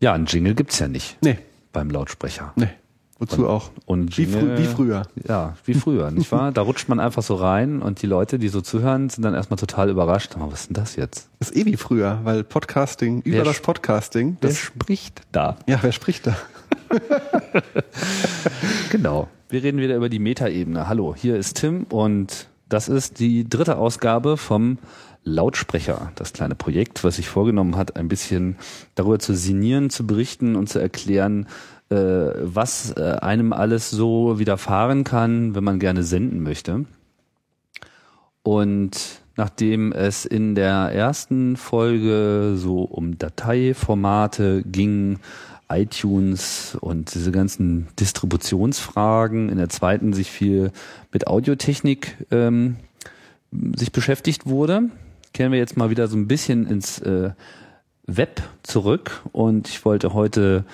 Ja, einen Jingle gibt's ja nicht Nee, beim Lautsprecher. nee. Wozu auch? Und Wie, frü wie früher. Ja, wie früher, nicht wahr? Da rutscht man einfach so rein und die Leute, die so zuhören, sind dann erstmal total überrascht. Aber was ist denn das jetzt? Das ist eh wie früher, weil Podcasting, über Wer das Podcasting, Wer das, spricht da? ja, wer spricht da? Genau. Wir reden wieder über die Metaebene. Hallo, hier ist Tim und das ist die dritte Ausgabe vom Lautsprecher, das kleine Projekt, was sich vorgenommen hat, ein bisschen darüber zu sinnieren, zu berichten und zu erklären, äh, was äh, einem alles so widerfahren kann, wenn man gerne senden möchte. Und nachdem es in der ersten Folge so um Dateiformate ging, iTunes und diese ganzen Distributionsfragen, in der zweiten sich viel mit Audiotechnik ähm, sich beschäftigt wurde, kehren wir jetzt mal wieder so ein bisschen ins äh, Web zurück und ich wollte heute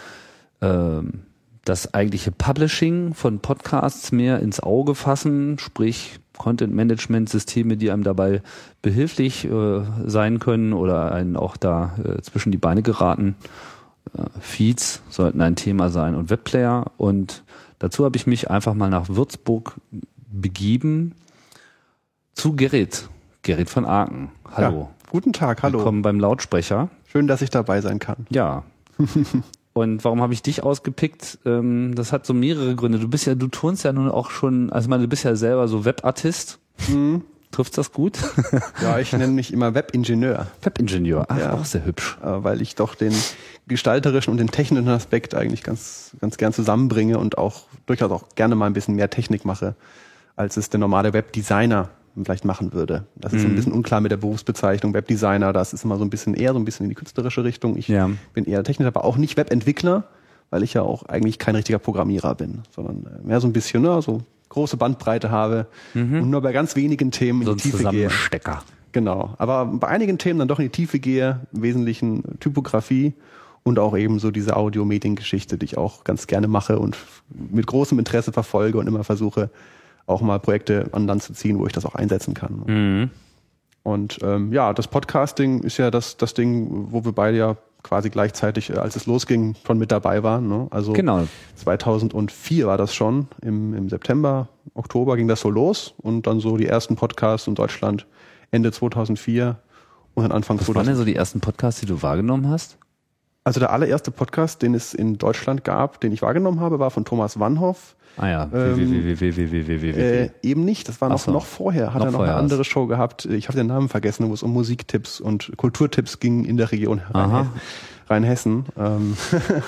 ähm, das eigentliche Publishing von Podcasts mehr ins Auge fassen, sprich Content-Management-Systeme, die einem dabei behilflich äh, sein können oder einen auch da äh, zwischen die Beine geraten. Äh, Feeds sollten ein Thema sein und Webplayer. Und dazu habe ich mich einfach mal nach Würzburg begeben zu Gerrit. Gerrit von Aken. Hallo. Ja. Guten Tag, hallo. Willkommen beim Lautsprecher. Schön, dass ich dabei sein kann. Ja. Und warum habe ich dich ausgepickt? Ähm, das hat so mehrere Gründe. Du bist ja, du turnst ja nun auch schon, also meine, du bist ja selber so Webartist. Mhm. Trifft das gut? Ja, ich nenne mich immer Webingenieur, Webingenieur. Ach, Ja. auch sehr hübsch. äh, weil ich doch den gestalterischen und den technischen Aspekt eigentlich ganz, ganz gern zusammenbringe und auch durchaus auch gerne mal ein bisschen mehr Technik mache, als es der normale Webdesigner vielleicht machen würde. Das ist so ein Mhm. bisschen unklar mit der Berufsbezeichnung Webdesigner. Das ist immer so ein bisschen eher so ein bisschen in die künstlerische Richtung. Ich Ja. bin eher Techniker, aber auch nicht Webentwickler, weil ich ja auch eigentlich kein richtiger Programmierer bin, sondern äh, mehr so ein bisschen, ne, so große Bandbreite habe und nur bei ganz wenigen Themen Mhm. So in die Tiefe gehe. Zusammenstecker. Genau. Aber bei einigen Themen dann doch in die Tiefe gehe, im Wesentlichen Typografie und auch eben so diese Audio-Medien-Geschichte, die ich auch ganz gerne mache und mit großem Interesse verfolge und immer versuche, auch mal Projekte an Land zu ziehen, wo ich das auch einsetzen kann. Mhm. Und ähm, ja, das Podcasting ist ja das, das Ding, wo wir beide ja quasi gleichzeitig, äh, als es losging, schon mit dabei waren. Ne? Also Genau. 2004 war das schon, im, im September, Oktober ging das so los und dann so die ersten Podcasts in Deutschland Ende 2004 und dann Anfang Was waren 2000. denn so die ersten Podcasts, die du wahrgenommen hast? Also der allererste Podcast, den es in Deutschland gab, den ich wahrgenommen habe, war von Thomas Wannhoff. Ah ja. Ähm. Äh, eben nicht, das war noch, so. noch vorher. Hat Noch er noch eine andere Show gehabt. Ich habe den Namen vergessen, wo es um Musiktipps und Kulturtipps ging in der Region. Rhein- Rheinhessen. Ähm,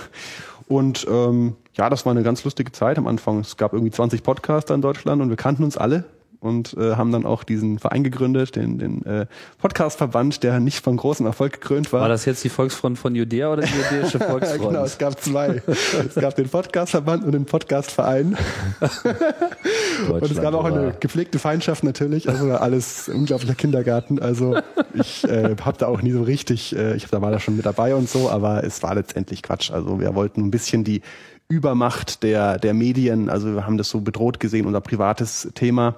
und ähm, ja, das war eine ganz lustige Zeit am Anfang. Es gab irgendwie 20 Podcaster in Deutschland und wir kannten uns alle und äh, haben dann auch diesen Verein gegründet, den, den äh, Podcastverband, der nicht von großem Erfolg gekrönt war. War das jetzt die Volksfront von Judäa oder die jüdische Ja, Volksfront? genau, es gab zwei. es gab den Podcastverband und den Podcastverein. Und es gab auch eine gepflegte Feindschaft natürlich, also alles unglaublicher Kindergarten. Also ich äh, habe da auch nie so richtig, äh, ich hab, da war da schon mit dabei und so, aber es war letztendlich Quatsch. Also wir wollten ein bisschen die Übermacht der, der Medien, also wir haben das so bedroht gesehen, unser privates Thema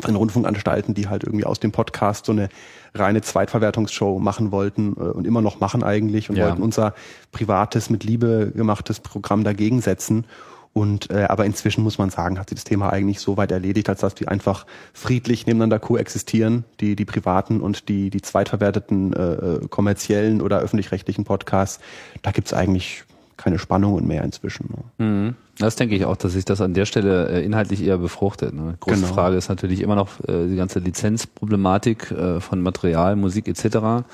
von Rundfunkanstalten, die halt irgendwie aus dem Podcast so eine reine Zweitverwertungsshow machen wollten äh, und immer noch machen eigentlich und Ja. wollten unser privates, mit Liebe gemachtes Programm dagegen setzen. Und äh, aber inzwischen muss man sagen, hat sich das Thema eigentlich so weit erledigt, als dass die einfach friedlich nebeneinander koexistieren, die die privaten und die die zweitverwerteten äh, äh, kommerziellen oder öffentlich-rechtlichen Podcasts. Da gibt's eigentlich keine Spannungen mehr inzwischen. Ne? Mhm. Das denke ich auch, dass sich das an der Stelle äh, inhaltlich eher befruchtet. Ne? Große Genau. Frage ist natürlich immer noch äh, die ganze Lizenzproblematik äh, von Material, Musik etc.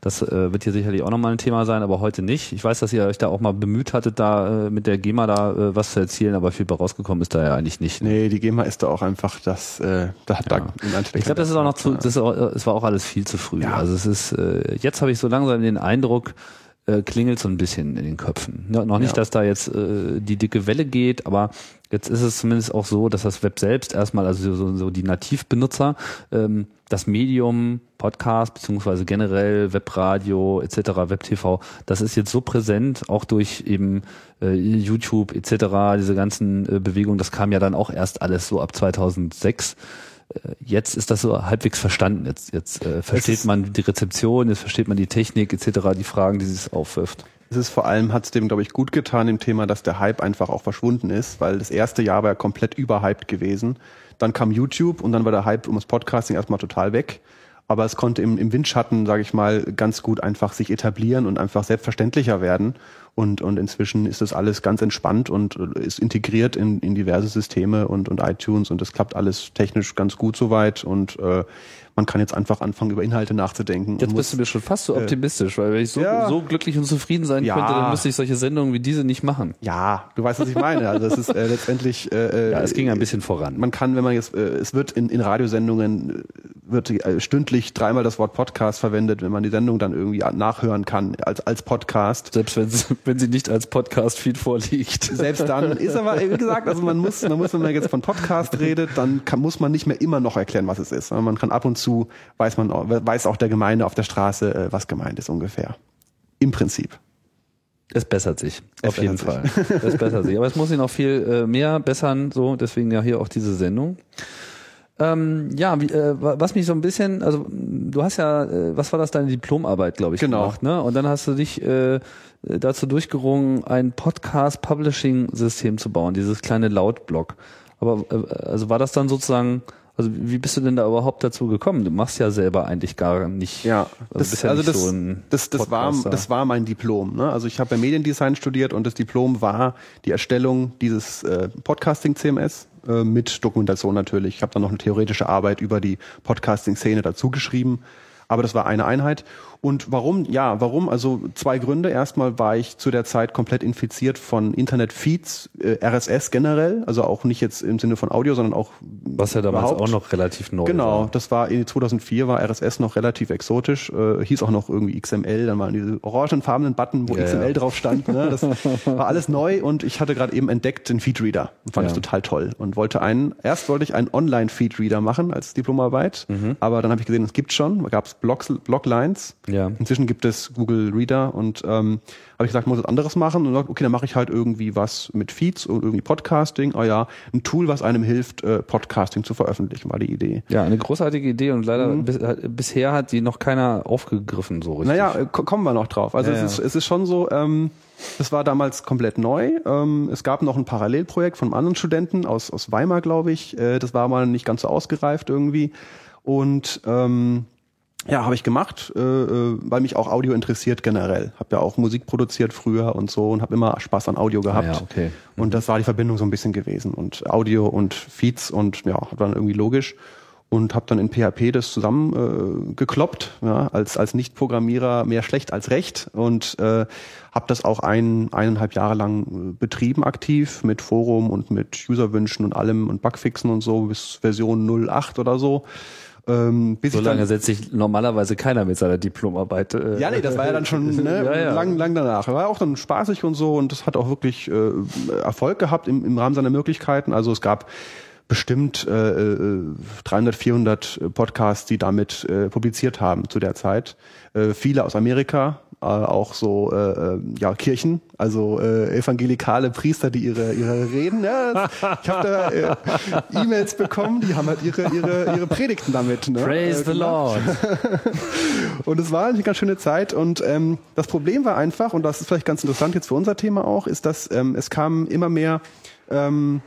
Das wird hier sicherlich auch nochmal ein Thema sein, aber heute nicht. Ich weiß, dass ihr euch da auch mal bemüht hattet, da mit der GEMA da was zu erzielen, aber viel bei rausgekommen ist da ja eigentlich nicht. Ne? Nee, die GEMA ist da auch einfach das, äh, da hat Ja. da Ich glaube, das ist auch noch zu, das auch, es war auch alles viel zu früh. Ja. Also es ist, jetzt habe ich so langsam den Eindruck, äh, klingelt so ein bisschen in den Köpfen. Ja, noch nicht, Ja. dass da jetzt äh, die dicke Welle geht, aber jetzt ist es zumindest auch so, dass das Web selbst erstmal, also so, so die Nativbenutzer, ähm, das Medium, Podcast, beziehungsweise generell Webradio etc., Web-TV, das ist jetzt so präsent, auch durch eben äh, YouTube etc., diese ganzen äh, Bewegungen, das kam ja dann auch erst alles so ab 2006 jetzt ist das so halbwegs verstanden. Jetzt, jetzt äh, versteht man die Rezeption, jetzt versteht man die Technik etc., die Fragen, die es aufwirft. Es ist vor allem, hat es dem, glaube ich, gut getan im Thema, dass der Hype einfach auch verschwunden ist, weil das erste Jahr war ja komplett überhyped gewesen. Dann kam YouTube und dann war der Hype um das Podcasting erstmal total weg. Aber es konnte im, im Windschatten, sage ich mal, ganz gut einfach sich etablieren und einfach selbstverständlicher werden. Und, und inzwischen ist das alles ganz entspannt und ist integriert in, in diverse Systeme und, und iTunes und das klappt alles technisch ganz gut soweit. Und äh, man kann jetzt einfach anfangen, über Inhalte nachzudenken. Jetzt bist du mir schon fast so optimistisch, weil wenn ich so, ja. so glücklich und zufrieden sein ja. könnte, dann müsste ich solche Sendungen wie diese nicht machen. Ja, du weißt, was ich meine. Also es ist äh, letztendlich. Äh, ja, es ging ein bisschen voran. Man kann, wenn man jetzt, äh, es wird in, in Radiosendungen äh, wird äh, stündlich dreimal das Wort Podcast verwendet, wenn man die Sendung dann irgendwie nachhören kann als als Podcast. Selbst wenn sie, wenn sie nicht als Podcast-Feed vorliegt. Selbst dann ist aber wie gesagt, also man muss, man muss, wenn man jetzt von Podcast redet, dann kann, muss man nicht mehr immer noch erklären, was es ist. Man kann ab und zu weiß man, weiß auch der Gemeinde auf der Straße, äh, was gemeint ist ungefähr. Im Prinzip. Es bessert sich, es auf jeden sich. Fall. Es bessert sich. Aber es muss sich noch viel äh, mehr bessern, so, deswegen ja hier auch diese Sendung. Ähm, ja, wie, äh, was mich so ein bisschen, also du hast ja, äh, was war das, deine Diplomarbeit, glaube ich, genau. gemacht, ne? Und dann hast du dich äh, dazu durchgerungen, ein Podcast-Publishing-System zu bauen, dieses kleine Lautblock. Aber äh, also war das dann sozusagen also wie bist du denn da überhaupt dazu gekommen? Du machst ja selber eigentlich gar nicht. Ja, also das, ja also das, so das, das war das war mein Diplom. Ne? Also ich habe ja Mediendesign studiert und das Diplom war die Erstellung dieses äh, Podcasting CMS äh, mit Dokumentation natürlich. Ich habe dann noch eine theoretische Arbeit über die Podcasting-Szene dazu geschrieben, aber das war eine Einheit. Und warum? Ja, warum? Also zwei Gründe. Erstmal war ich zu der Zeit komplett infiziert von Internet-Feeds, äh, RSS generell, also auch nicht jetzt im Sinne von Audio, sondern auch was ja damals überhaupt. auch noch relativ neu genau, war. das war in 2004 war RSS noch relativ exotisch, äh, hieß auch noch irgendwie XML, dann waren diese orangefarbenen Button, wo ja, XML ja. drauf stand. Ne? Das war alles neu und ich hatte gerade eben entdeckt den Feedreader fand ja. das total toll und wollte einen. Erst wollte ich einen Online-Feedreader machen als Diplomarbeit, mhm. aber dann habe ich gesehen, es gibt schon, gab es Bloglines ja. Inzwischen gibt es Google Reader und ähm, habe ich gesagt, muss was anderes machen und gesagt, okay, dann mache ich halt irgendwie was mit Feeds und irgendwie Podcasting. Ah ja, ein Tool, was einem hilft, äh, Podcasting zu veröffentlichen, war die Idee. Ja, eine großartige Idee und leider mhm. bis, bisher hat die noch keiner aufgegriffen so richtig. Naja, äh, kommen wir noch drauf. Also ja, es. Ist, es ist schon so, ähm, das war damals komplett neu. Ähm, es gab noch ein Parallelprojekt von einem anderen Studenten aus, aus Weimar, glaube ich. Äh, das war mal nicht ganz so ausgereift irgendwie. Und ähm, ja, habe ich gemacht, äh, äh, weil mich auch Audio interessiert generell. Habe ja auch Musik produziert früher und so und habe immer Spaß an Audio gehabt. Ah, ja, okay. Mhm. Und das war die Verbindung so ein bisschen gewesen und Audio und Feeds und ja, dann irgendwie logisch und habe dann in PHP das zusammen äh, gekloppt, ja, als als Nicht-Programmierer mehr schlecht als recht und äh, habe das auch ein eineinhalb Jahre lang äh, betrieben aktiv mit Forum und mit Userwünschen und allem und Bugfixen und so bis Version 08 oder so ähm, bis so lange setzt sich normalerweise keiner mit seiner Diplomarbeit. Äh, ja, nee, das war ja dann schon ne, ja, ja. lang, lang danach. War auch dann spaßig und so und das hat auch wirklich äh, Erfolg gehabt im, im Rahmen seiner Möglichkeiten. Also es gab bestimmt äh, 300, äh, 400 Podcasts, die damit äh, publiziert haben zu der Zeit. Äh, viele aus Amerika, äh, auch so äh, äh, ja Kirchen, also äh, evangelikale Priester, die ihre ihre Reden. Ja, ich habe da äh, E-Mails bekommen, die haben halt ihre ihre ihre Predigten damit. Ne, Praise äh, the Lord. und es war eine ganz schöne Zeit. Und ähm, das Problem war einfach, und das ist vielleicht ganz interessant jetzt für unser Thema auch, ist, dass ähm, es kam immer mehr ähm,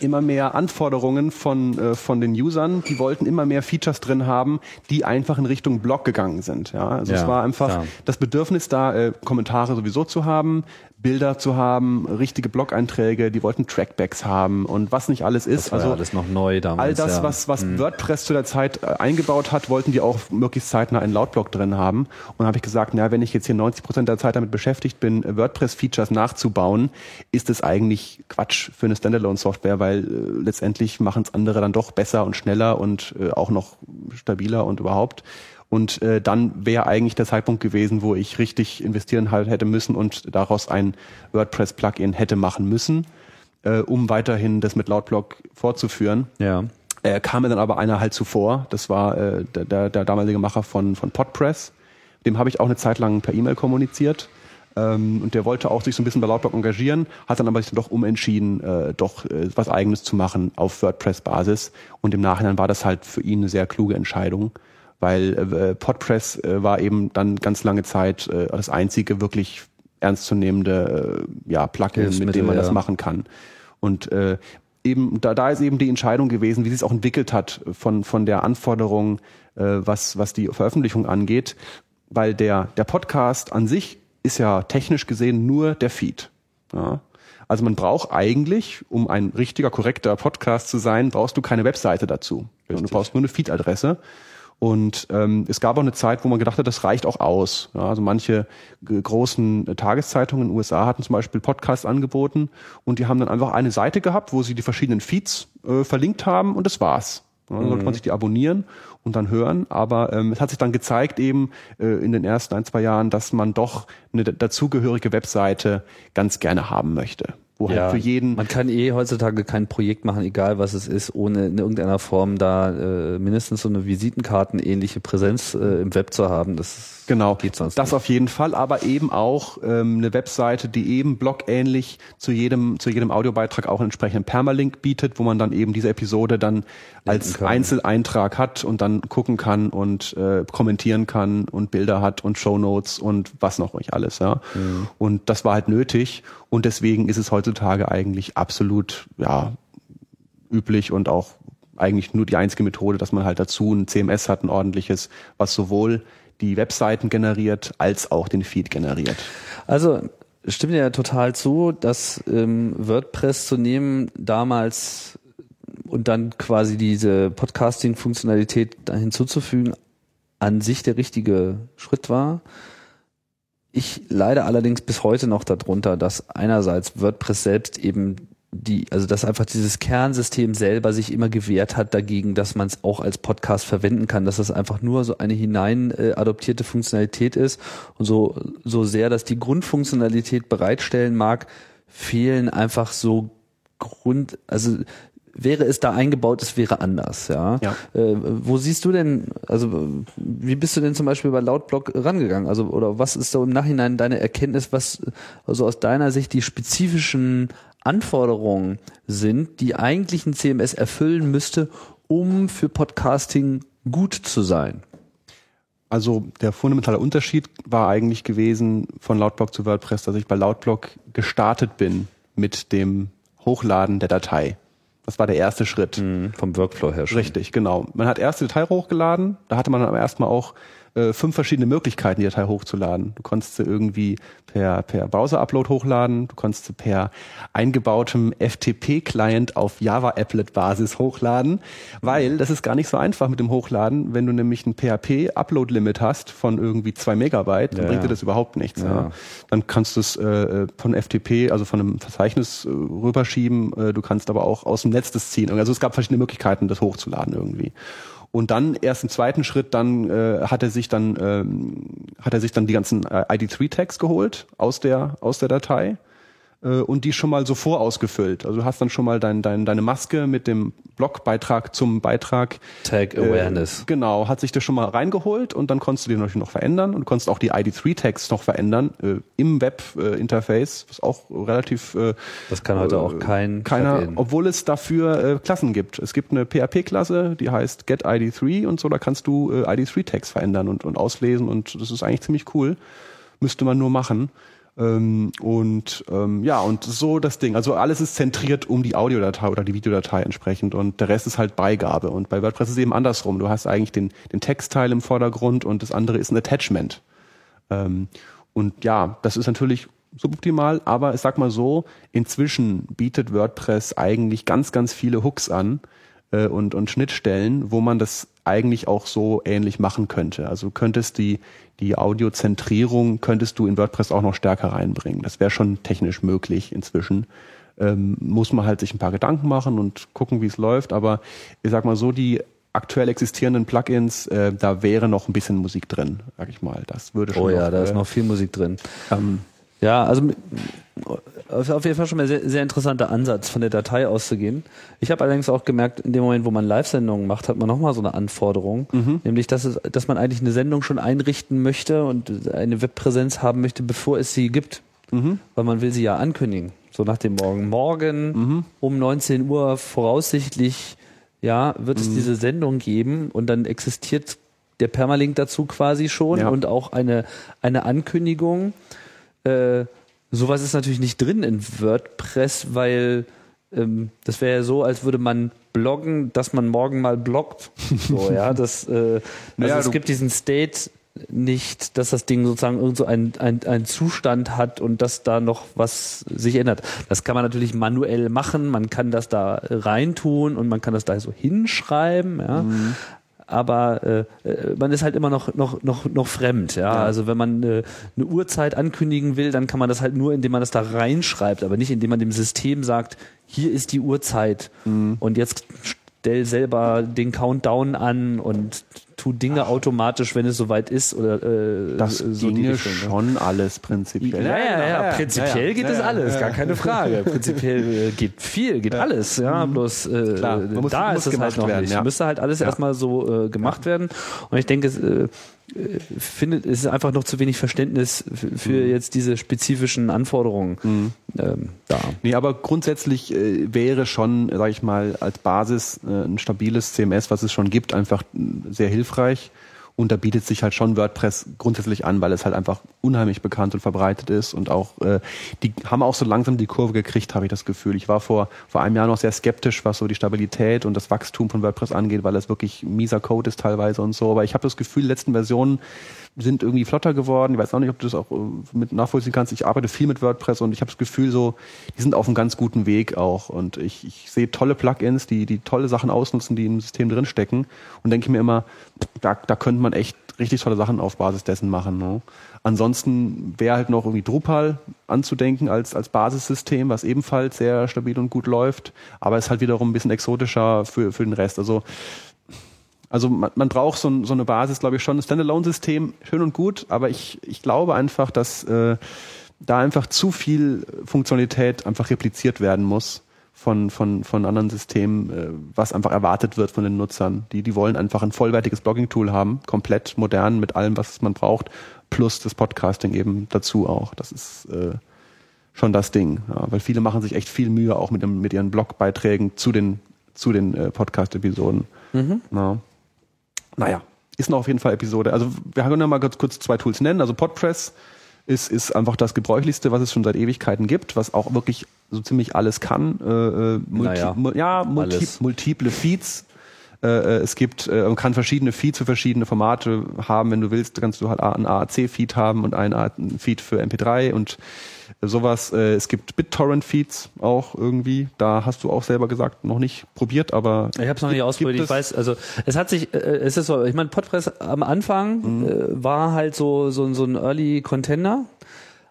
immer mehr Anforderungen von, äh, von den Usern. Die wollten immer mehr Features drin haben, die einfach in Richtung Blog gegangen sind. Ja, also ja, es war einfach klar. das Bedürfnis da, äh, Kommentare sowieso zu haben, Bilder zu haben, richtige Blog-Einträge, die wollten Trackbacks haben und was nicht alles ist. Das war also ja alles noch neu damals. All das, ja. was, was mhm. WordPress zu der Zeit äh, eingebaut hat, wollten die auch möglichst zeitnah einen Lautblock drin haben. Und habe ich gesagt, na, wenn ich jetzt hier 90 Prozent der Zeit damit beschäftigt bin, WordPress-Features nachzubauen, ist es eigentlich Quatsch für eine Standalone-Software, weil äh, letztendlich machen es andere dann doch besser und schneller und äh, auch noch stabiler und überhaupt. Und äh, dann wäre eigentlich der Zeitpunkt gewesen, wo ich richtig investieren halt hätte müssen und daraus ein WordPress-Plugin hätte machen müssen, äh, um weiterhin das mit Lautblock fortzuführen. Ja. Äh, kam mir dann aber einer halt zuvor. Das war äh, der, der, der damalige Macher von, von Podpress. Dem habe ich auch eine Zeit lang per E-Mail kommuniziert. Ähm, und der wollte auch sich so ein bisschen bei Lautblock engagieren, hat dann aber sich dann doch umentschieden, äh, doch äh, was Eigenes zu machen auf WordPress-Basis. Und im Nachhinein war das halt für ihn eine sehr kluge Entscheidung weil äh, Podpress äh, war eben dann ganz lange Zeit äh, das einzige wirklich ernstzunehmende äh, ja, Plugin, mit dem man ja. das machen kann. Und äh, eben da, da ist eben die Entscheidung gewesen, wie sich es auch entwickelt hat von von der Anforderung, äh, was was die Veröffentlichung angeht, weil der der Podcast an sich ist ja technisch gesehen nur der Feed. Ja. Also man braucht eigentlich, um ein richtiger, korrekter Podcast zu sein, brauchst du keine Webseite dazu. Richtig. Du brauchst nur eine Feed-Adresse. Und ähm, es gab auch eine Zeit, wo man gedacht hat, das reicht auch aus. Ja, also manche großen Tageszeitungen in den USA hatten zum Beispiel Podcasts angeboten und die haben dann einfach eine Seite gehabt, wo sie die verschiedenen Feeds äh, verlinkt haben und das war's. Ja, dann mhm. sollte man sich die abonnieren und dann hören. Aber ähm, es hat sich dann gezeigt eben äh, in den ersten ein, zwei Jahren, dass man doch eine dazugehörige Webseite ganz gerne haben möchte wo halt ja, halt für jeden. Man kann eh heutzutage kein Projekt machen, egal was es ist, ohne in irgendeiner Form da äh, mindestens so eine Visitenkarten-ähnliche Präsenz äh, im Web zu haben. Das genau, das nicht. auf jeden Fall, aber eben auch ähm, eine Webseite, die eben blogähnlich zu jedem zu jedem Audiobeitrag auch einen entsprechenden Permalink bietet, wo man dann eben diese Episode dann als Einzeleintrag hat und dann gucken kann und äh, kommentieren kann und Bilder hat und Shownotes und was noch nicht alles, ja. Mhm. Und das war halt nötig und deswegen ist es heutzutage eigentlich absolut ja üblich und auch eigentlich nur die einzige Methode, dass man halt dazu ein CMS hat, ein ordentliches, was sowohl die Webseiten generiert als auch den Feed generiert. Also stimmt ja total zu, dass ähm, WordPress zu nehmen damals und dann quasi diese Podcasting-Funktionalität hinzuzufügen, an sich der richtige Schritt war. Ich leide allerdings bis heute noch darunter, dass einerseits WordPress selbst eben die, also dass einfach dieses Kernsystem selber sich immer gewehrt hat dagegen, dass man es auch als Podcast verwenden kann, dass das einfach nur so eine hinein äh, adoptierte Funktionalität ist und so, so sehr, dass die Grundfunktionalität bereitstellen mag, fehlen einfach so Grund, also wäre es da eingebaut, es wäre anders, ja. ja. Äh, wo siehst du denn, also wie bist du denn zum Beispiel bei Lautblock rangegangen? Also oder was ist so im Nachhinein deine Erkenntnis, was also aus deiner Sicht die spezifischen Anforderungen sind, die eigentlich ein CMS erfüllen müsste, um für Podcasting gut zu sein? Also der fundamentale Unterschied war eigentlich gewesen von Lautblock zu WordPress, dass ich bei Lautblock gestartet bin mit dem Hochladen der Datei. Das war der erste Schritt. Mhm, vom Workflow her schon. Richtig, genau. Man hat erst die Datei hochgeladen, da hatte man dann aber erstmal auch äh, fünf verschiedene Möglichkeiten, die Datei hochzuladen. Du konntest sie irgendwie per, per Browser-Upload hochladen, du konntest sie per eingebautem FTP-Client auf Java-Applet-Basis hochladen, weil das ist gar nicht so einfach mit dem Hochladen, wenn du nämlich ein PHP-Upload-Limit hast von irgendwie zwei Megabyte, dann ja, bringt dir das überhaupt nichts. Ja. Ja. Dann kannst du es äh, von FTP, also von einem Verzeichnis äh, rüberschieben, äh, du kannst aber auch aus dem Netz das ziehen. Also es gab verschiedene Möglichkeiten, das hochzuladen irgendwie. Und dann erst im zweiten Schritt dann äh, hat er sich dann ähm, hat er sich dann die ganzen äh, ID3 Tags geholt aus der aus der Datei äh, und die schon mal so vorausgefüllt. Also du hast dann schon mal dein, dein, deine Maske mit dem Blogbeitrag zum Beitrag. Tag äh, Awareness. Genau, hat sich das schon mal reingeholt und dann konntest du die natürlich noch verändern und konntest auch die ID3-Tags noch verändern äh, im Web-Interface, äh, was auch relativ. Äh, das kann heute auch kein keiner, Plugin. obwohl es dafür äh, Klassen gibt. Es gibt eine PHP-Klasse, die heißt GetID3 und so, da kannst du äh, ID3-Tags verändern und, und auslesen und das ist eigentlich ziemlich cool. Müsste man nur machen. Ähm, und ähm, ja, und so das Ding. Also alles ist zentriert um die Audiodatei oder die Videodatei entsprechend und der Rest ist halt Beigabe. Und bei WordPress ist es eben andersrum. Du hast eigentlich den, den Textteil im Vordergrund und das andere ist ein Attachment. Ähm, und ja, das ist natürlich suboptimal, aber ich sag mal so, inzwischen bietet WordPress eigentlich ganz, ganz viele Hooks an äh, und, und Schnittstellen, wo man das eigentlich auch so ähnlich machen könnte. Also könntest die, die Audiozentrierung könntest du in WordPress auch noch stärker reinbringen. Das wäre schon technisch möglich inzwischen. Ähm, muss man halt sich ein paar Gedanken machen und gucken, wie es läuft. Aber ich sag mal so, die aktuell existierenden Plugins, äh, da wäre noch ein bisschen Musik drin, sag ich mal. Das würde schon. Oh ja, noch, da ist äh, noch viel Musik drin. Ähm, ja, also auf jeden Fall schon mal sehr, sehr interessanter Ansatz, von der Datei auszugehen. Ich habe allerdings auch gemerkt, in dem Moment, wo man Live-Sendungen macht, hat man nochmal so eine Anforderung, mhm. nämlich, dass, es, dass man eigentlich eine Sendung schon einrichten möchte und eine Webpräsenz haben möchte, bevor es sie gibt. Mhm. Weil man will sie ja ankündigen. So nach dem Morgen. Morgen mhm. um 19 Uhr voraussichtlich, ja, wird es mhm. diese Sendung geben und dann existiert der Permalink dazu quasi schon ja. und auch eine, eine Ankündigung äh, sowas ist natürlich nicht drin in WordPress, weil ähm, das wäre ja so, als würde man bloggen, dass man morgen mal bloggt. So, ja, das, äh, also Naja, es gibt diesen State nicht, dass das Ding sozusagen irgend so ein, ein, ein Zustand hat und dass da noch was sich ändert. Das kann man natürlich manuell machen, man kann das da reintun und man kann das da so hinschreiben, ja. Mhm. Aber äh, äh, man ist halt immer noch, noch, noch, noch fremd, ja. Ja. Also wenn man äh, eine Uhrzeit ankündigen will, dann kann man das halt nur, indem man das da reinschreibt, aber nicht indem man dem System sagt, hier ist die Uhrzeit Mhm. und jetzt stell selber den Countdown an und tu Dinge automatisch, wenn es soweit ist oder äh, Das so ginge ne? schon alles prinzipiell. Ja, ja, ja, genau. prinzipiell ja, ja. geht Ja, es ja, alles, ja, gar ja. keine Frage. Prinzipiell äh, geht viel, geht alles, ja, bloß äh, Klar, muss- da muss ist es halt noch werden, nicht. ja. Müsste halt alles Ja. erstmal so äh, gemacht werden und ich denke, es äh, findet, es ist einfach noch zu wenig Verständnis für Mhm. jetzt diese spezifischen Anforderungen ähm, da. Nee, aber grundsätzlich äh, wäre schon, sage ich mal, als Basis äh, ein stabiles CMS, was es schon gibt, einfach äh, sehr hilfreich. Und da bietet sich halt schon WordPress grundsätzlich an, weil es halt einfach unheimlich bekannt und verbreitet ist und auch äh, die haben auch so langsam die Kurve gekriegt, habe ich das Gefühl. Ich war vor vor einem Jahr noch sehr skeptisch, was so die Stabilität und das Wachstum von WordPress angeht, weil es wirklich mieser Code ist teilweise und so. Aber ich habe das Gefühl, die letzten Versionen sind irgendwie flotter geworden. Ich weiß auch nicht, ob du das auch äh, mit nachvollziehen kannst. Ich arbeite viel mit WordPress und ich habe das Gefühl, so die sind auf einem ganz guten Weg auch. Und ich, ich sehe tolle Plugins, die die tolle Sachen ausnutzen, die im System drinstecken und denke mir immer, da, da könnte man echt richtig tolle Sachen auf Basis dessen machen. Ne? Ansonsten wäre halt noch irgendwie Drupal anzudenken als, als Basissystem, was ebenfalls sehr stabil und gut läuft, aber ist halt wiederum ein bisschen exotischer für, für den Rest. Also also man, man braucht so, so eine Basis, glaube ich, schon. Ein Standalone-System, schön und gut, aber ich, ich glaube einfach, dass äh, da einfach zu viel Funktionalität einfach repliziert werden muss von, von, von anderen Systemen, äh, was einfach erwartet wird von den Nutzern. Die, die wollen einfach ein vollwertiges Blogging-Tool haben, komplett modern mit allem, was man braucht, plus das Podcasting eben dazu auch. Das ist äh, schon das Ding. Ja, weil viele machen sich echt viel Mühe auch mit, dem, mit ihren Blogbeiträgen zu den, zu den äh, Podcast-Episoden. Ja. Naja, ist noch auf jeden Fall Episode. Also wir können ja mal ganz kurz zwei Tools nennen. Also Podpress ist, ist einfach das gebräuchlichste, was es schon seit Ewigkeiten gibt, was auch wirklich so ziemlich alles kann. Äh, äh, multi, Naja, mu ja, multi, alles. multiple Feeds. Äh, äh, es gibt, äh, man kann verschiedene Feeds für verschiedene Formate haben. Wenn du willst, kannst du halt einen AAC-Feed haben und einen Feed für MP3 und sowas. Äh, es gibt BitTorrent-Feeds auch irgendwie. Da hast du auch selber gesagt, noch nicht probiert, aber Ich habe es noch nicht ausprobiert. Ich weiß, also es hat sich, äh, es ist so, ich meine, Podpress am Anfang Mhm. äh, war halt so, so, so ein Early Contender.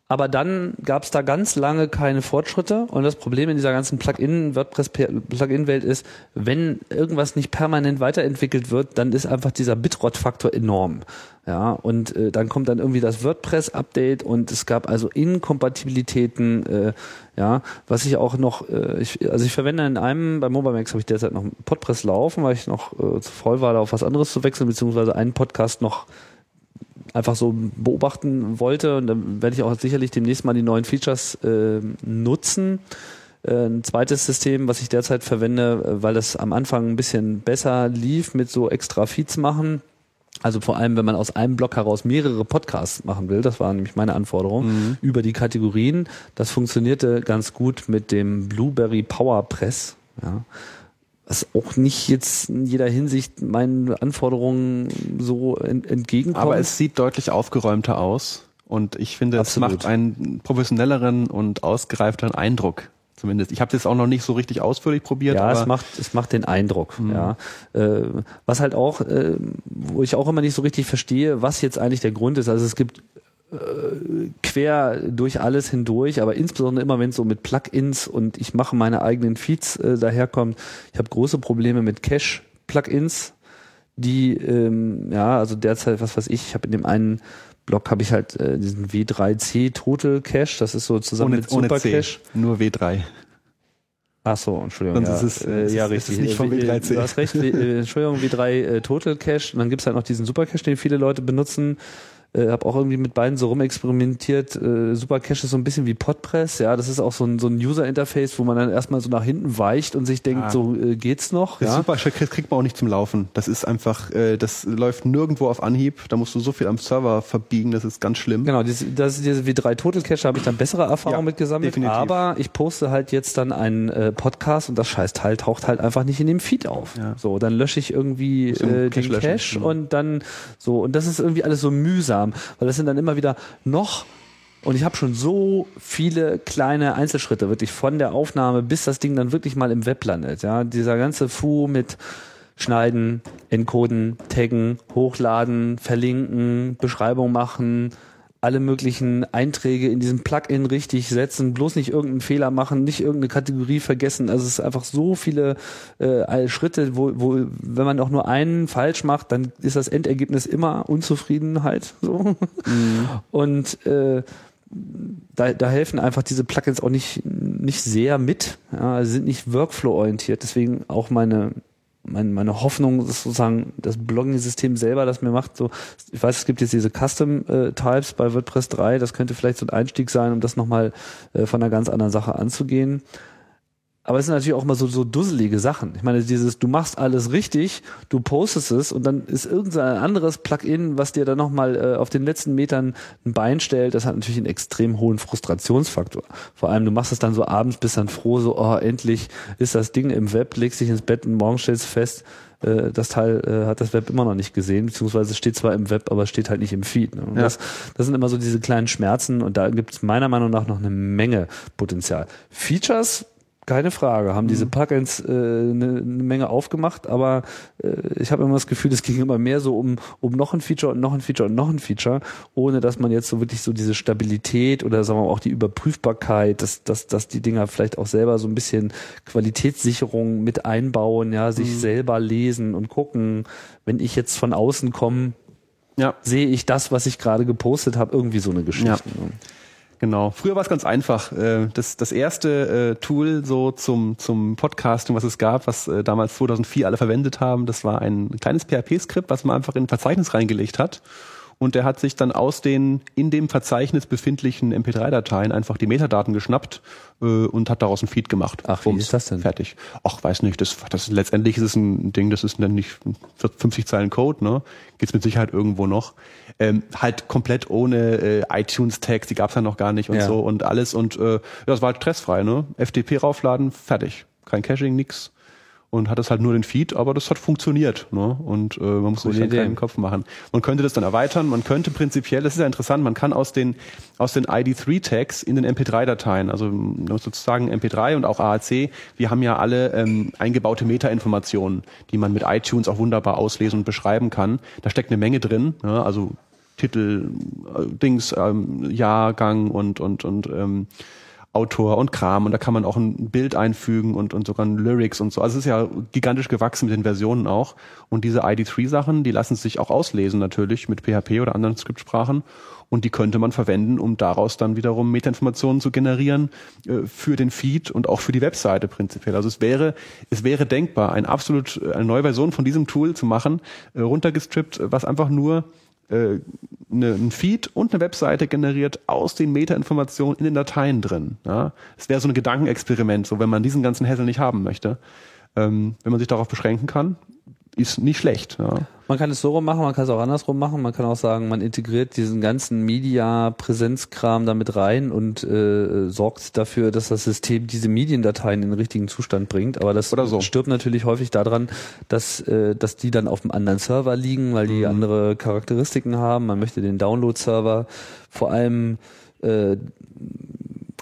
Aber dann gab es da ganz lange keine Fortschritte und das Problem in dieser ganzen Plugin WordPress Plugin Welt ist, wenn irgendwas nicht permanent weiterentwickelt wird, dann ist einfach dieser Bitrot Faktor enorm. Ja, und äh, dann kommt dann irgendwie das WordPress Update und es gab also Inkompatibilitäten, äh, ja, was ich auch noch äh, ich, also ich verwende in einem bei MobileMax habe ich derzeit noch Podpress laufen, weil ich noch äh, zu voll war, da auf was anderes zu wechseln beziehungsweise einen Podcast noch einfach so beobachten wollte. Und dann werde ich auch sicherlich demnächst mal die neuen Features äh, nutzen. Äh, ein zweites System, was ich derzeit verwende, äh, weil das am Anfang ein bisschen besser lief mit so extra Feeds machen. Also vor allem, wenn man aus einem Block heraus mehrere Podcasts machen will, das war nämlich meine Anforderung, über die Kategorien. Das funktionierte ganz gut mit dem Blueberry PowerPress. Ja was auch nicht jetzt in jeder Hinsicht meinen Anforderungen so ent entgegenkommt. Aber es sieht deutlich aufgeräumter aus und ich finde, Absolut. es macht einen professionelleren und ausgereifteren Eindruck. Zumindest. Ich habe es jetzt auch noch nicht so richtig ausführlich probiert. ja, es macht, es macht den Eindruck. Ja, äh, was halt auch, äh, wo ich auch immer nicht so richtig verstehe, was jetzt eigentlich der Grund ist. Also es gibt quer durch alles hindurch, aber insbesondere immer, wenn es so mit Plugins und ich mache meine eigenen Feeds äh, daherkommt. Ich habe große Probleme mit Cache-Plugins, die ähm, ja, also derzeit, was weiß ich, ich habe in dem einen Blog habe ich halt äh, diesen W3C Total Cache, das ist so zusammen ohne, mit Super Cache. nur W3. Ach so, Entschuldigung. Sonst ja, ist es, äh, es ja ist- es richtig. ist nicht vom Äh, W3C. Du hast recht. Äh, Entschuldigung, W3 äh, Total Cache. Und dann gibt's halt noch diesen Super Cache, den viele Leute benutzen. Äh, habe auch irgendwie mit beiden so rumexperimentiert. Äh, Supercache ist so ein bisschen wie Podpress, ja, das ist auch so ein, so ein User-Interface, wo man dann erstmal so nach hinten weicht und sich denkt, ja. so äh, geht's noch. Das ja? Supercache kriegt man auch nicht zum Laufen. Das ist einfach, äh, das läuft nirgendwo auf Anhieb. Da musst du so viel am Server verbiegen, das ist ganz schlimm. Genau, diese, das, diese wie drei Total Cache habe ich dann bessere Erfahrungen ja, mit gesammelt. Definitiv. Aber ich poste halt jetzt dann einen äh, Podcast und das Scheißteil taucht halt einfach nicht in dem Feed auf. Ja. So, dann lösche ich irgendwie äh, den Cache, Cache und dann so und das ist irgendwie alles so mühsam, weil das sind dann immer wieder noch und ich habe schon so viele kleine Einzelschritte, wirklich von der Aufnahme bis das Ding dann wirklich mal im Web landet. Ja, dieser ganze Fu mit Schneiden, Encoden, Taggen, Hochladen, Verlinken, Beschreibung machen, alle möglichen Einträge in diesem Plugin richtig setzen, bloß nicht irgendeinen Fehler machen, nicht irgendeine Kategorie vergessen. Also es ist einfach so viele äh, Schritte, wo, wo, wenn man auch nur einen falsch macht, dann ist das Endergebnis immer Unzufriedenheit. So. Mhm. Und äh, da, da helfen einfach diese Plugins auch nicht, nicht sehr mit, ja, sind nicht Workflow-orientiert. Deswegen auch meine mein, meine Hoffnung ist sozusagen das Blogging-System selber, das mir macht so, ich weiß, es gibt jetzt diese Custom-Types bei WordPress 3, das könnte vielleicht so ein Einstieg sein, um das nochmal äh, von einer ganz anderen Sache anzugehen. Aber es sind natürlich auch immer so, so dusselige Sachen. Ich meine, dieses, du machst alles richtig, du postest es und dann ist irgendein anderes Plugin, was dir dann nochmal äh, auf den letzten Metern ein Bein stellt, das hat natürlich einen extrem hohen Frustrationsfaktor. Vor allem, du machst es dann so abends, bist dann froh, so, oh, endlich ist das Ding im Web, legst dich ins Bett und morgen stellst fest, äh, das Teil äh, hat das Web immer noch nicht gesehen, beziehungsweise steht zwar im Web, aber steht halt nicht im Feed. Ne? Ja. Das, das sind immer so diese kleinen Schmerzen und da gibt es meiner Meinung nach noch eine Menge Potenzial. Features keine Frage, haben diese mhm. Plugins äh, eine, eine Menge aufgemacht, aber äh, ich habe immer das Gefühl, es ging immer mehr so um, um noch ein Feature und noch ein Feature und noch ein Feature, ohne dass man jetzt so wirklich so diese Stabilität oder sagen wir mal auch die Überprüfbarkeit, dass, dass, dass die Dinger vielleicht auch selber so ein bisschen Qualitätssicherung mit einbauen, ja, sich mhm. selber lesen und gucken, wenn ich jetzt von außen komme, ja. sehe ich das, was ich gerade gepostet habe, irgendwie so eine Geschichte. Ja. Genau. Früher war es ganz einfach. Äh, das, das erste äh, Tool so zum, zum Podcasting, was es gab, was äh, damals 2004 alle verwendet haben, das war ein kleines PHP-Skript, was man einfach in ein Verzeichnis reingelegt hat und der hat sich dann aus den in dem Verzeichnis befindlichen MP3-Dateien einfach die Metadaten geschnappt äh, und hat daraus ein Feed gemacht. Ach, wie Bums, ist das denn? Fertig. Ach, weiß nicht, das, das letztendlich ist es ein Ding, das ist dann nicht 50 Zeilen Code, ne? Geht's mit Sicherheit irgendwo noch. Ähm, halt komplett ohne äh, iTunes-Tags, die gab's ja noch gar nicht und ja. so und alles und äh, das war halt stressfrei, ne? FTP raufladen, fertig. Kein Caching, nix und hat es halt nur den Feed, aber das hat funktioniert. Ne? Und äh, man muss sich dann keinen Kopf machen. Man könnte das dann erweitern, man könnte prinzipiell, das ist ja interessant, man kann aus den, aus den ID3-Tags in den MP3-Dateien, also sozusagen MP3 und auch AAC, wir haben ja alle ähm, eingebaute Meta-Informationen, die man mit iTunes auch wunderbar auslesen und beschreiben kann. Da steckt eine Menge drin, ne? also Titel, äh, Dings, ähm, Jahrgang und, und, und ähm, Autor und Kram und da kann man auch ein Bild einfügen und, und sogar Lyrics und so. Also es ist ja gigantisch gewachsen mit den Versionen auch. Und diese ID3-Sachen, die lassen sich auch auslesen natürlich mit PHP oder anderen Skriptsprachen. Und die könnte man verwenden, um daraus dann wiederum Metainformationen zu generieren äh, für den Feed und auch für die Webseite prinzipiell. Also es wäre, es wäre denkbar, ein absolut, eine neue Version von diesem Tool zu machen, äh, runtergestrippt, was einfach nur äh, eine, ein Feed und eine Webseite generiert aus den Metainformationen in den Dateien drin. Ja? Es wäre so ein Gedankenexperiment, so wenn man diesen ganzen Hassel nicht haben möchte. Ähm, wenn man sich darauf beschränken kann, ist nicht schlecht. Ja. Man kann es so rum machen, man kann es auch andersrum machen. Man kann auch sagen, man integriert diesen ganzen Media-Präsenzkram damit rein und äh, sorgt dafür, dass das System diese Mediendateien in den richtigen Zustand bringt. Aber das so. stirbt natürlich häufig daran, dass, äh, dass die dann auf einem anderen Server liegen, weil die mhm. andere Charakteristiken haben. Man möchte den Download-Server vor allem äh,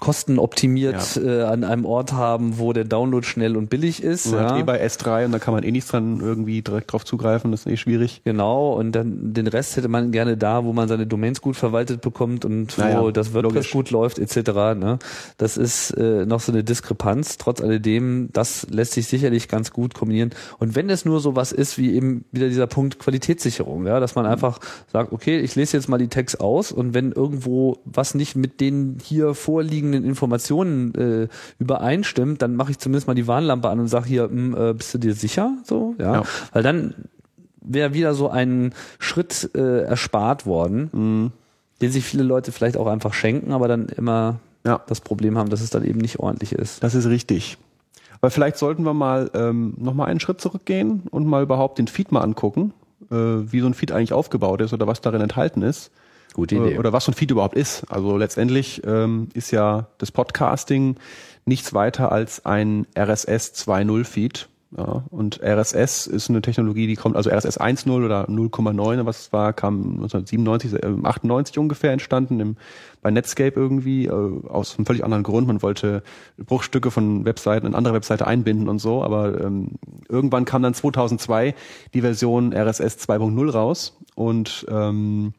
kostenoptimiert ja. äh, an einem Ort haben, wo der Download schnell und billig ist. Und ja. eh bei S3 und da kann man eh nichts dran irgendwie direkt drauf zugreifen, das ist eh schwierig. Genau, und dann den Rest hätte man gerne da, wo man seine Domains gut verwaltet bekommt und naja, wo das WordPress logisch. gut läuft, etc. Ne? Das ist äh, noch so eine Diskrepanz. Trotz alledem, das lässt sich sicherlich ganz gut kombinieren. Und wenn es nur so was ist, wie eben wieder dieser Punkt Qualitätssicherung, ja, dass man einfach sagt, okay, ich lese jetzt mal die Tags aus und wenn irgendwo was nicht mit den hier vorliegenden vorliegenden Informationen äh, übereinstimmt, dann mache ich zumindest mal die Warnlampe an und sage hier, mh, hm, äh, bist du dir sicher? So, ja. ja. Weil dann wäre wieder so ein Schritt äh, erspart worden, Mhm. den sich viele Leute vielleicht auch einfach schenken, aber dann immer Ja. das Problem haben, dass es dann eben nicht ordentlich ist. Das ist richtig. Aber vielleicht sollten wir mal ähm, noch mal einen Schritt zurückgehen und mal überhaupt den Feed mal angucken, äh, wie so ein Feed eigentlich aufgebaut ist oder was darin enthalten ist. Gute Äh, Oder was so ein Feed überhaupt ist. Also letztendlich ähm, ist ja das Podcasting nichts weiter als ein RSS 2.0 Feed. Ja, und RSS ist eine Technologie, die kommt, also RSS 1.0 oder 0,9, was es war, kam 1997, äh, 98 ungefähr entstanden im, bei Netscape irgendwie, äh, aus einem völlig anderen Grund. Man wollte Bruchstücke von Webseiten in andere Webseite einbinden und so, aber ähm, irgendwann kam dann 2002 die Version RSS 2.0 raus und ähm,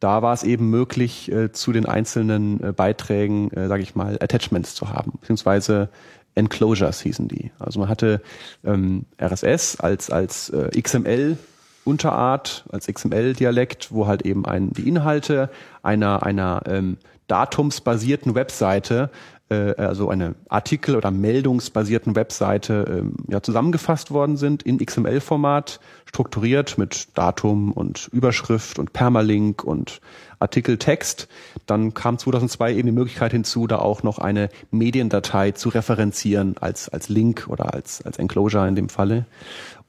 da war es eben möglich, äh, zu den einzelnen äh, Beiträgen, äh, sage ich mal, Attachments zu haben, beziehungsweise Enclosures hießen die. Also man hatte ähm, RSS als als äh, XML Unterart, als XML-Dialekt, wo halt eben ein, die Inhalte einer einer ähm, datumsbasierten Webseite äh, also eine Artikel- oder meldungsbasierten Webseite ähm, ja, zusammengefasst worden sind in XML-Format, strukturiert mit Datum und Überschrift und Permalink und Artikeltext. Dann kam 2002 eben die Möglichkeit hinzu, da auch noch eine Mediendatei zu referenzieren als, als Link oder als, als Enclosure in dem Falle.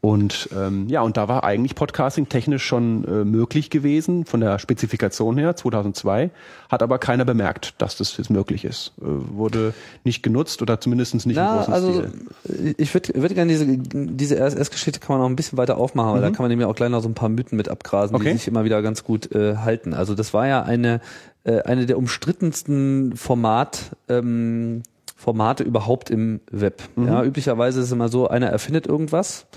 Und ähm, ja, und da war eigentlich Podcasting technisch schon äh, möglich gewesen, von der Spezifikation her, 2002, hat aber keiner bemerkt, dass das jetzt möglich ist. Äh, wurde nicht genutzt oder zumindest nicht im Na, großen also Stil. ich würde würd gerne diese, diese RSS-Geschichte kann man noch ein bisschen weiter aufmachen, weil da kann man nämlich auch gleich noch so ein paar Mythen mit abgrasen, Mhm. Okay. die sich immer wieder ganz gut äh, halten. Also das war ja eine, äh, eine der umstrittensten Format, ähm, Formate überhaupt im Web. Mhm. Ja, üblicherweise ist es immer so, einer erfindet irgendwas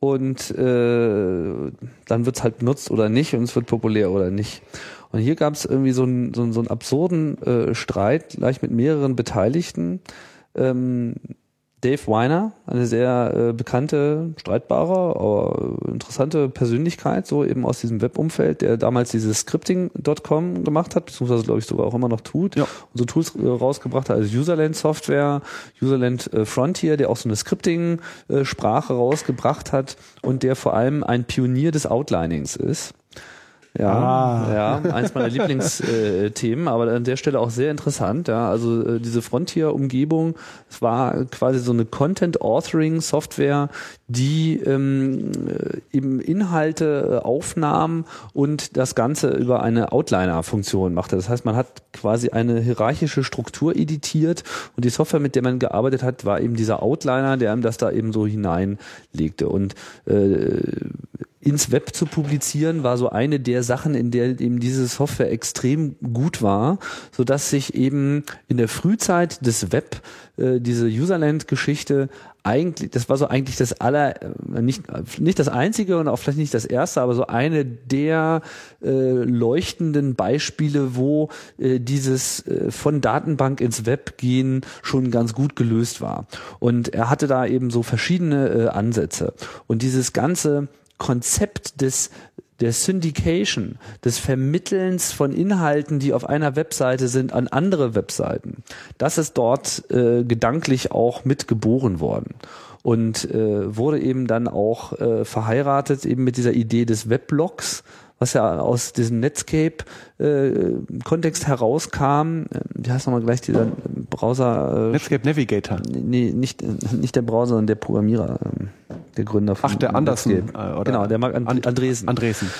und äh, dann wird's halt benutzt oder nicht und es wird populär oder nicht. Und hier gab's irgendwie so einen, so so einen absurden äh, Streit, gleich mit mehreren Beteiligten. Ähm, Dave Weiner, eine sehr äh, bekannte, streitbare, aber interessante Persönlichkeit, so eben aus diesem Webumfeld, der damals dieses Scripting.com gemacht hat, beziehungsweise glaube ich sogar auch immer noch tut, Ja. und so Tools äh, rausgebracht hat, also Userland Software, Userland äh, Frontier, der auch so eine Scripting-Sprache rausgebracht hat und der vor allem ein Pionier des Outlinings ist. Ja, Ah. ja, eins meiner Lieblingsthemen, aber an der Stelle auch sehr interessant. Ja, also äh, diese Frontier-Umgebung, es war quasi so eine Content-Authoring-Software, die ähm, äh, eben Inhalte äh, aufnahm und das Ganze über eine Outliner-Funktion machte. Das heißt, man hat quasi eine hierarchische Struktur editiert und die Software, mit der man gearbeitet hat, war eben dieser Outliner, der einem das da eben so hineinlegte. Und äh, ins Web zu publizieren, war so eine der Sachen, in der eben diese Software extrem gut war, so dass sich eben in der Frühzeit des Web äh, diese Userland-Geschichte eigentlich, das war so eigentlich das aller, äh, nicht, nicht das einzige und auch vielleicht nicht das erste, aber so eine der äh, leuchtenden Beispiele, wo äh, dieses äh, von Datenbank ins Web gehen schon ganz gut gelöst war. Und er hatte da eben so verschiedene äh, Ansätze. Und dieses ganze Konzept des der Syndication, des Vermittelns von Inhalten, die auf einer Webseite sind, an andere Webseiten, das ist dort äh, gedanklich auch mitgeboren worden. Und äh, wurde eben dann auch äh, verheiratet eben mit dieser Idee des Weblogs, was ja aus diesem Netscape-Kontext herauskam. Äh, Wie heißt nochmal gleich dieser Browser? Äh, Netscape Navigator. nee, nicht, nicht der Browser, sondern der Programmierer, ähm, der Gründer von Ach, der äh, oder- genau, der Marc And And- Andresen. Andresen.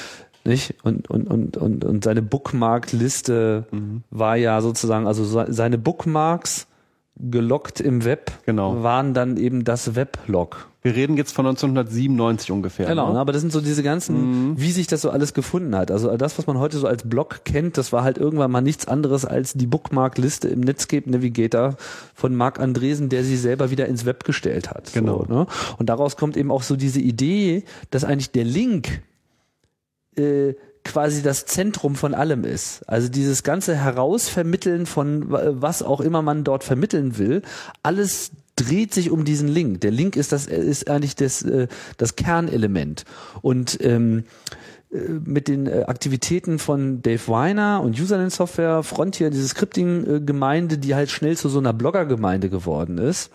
nicht? Und, und, und, und, und seine Bookmark-Liste Mhm. war ja sozusagen, also se- seine Bookmarks gelockt im Web Genau. waren dann eben das Weblog. Wir reden jetzt von 1997 ungefähr. Genau, ne? aber das sind so diese ganzen, wie sich das so alles gefunden hat. Also das, was man heute so als Blog kennt, das war halt irgendwann mal nichts anderes als die Bookmark-Liste im Netscape Navigator von Marc Andresen, der sie selber wieder ins Web gestellt hat. Genau. So, ne? Und daraus kommt eben auch so diese Idee, dass eigentlich der Link äh, quasi das Zentrum von allem ist. Also dieses ganze Herausvermitteln von wa- was auch immer man dort vermitteln will, alles dreht sich um diesen Link. Der Link ist das ist eigentlich das äh, das Kernelement und ähm, äh, mit den äh, Aktivitäten von Dave Weiner und Userland Software, Frontier, diese Scripting-Gemeinde, die halt schnell zu so einer Blogger-Gemeinde geworden ist,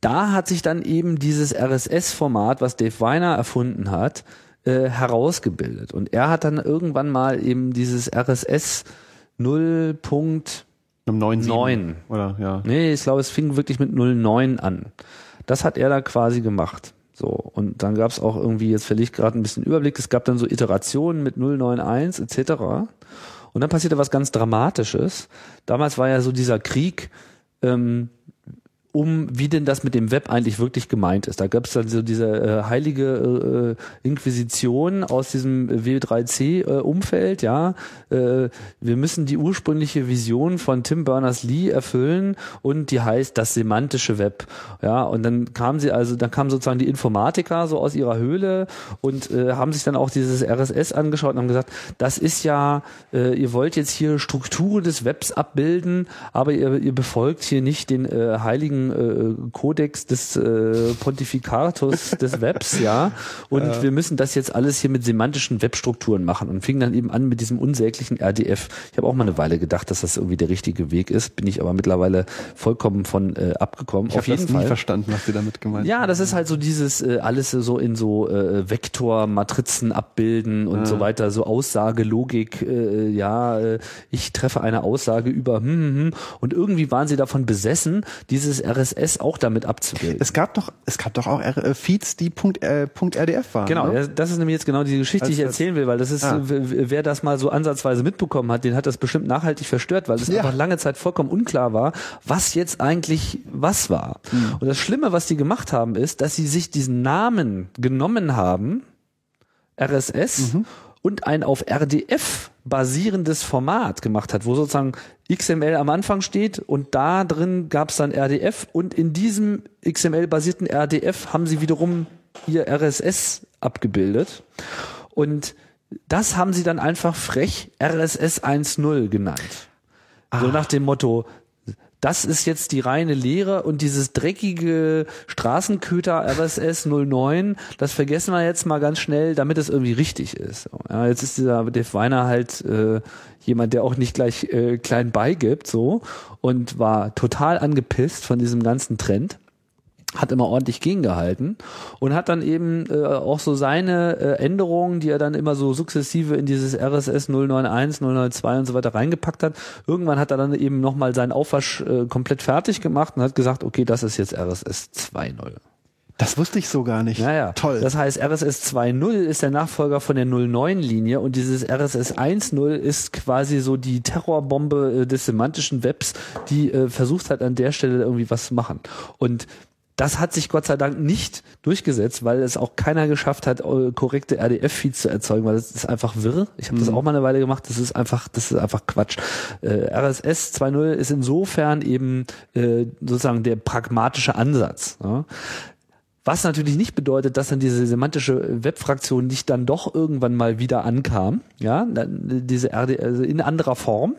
da hat sich dann eben dieses RSS-Format, was Dave Weiner erfunden hat, äh, herausgebildet. Und er hat dann irgendwann mal eben dieses RSS 0.9 9 oder ja. Nee, ich glaube, es fing wirklich mit 09 an. Das hat er da quasi gemacht. So, und dann gab es auch irgendwie, jetzt verliere ich gerade ein bisschen Überblick, es gab dann so Iterationen mit 091 etc. Und dann passierte was ganz Dramatisches. Damals war ja so dieser Krieg, ähm, um, wie denn das mit dem Web eigentlich wirklich gemeint ist. Da gab es dann so diese äh, heilige äh, Inquisition aus diesem W3C-Umfeld, äh, ja. Äh, wir müssen die ursprüngliche Vision von Tim Berners-Lee erfüllen und die heißt das semantische Web. Ja, und dann kamen sie also, dann kamen sozusagen die Informatiker so aus ihrer Höhle und äh, haben sich dann auch dieses RSS angeschaut und haben gesagt, das ist ja, äh, ihr wollt jetzt hier Struktur des Webs abbilden, aber ihr, ihr befolgt hier nicht den äh, heiligen äh, Kodex des äh, Pontificatus des Webs, ja. Und ja. wir müssen das jetzt alles hier mit semantischen Webstrukturen machen und fing dann eben an mit diesem unsäglichen RDF. Ich habe auch mal eine Weile gedacht, dass das irgendwie der richtige Weg ist, bin ich aber mittlerweile vollkommen von äh, abgekommen. Ich habe das nie verstanden, was Sie damit gemeint Ja, das ist halt so dieses äh, alles so in so äh, Vektormatrizen abbilden und ja. so weiter, so Aussagelogik, äh, ja, äh, ich treffe eine Aussage über hm, hm, hm, und irgendwie waren sie davon besessen, dieses RSS auch damit abzubilden. Es gab doch, es gab doch auch äh, Feeds, die Punkt, äh, Punkt .rdf waren. Genau, ne? das ist nämlich jetzt genau die Geschichte, die ich erzählen will, weil das ist, ah. wer das mal so ansatzweise mitbekommen hat, den hat das bestimmt nachhaltig verstört, weil es ja. einfach lange Zeit vollkommen unklar war, was jetzt eigentlich was war. Mhm. Und das Schlimme, was die gemacht haben, ist, dass sie sich diesen Namen genommen haben, RSS, mhm und ein auf RDF basierendes Format gemacht hat, wo sozusagen XML am Anfang steht und da drin gab es dann RDF und in diesem XML-basierten RDF haben sie wiederum ihr RSS abgebildet und das haben sie dann einfach frech RSS 1.0 genannt. Ah. So nach dem Motto, das ist jetzt die reine Lehre und dieses dreckige Straßenköter RSS 09, das vergessen wir jetzt mal ganz schnell, damit es irgendwie richtig ist. Ja, jetzt ist dieser Dave Weiner halt äh, jemand, der auch nicht gleich äh, klein beigibt, so und war total angepisst von diesem ganzen Trend hat immer ordentlich gegengehalten und hat dann eben äh, auch so seine äh, Änderungen, die er dann immer so sukzessive in dieses RSS 091, 002 und so weiter reingepackt hat. Irgendwann hat er dann eben nochmal seinen Aufwasch äh, komplett fertig gemacht und hat gesagt, okay, das ist jetzt RSS 2.0. Das wusste ich so gar nicht. Naja, toll. Das heißt, RSS 2.0 ist der Nachfolger von der 09-Linie und dieses RSS 1.0 ist quasi so die Terrorbombe äh, des semantischen Webs, die äh, versucht hat, an der Stelle irgendwie was zu machen. Und das hat sich Gott sei Dank nicht durchgesetzt, weil es auch keiner geschafft hat, äh, korrekte RDF-Feeds zu erzeugen, weil das ist einfach wirr. Ich habe mhm. das auch mal eine Weile gemacht. Das ist einfach, das ist einfach Quatsch. Äh, RSS 2.0 ist insofern eben äh, sozusagen der pragmatische Ansatz. Ja? Was natürlich nicht bedeutet, dass dann diese semantische Webfraktion nicht dann doch irgendwann mal wieder ankam, ja, diese RD, also in anderer Form.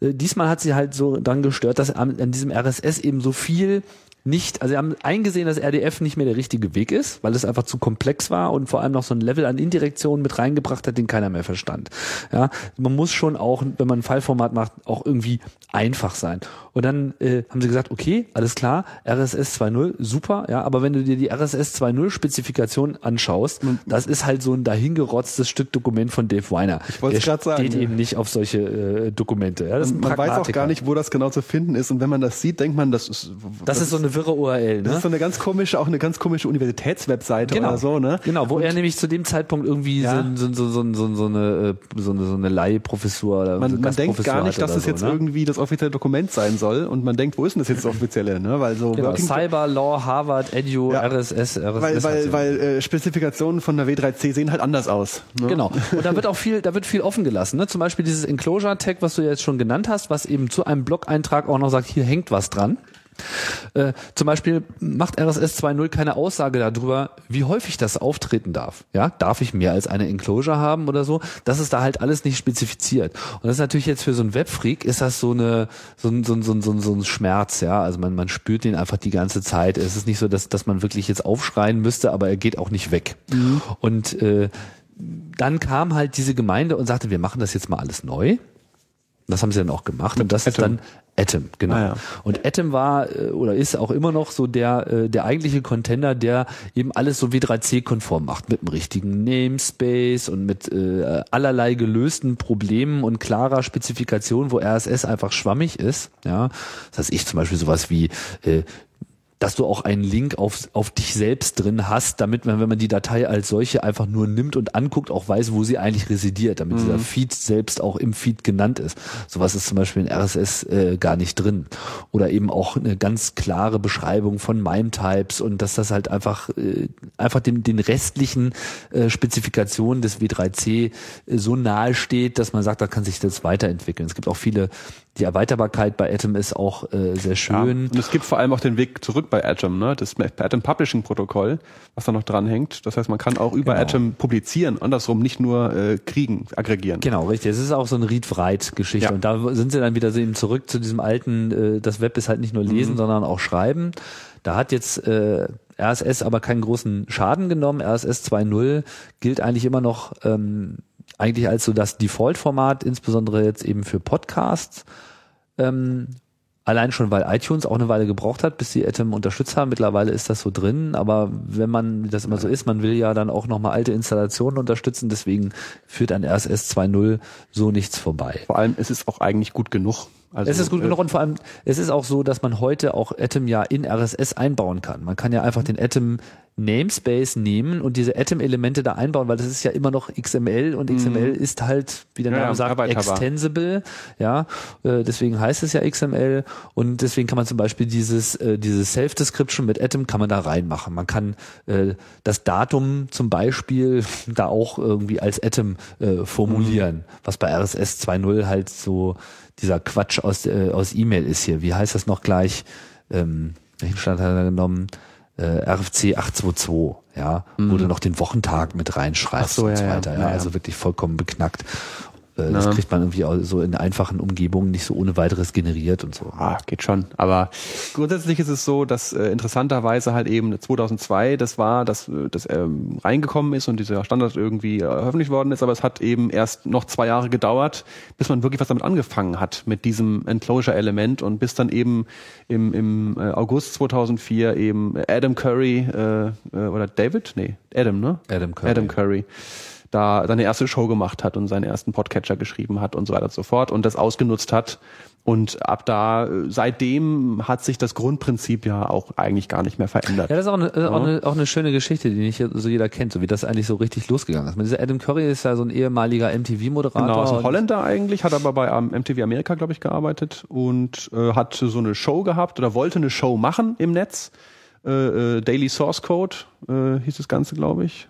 Äh, diesmal hat sie halt so dann gestört, dass an, an diesem RSS eben so viel nicht, also sie haben eingesehen, dass RDF nicht mehr der richtige Weg ist, weil es einfach zu komplex war und vor allem noch so ein Level an Indirektion mit reingebracht hat, den keiner mehr verstand. Ja, man muss schon auch, wenn man ein Fallformat macht, auch irgendwie einfach sein. Und dann äh, haben sie gesagt, okay, alles klar, RSS 2.0, super, ja, aber wenn du dir die RSS 2.0 Spezifikation anschaust, das ist halt so ein dahingerotztes Stück Dokument von Dave Weiner. Ich wollte gerade sagen. steht eben nicht auf solche äh, Dokumente. Ja, das man weiß auch gar nicht, wo das genau zu finden ist und wenn man das sieht, denkt man, das ist das, das ist so eine wirre URL, ne? Das ist so eine ganz komische, auch eine ganz komische Universitätswebseite genau. oder so, ne? Genau, wo und, er nämlich zu dem Zeitpunkt irgendwie ja. so, so, so, so, so, eine, äh, so eine so eine Leihprofessur oder man, man denkt gar nicht, dass es so, jetzt ne? irgendwie das offizielle Dokument sein soll und man denkt, wo ist denn das jetzt das offizielle, ne? Weil so genau, Cyber Law, Harvard, Edu, ja. RSS, RSS. Weil, weil, weil äh, Spezifikationen von der W3C sehen halt anders aus. Ne? Genau. Und da wird auch viel, da wird viel offen gelassen. Ne? Zum Beispiel dieses Enclosure Tag, was du jetzt schon genannt hast, was eben zu einem Blog-Eintrag auch noch sagt, hier hängt was dran. Äh, zum Beispiel macht RSS 2.0 keine Aussage darüber, wie häufig das auftreten darf. Ja, darf ich mehr als eine Enclosure haben oder so? Das ist da halt alles nicht spezifiziert. Und das ist natürlich jetzt für so einen Webfreak ist das so eine so ein, so ein, so ein, so ein, so ein Schmerz. Ja, also man man spürt den einfach die ganze Zeit. Es ist nicht so, dass dass man wirklich jetzt aufschreien müsste, aber er geht auch nicht weg. Mhm. Und äh, dann kam halt diese Gemeinde und sagte, wir machen das jetzt mal alles neu Das haben sie dann auch gemacht. und das Atom. ist dann Atom, genau. Ah, ja. Und Atom war äh, oder ist auch immer noch so der, äh, der eigentliche Contender, der eben alles so W3C-konform macht, mit dem richtigen Namespace und mit äh, allerlei gelösten Problemen und klarer Spezifikation, wo RSS einfach schwammig ist. Ja, das heißt, ich zum Beispiel sowas wie äh, dass du auch einen Link auf, auf dich selbst drin hast, damit man, wenn man die Datei als solche einfach nur nimmt und anguckt, auch weiß, wo sie eigentlich residiert, damit dieser Feed selbst auch im Feed genannt ist. Sowas ist zum Beispiel in RSS äh, gar nicht drin. Oder eben auch eine ganz klare Beschreibung von MIME-Types und dass das halt einfach, äh, einfach den, den restlichen äh, Spezifikationen des W3C äh, so nahe steht, dass man sagt, da kann sich das weiterentwickeln. Es gibt auch viele, die Erweiterbarkeit bei Atom ist auch äh, sehr Ja. schön. Und es gibt vor allem auch den Weg zurück bei Atom, ne? Das Atom Publishing Protokoll, was da noch dranhängt. Das heißt, man kann auch über Genau. Atom publizieren, andersrum nicht nur äh, kriegen, aggregieren. Genau, richtig. Es ist auch so eine Read-Write-Geschichte. Ja. Und da sind sie dann wieder so eben zurück zu diesem alten, äh, das Web ist halt nicht nur lesen, sondern auch schreiben. Da hat jetzt äh, RSS aber keinen großen Schaden genommen. RSS 2.0 gilt eigentlich immer noch ähm, eigentlich als so das Default-Format, insbesondere jetzt eben für Podcasts. Ähm, Allein schon, weil iTunes auch eine Weile gebraucht hat, bis sie Atom unterstützt haben. Mittlerweile ist das so drin, aber wenn man, wie das immer so ist, man will ja dann auch nochmal alte Installationen unterstützen, deswegen führt an RSS 2.0 so nichts vorbei. Vor allem ist es auch eigentlich gut genug. Also, Es ist gut äh, genug und vor allem, es ist auch so, dass man heute auch Atom ja in RSS einbauen kann. Man kann ja einfach den Atom Namespace nehmen und diese Atom-Elemente da einbauen, weil das ist ja immer noch XML und XML ist halt, wie der Name ja, sagt, extensible. Ja, äh, deswegen heißt es ja XML und deswegen kann man zum Beispiel dieses, äh, dieses Self-Description mit Atom kann man da reinmachen. Man kann äh, das Datum zum Beispiel da auch irgendwie als Atom äh, formulieren, was bei RSS 2.0 halt so dieser Quatsch aus, äh, aus E-Mail ist hier. Wie heißt das noch gleich? Ähm, welchen Stand hat er genommen? Äh, RFC 822, ja, wo du noch den Wochentag mit reinschreibst Mhm. So, und so ja, ja. weiter. Ja, ja. Also wirklich vollkommen beknackt. Äh, das Na. kriegt man irgendwie auch so in einfachen Umgebungen nicht so ohne weiteres generiert und so. Ah, geht schon. Aber grundsätzlich ist es so, dass äh, interessanterweise halt eben 2002 das war, dass äh, das ähm, reingekommen ist und dieser Standard irgendwie äh, veröffentlicht worden ist. Aber es hat eben erst noch zwei Jahre gedauert, bis man wirklich was damit angefangen hat, mit diesem Enclosure-Element und bis dann eben im, im äh, August 2004 eben Adam Curry äh, äh, oder David? Nee, Adam, ne? Adam Curry. Adam Curry da seine erste Show gemacht hat und seinen ersten Podcatcher geschrieben hat und so weiter und so fort und das ausgenutzt hat. Und ab da, seitdem hat sich das Grundprinzip ja auch eigentlich gar nicht mehr verändert. Ja, das ist auch eine, äh, auch, eine, auch eine schöne Geschichte, die nicht so jeder kennt, so wie das eigentlich so richtig losgegangen ist. Dieser Adam Curry ist ja so ein ehemaliger MTV-Moderator. Genau, ist ein und- Holländer eigentlich, hat aber bei ähm, MTV Amerika, glaube ich, gearbeitet und äh, hat so eine Show gehabt oder wollte eine Show machen im Netz. Äh, äh, Daily Source Code äh, hieß das Ganze, glaube ich.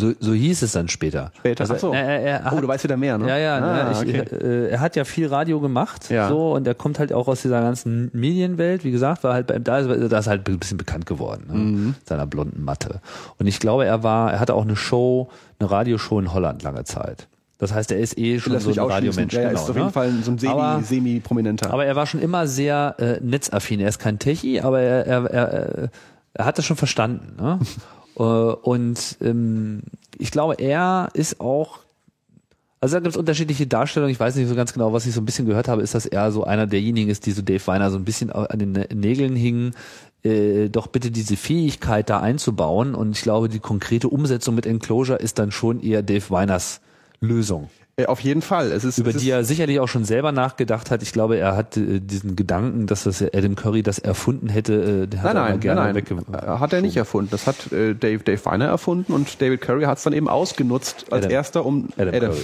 So, so hieß es dann später. Später. Also, Ach so. er, er, er oh, hat, du weißt wieder mehr, ne? Ja, ja, ah, ne, ich, okay. äh, er hat ja viel Radio gemacht, Ja. so und er kommt halt auch aus dieser ganzen Medienwelt, wie gesagt, war halt bei da ist, da ist halt ein bisschen bekannt geworden, ne, Mhm. seiner blonden Matte. Und ich glaube, er war, er hatte auch eine Show, eine Radioshow in Holland lange Zeit. Das heißt, er ist eh schon so ein. Radiomensch. Ja, ja, genau, ist auf ne? jeden Fall so ein semi, semi-prominenter. Aber er war schon immer sehr äh, netzaffin. Er ist kein Techie, aber er, er, er, er hat das schon verstanden. Ne? Äh, Und ähm, ich glaube, er ist auch also da gibt es unterschiedliche Darstellungen. Ich weiß nicht so ganz genau, was ich so ein bisschen gehört habe, ist, dass er so einer derjenigen ist, die so Dave Weiner so ein bisschen an den Nägeln hingen, äh, doch bitte diese Fähigkeit da einzubauen. Und ich glaube, die konkrete Umsetzung mit Enclosure ist dann schon eher Dave Weiners Lösung auf jeden Fall. Es ist, über es ist, die er sicherlich auch schon selber nachgedacht hat. Ich glaube, er hat äh, diesen Gedanken, dass das Adam Curry das erfunden hätte, äh, der hat Nein, aber nein, gerne nein, nein. Äh, Hat er nicht erfunden. Das hat äh, Dave, Dave Weiner erfunden und David Curry hat es dann eben ausgenutzt als Adam. erster, um Adam, Curry.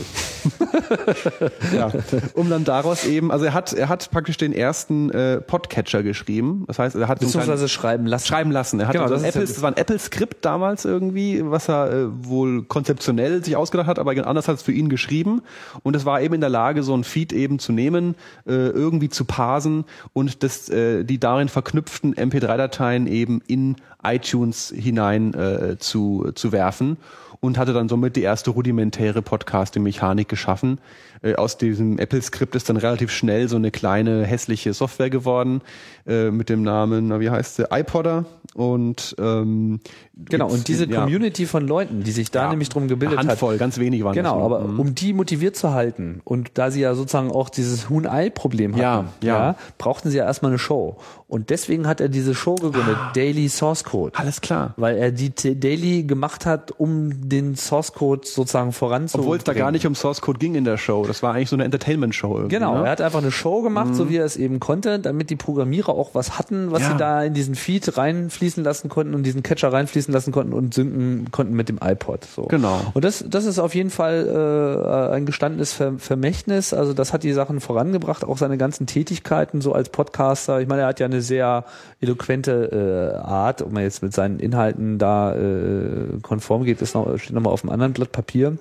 ja, um dann daraus eben, also er hat, er hat praktisch den ersten äh, Podcatcher geschrieben. Das heißt, er hat so Beziehungsweise schreiben lassen. schreiben lassen. Er hat Genau, so das ist ja- Apple, das war ein Apple-Skript damals irgendwie, was er äh, wohl konzeptionell sich ausgedacht hat, aber anders hat es für ihn geschrieben. Und es war eben in der Lage, so ein Feed eben zu nehmen, äh, irgendwie zu parsen und das, äh, die darin verknüpften MP3-Dateien eben in iTunes hinein äh, zu, zu werfen und hatte dann somit die erste rudimentäre Podcasting-Mechanik geschaffen. Äh, aus diesem Apple-Skript ist dann relativ schnell so eine kleine hässliche Software geworden äh, mit dem Namen, na, wie heißt sie, iPodder. Und ähm, Genau, und diese ja, Community von Leuten, die sich da ja, nämlich drum gebildet hat. Handvoll, ganz wenig waren Genau, das aber Mhm. um die motiviert zu halten und da sie ja sozusagen auch dieses Huhn-Ei-Problem hatten, Ja, ja. brauchten sie ja erstmal eine Show. Und deswegen hat er diese Show gegründet, Daily Source Code. Alles klar. Weil er die Daily gemacht hat, um den Source Code sozusagen voranzubringen. Obwohl es da gar nicht um Source Code ging in der Show. Das war eigentlich so eine Entertainment-Show. irgendwie, Genau, Ne? er hat einfach eine Show gemacht, so wie er es eben konnte, damit die Programmierer auch was hatten, was sie da in diesen Feed reinfließen lassen konnten und diesen Catcher reinfließen lassen konnten und synken konnten mit dem iPod. So. Genau. Und das, das ist auf jeden Fall äh, ein gestandenes Ver Vermächtnis. Also das hat die Sachen vorangebracht, auch seine ganzen Tätigkeiten so als Podcaster. Ich meine, er hat ja eine sehr eloquente äh, Art, ob man jetzt mit seinen Inhalten da äh, konform geht, ist noch, steht nochmal auf einem anderen Blatt Papier.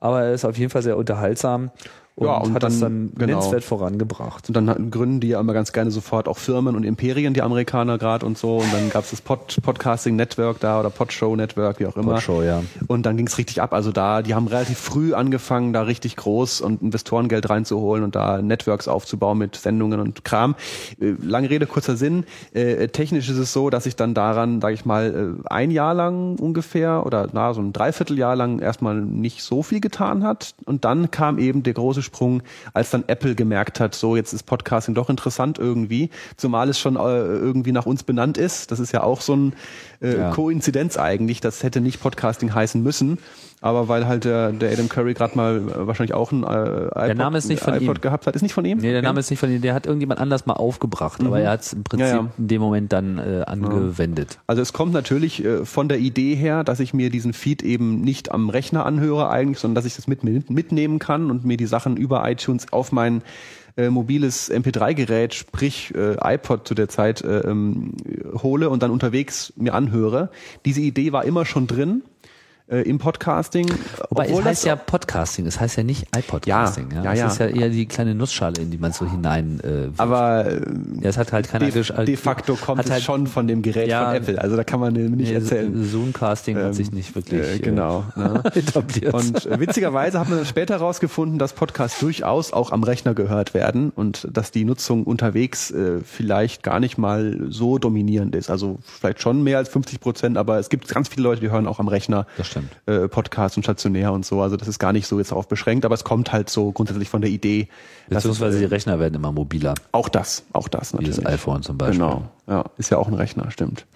Aber er ist auf jeden Fall sehr unterhaltsam und, Ja, und hat dann- dann genau. nennenswert vorangebracht. Und dann hatten- gründen die ja immer ganz gerne sofort auch Firmen und Imperien, die Amerikaner gerade und so. Und dann gab es das Pod Podcasting Network da oder Podshow Network, wie auch immer. Podshow, ja. Und dann ging es richtig ab. Also da, die haben relativ früh angefangen, da richtig groß und Investorengeld reinzuholen und da Networks aufzubauen mit Sendungen und Kram. Äh, lange Rede, kurzer Sinn. Äh, technisch ist es so, dass ich dann daran, sage ich mal, äh, ein Jahr lang ungefähr oder na, so ein Dreivierteljahr lang erstmal nicht so viel getan hat. Und dann kam eben der große Sprung, als dann Apple gemerkt hat, so jetzt ist Podcasting doch interessant irgendwie, zumal es schon äh, irgendwie nach uns benannt ist. Das ist ja auch so ein äh, Ja. Koinzidenz eigentlich. Das hätte nicht Podcasting heißen müssen. Aber weil halt der, der Adam Curry gerade mal äh, wahrscheinlich auch ein äh, iPod, iPod ihm. gehabt hat, ist nicht von ihm? Nee, der Okay. Name ist nicht von ihm, der hat irgendjemand anders mal aufgebracht, aber er hat es im Prinzip Mhm. Ja, ja. in dem Moment dann äh, angewendet. Also es kommt natürlich äh, von der Idee her, dass ich mir diesen Feed eben nicht am Rechner anhöre eigentlich, sondern dass ich das mit, mit mitnehmen kann und mir die Sachen über iTunes auf mein äh, mobiles MP3-Gerät, sprich äh, iPod zu der Zeit, äh, ähm, hole und dann unterwegs mir anhöre. Diese Idee war immer schon drin äh, im Podcasting. Wobei obwohl es heißt ja Podcasting, es heißt ja nicht iPodcasting. Ja, Ja, ja, Es ja. ist ja eher die kleine Nussschale, in die man so hinein äh, aber äh, ja, es hat halt keiner de, gesch- de facto kommt es halt, schon von dem Gerät Ja, von Apple. Also da kann man nicht Nee, erzählen. Zoomcasting hat sich nicht wirklich Äh, genau. ne? äh, etabliert. Und äh, witzigerweise hat man dann später herausgefunden, dass Podcasts durchaus auch am Rechner gehört werden und dass die Nutzung unterwegs äh, vielleicht gar nicht mal so dominierend ist. Also vielleicht schon mehr als 50 Prozent, aber es gibt ganz viele Leute, die hören auch am Rechner Das stimmt. Äh, Podcasts und stationär und so. Also das ist gar nicht so jetzt darauf beschränkt, aber es kommt halt so grundsätzlich von der Idee. Beziehungsweise die äh, Rechner werden immer mobiler, auch das, auch das wie natürlich. das iPhone zum Beispiel. Genau, ja, ist ja auch ein Rechner, stimmt.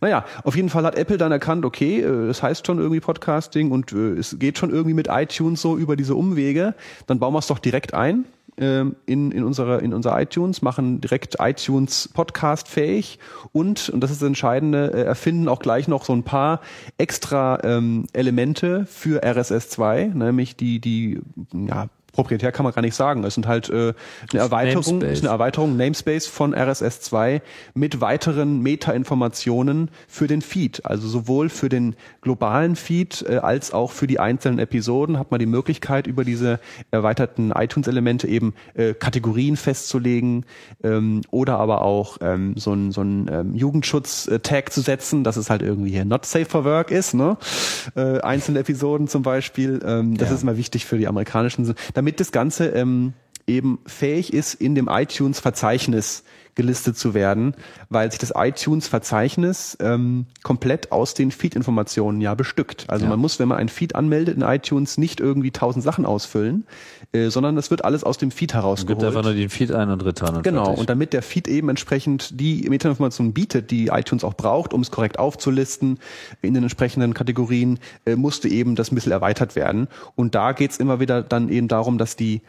Naja, auf jeden Fall hat Apple dann erkannt, okay, äh, es heißt schon irgendwie Podcasting und äh, es geht schon irgendwie mit iTunes so über diese Umwege, dann bauen wir es doch direkt ein ähm, in, in, unsere, in unser iTunes, machen direkt iTunes Podcast fähig und, und das ist das Entscheidende, äh, erfinden auch gleich noch so ein paar extra ähm, Elemente für RSS 2, nämlich die, die, ja, proprietär kann man gar nicht sagen. Es sind halt äh, eine Erweiterung, Namespace. ist eine Erweiterung Namespace von RSS 2 mit weiteren Meta-Informationen für den Feed. Also sowohl für den globalen Feed äh, als auch für die einzelnen Episoden hat man die Möglichkeit, über diese erweiterten iTunes-Elemente eben äh, Kategorien festzulegen ähm, oder aber auch ähm, so ein, so ein ähm, Jugendschutz-Tag zu setzen, dass es halt irgendwie hier not safe for work ist. Ne? Äh, einzelne Episoden zum Beispiel. Ähm, das Ja. ist mal wichtig für die amerikanischen, damit das Ganze ähm, eben fähig ist, in dem iTunes-Verzeichnis gelistet zu werden, weil sich das iTunes-Verzeichnis ähm, komplett aus den Feed-Informationen ja bestückt. Also Ja. man muss, wenn man einen Feed anmeldet in iTunes, nicht irgendwie tausend Sachen ausfüllen, äh, sondern es wird alles aus dem Feed Gibt herausgeholt. einfach nur den Feed ein und return und Genau, fertig. und damit der Feed eben entsprechend die Metainformationen bietet, die iTunes auch braucht, um es korrekt aufzulisten in den entsprechenden Kategorien, äh, musste eben das ein bisschen erweitert werden. Und da geht's immer wieder dann eben darum, dass die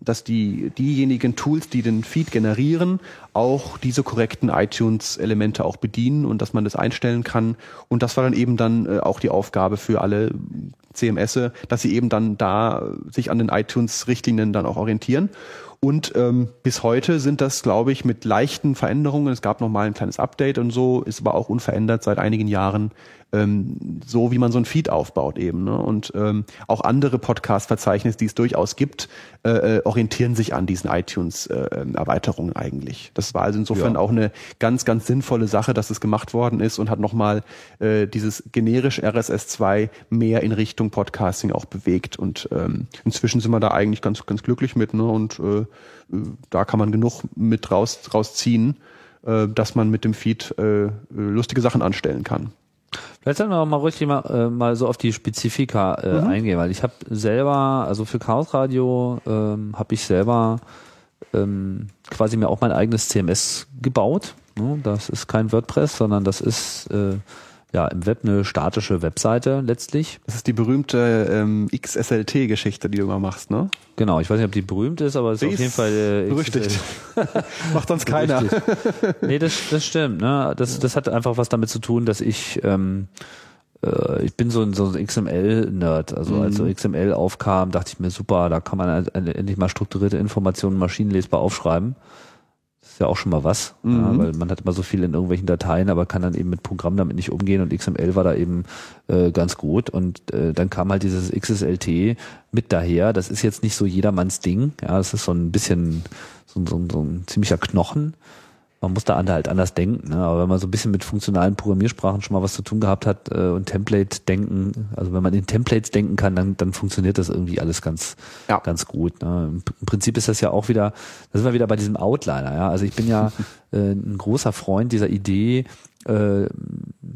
dass die diejenigen Tools, die den Feed generieren, auch diese korrekten iTunes-Elemente auch bedienen und dass man das einstellen kann. Und das war dann eben dann äh, auch die Aufgabe für alle CMS, dass sie eben dann da sich an den iTunes-Richtlinien dann auch orientieren. Und ähm, bis heute sind das, glaube ich, mit leichten Veränderungen. Es gab noch mal ein kleines Update und so, ist aber auch unverändert seit einigen Jahren ähm, so, wie man so ein Feed aufbaut eben. Ne? Und ähm, auch andere Podcast-Verzeichnisse, die es durchaus gibt, äh, äh, orientieren sich an diesen iTunes-Erweiterungen eigentlich. Das war also insofern Ja. auch eine ganz, ganz sinnvolle Sache, dass es gemacht worden ist und hat nochmal äh, dieses generisch RSS2 mehr in Richtung Podcasting auch bewegt. Und ähm, inzwischen sind wir da eigentlich ganz, ganz glücklich mit. Ne? Und äh, äh, da kann man genug mit raus, rausziehen äh, dass man mit dem Feed äh, lustige Sachen anstellen kann. Vielleicht sollten wir mal richtig mal, äh, mal so auf die Spezifika äh, mhm. eingehen, weil ich habe selber, also für Chaos Radio ähm, habe ich selber ähm, quasi mir auch mein eigenes CMS gebaut. Ne? Das ist kein WordPress, sondern das ist äh, ja im Web eine statische Webseite letztlich. Das ist die berühmte ähm, XSLT-Geschichte, die du immer machst, ne? Genau, ich weiß nicht, ob die berühmt ist, aber es ist auf jeden Fall äh, berüchtigt. Macht sonst keiner. nee, das, das stimmt. Ne? Das, das hat einfach was damit zu tun, dass ich ähm, äh, ich bin so ein, so ein XML-Nerd. Also mhm. als so XML aufkam, dachte ich mir, super, da kann man endlich mal strukturierte Informationen maschinenlesbar aufschreiben ist ja auch schon mal was, mhm. ja, weil man hat immer so viel in irgendwelchen Dateien, aber kann dann eben mit Programmen damit nicht umgehen und XML war da eben äh, ganz gut und äh, dann kam halt dieses XSLT mit daher. Das ist jetzt nicht so jedermanns Ding, ja, das ist so ein bisschen so, so, so ein ziemlicher Knochen man muss da halt anders denken. Ne? Aber wenn man so ein bisschen mit funktionalen Programmiersprachen schon mal was zu tun gehabt hat äh, und Template-Denken, also wenn man in Templates denken kann, dann, dann funktioniert das irgendwie alles ganz, ja. ganz gut. Ne? Im Prinzip ist das ja auch wieder, da sind wir wieder bei diesem Outliner. Ja? Also ich bin ja äh, ein großer Freund dieser Idee, äh,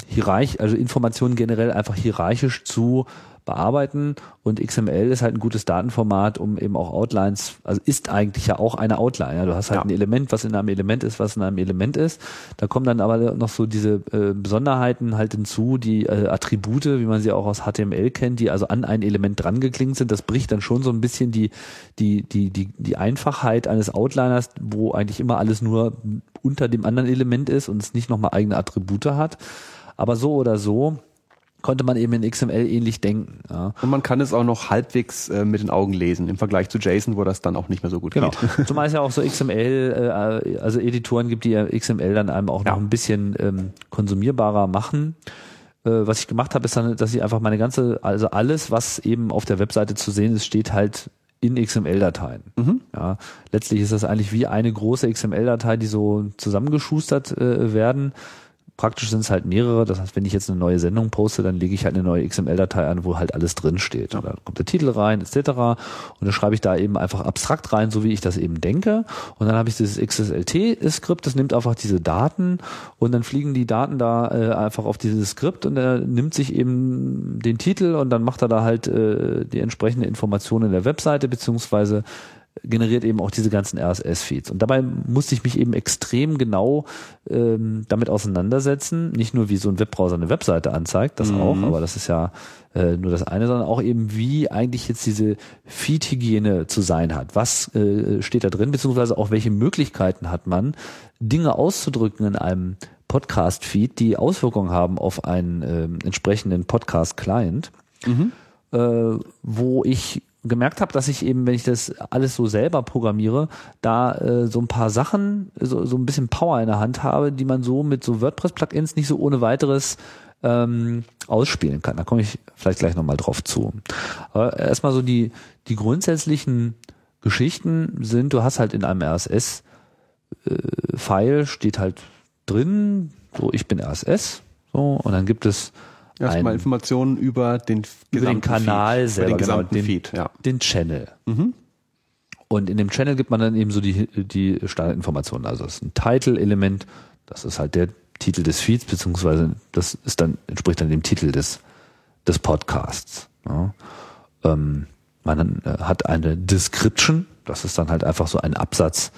hierarch, also Informationen generell einfach hierarchisch zu bearbeiten und XML ist halt ein gutes Datenformat, um eben auch Outlines, also ist eigentlich ja auch eine Outline. Ja. Du hast halt ja. ein Element, was in einem Element ist, was in einem Element ist. Da kommen dann aber noch so diese äh, Besonderheiten halt hinzu, die äh, Attribute, wie man sie auch aus HTML kennt, die also an ein Element dran geklingt sind. Das bricht dann schon so ein bisschen die, die, die, die, die Einfachheit eines Outliners, wo eigentlich immer alles nur unter dem anderen Element ist und es nicht nochmal eigene Attribute hat. Aber so oder so, konnte man eben in XML ähnlich denken. Ja. Und man kann es auch noch halbwegs äh, mit den Augen lesen, im Vergleich zu JSON, wo das dann auch nicht mehr so gut genau. geht. Zumal es ja auch so XML, äh, also Editoren gibt, die ja XML dann einem auch ja. noch ein bisschen ähm, konsumierbarer machen. Äh, was ich gemacht habe, ist dann, dass ich einfach meine ganze, also alles, was eben auf der Webseite zu sehen ist, steht halt in XML-Dateien. Mhm. Ja, letztlich ist das eigentlich wie eine große XML-Datei, die so zusammengeschustert äh, werden praktisch sind es halt mehrere. Das heißt, wenn ich jetzt eine neue Sendung poste, dann lege ich halt eine neue XML-Datei an, wo halt alles drin steht. Und dann kommt der Titel rein, etc. Und dann schreibe ich da eben einfach abstrakt rein, so wie ich das eben denke. Und dann habe ich dieses XSLT-Skript, das nimmt einfach diese Daten und dann fliegen die Daten da äh, einfach auf dieses Skript und er nimmt sich eben den Titel und dann macht er da halt äh, die entsprechende Information in der Webseite beziehungsweise generiert eben auch diese ganzen RSS-Feeds. Und dabei musste ich mich eben extrem genau ähm, damit auseinandersetzen. Nicht nur, wie so ein Webbrowser eine Webseite anzeigt, das mhm. auch, aber das ist ja äh, nur das eine, sondern auch eben, wie eigentlich jetzt diese Feed-Hygiene zu sein hat. Was äh, steht da drin, beziehungsweise auch welche Möglichkeiten hat man, Dinge auszudrücken in einem Podcast-Feed, die Auswirkungen haben auf einen äh, entsprechenden Podcast-Client. Mhm. Äh, wo ich gemerkt habe, dass ich eben, wenn ich das alles so selber programmiere, da äh, so ein paar Sachen, so, so ein bisschen Power in der Hand habe, die man so mit so WordPress-Plugins nicht so ohne weiteres ähm, ausspielen kann. Da komme ich vielleicht gleich nochmal drauf zu. Aber erstmal so die, die grundsätzlichen Geschichten sind, du hast halt in einem RSS-File, äh, steht halt drin, so ich bin RSS, so, und dann gibt es Erstmal Informationen über den, über den Kanal Feed, selber, den genau, gesamten den, Feed, ja. den Channel. Mhm. Und in dem Channel gibt man dann eben so die, die Standardinformationen. Also das ist ein Title-Element, das ist halt der Titel des Feeds, beziehungsweise das ist dann, entspricht dann dem Titel des, des Podcasts. Ja. Ähm, man äh, hat eine Description, das ist dann halt einfach so ein Absatz,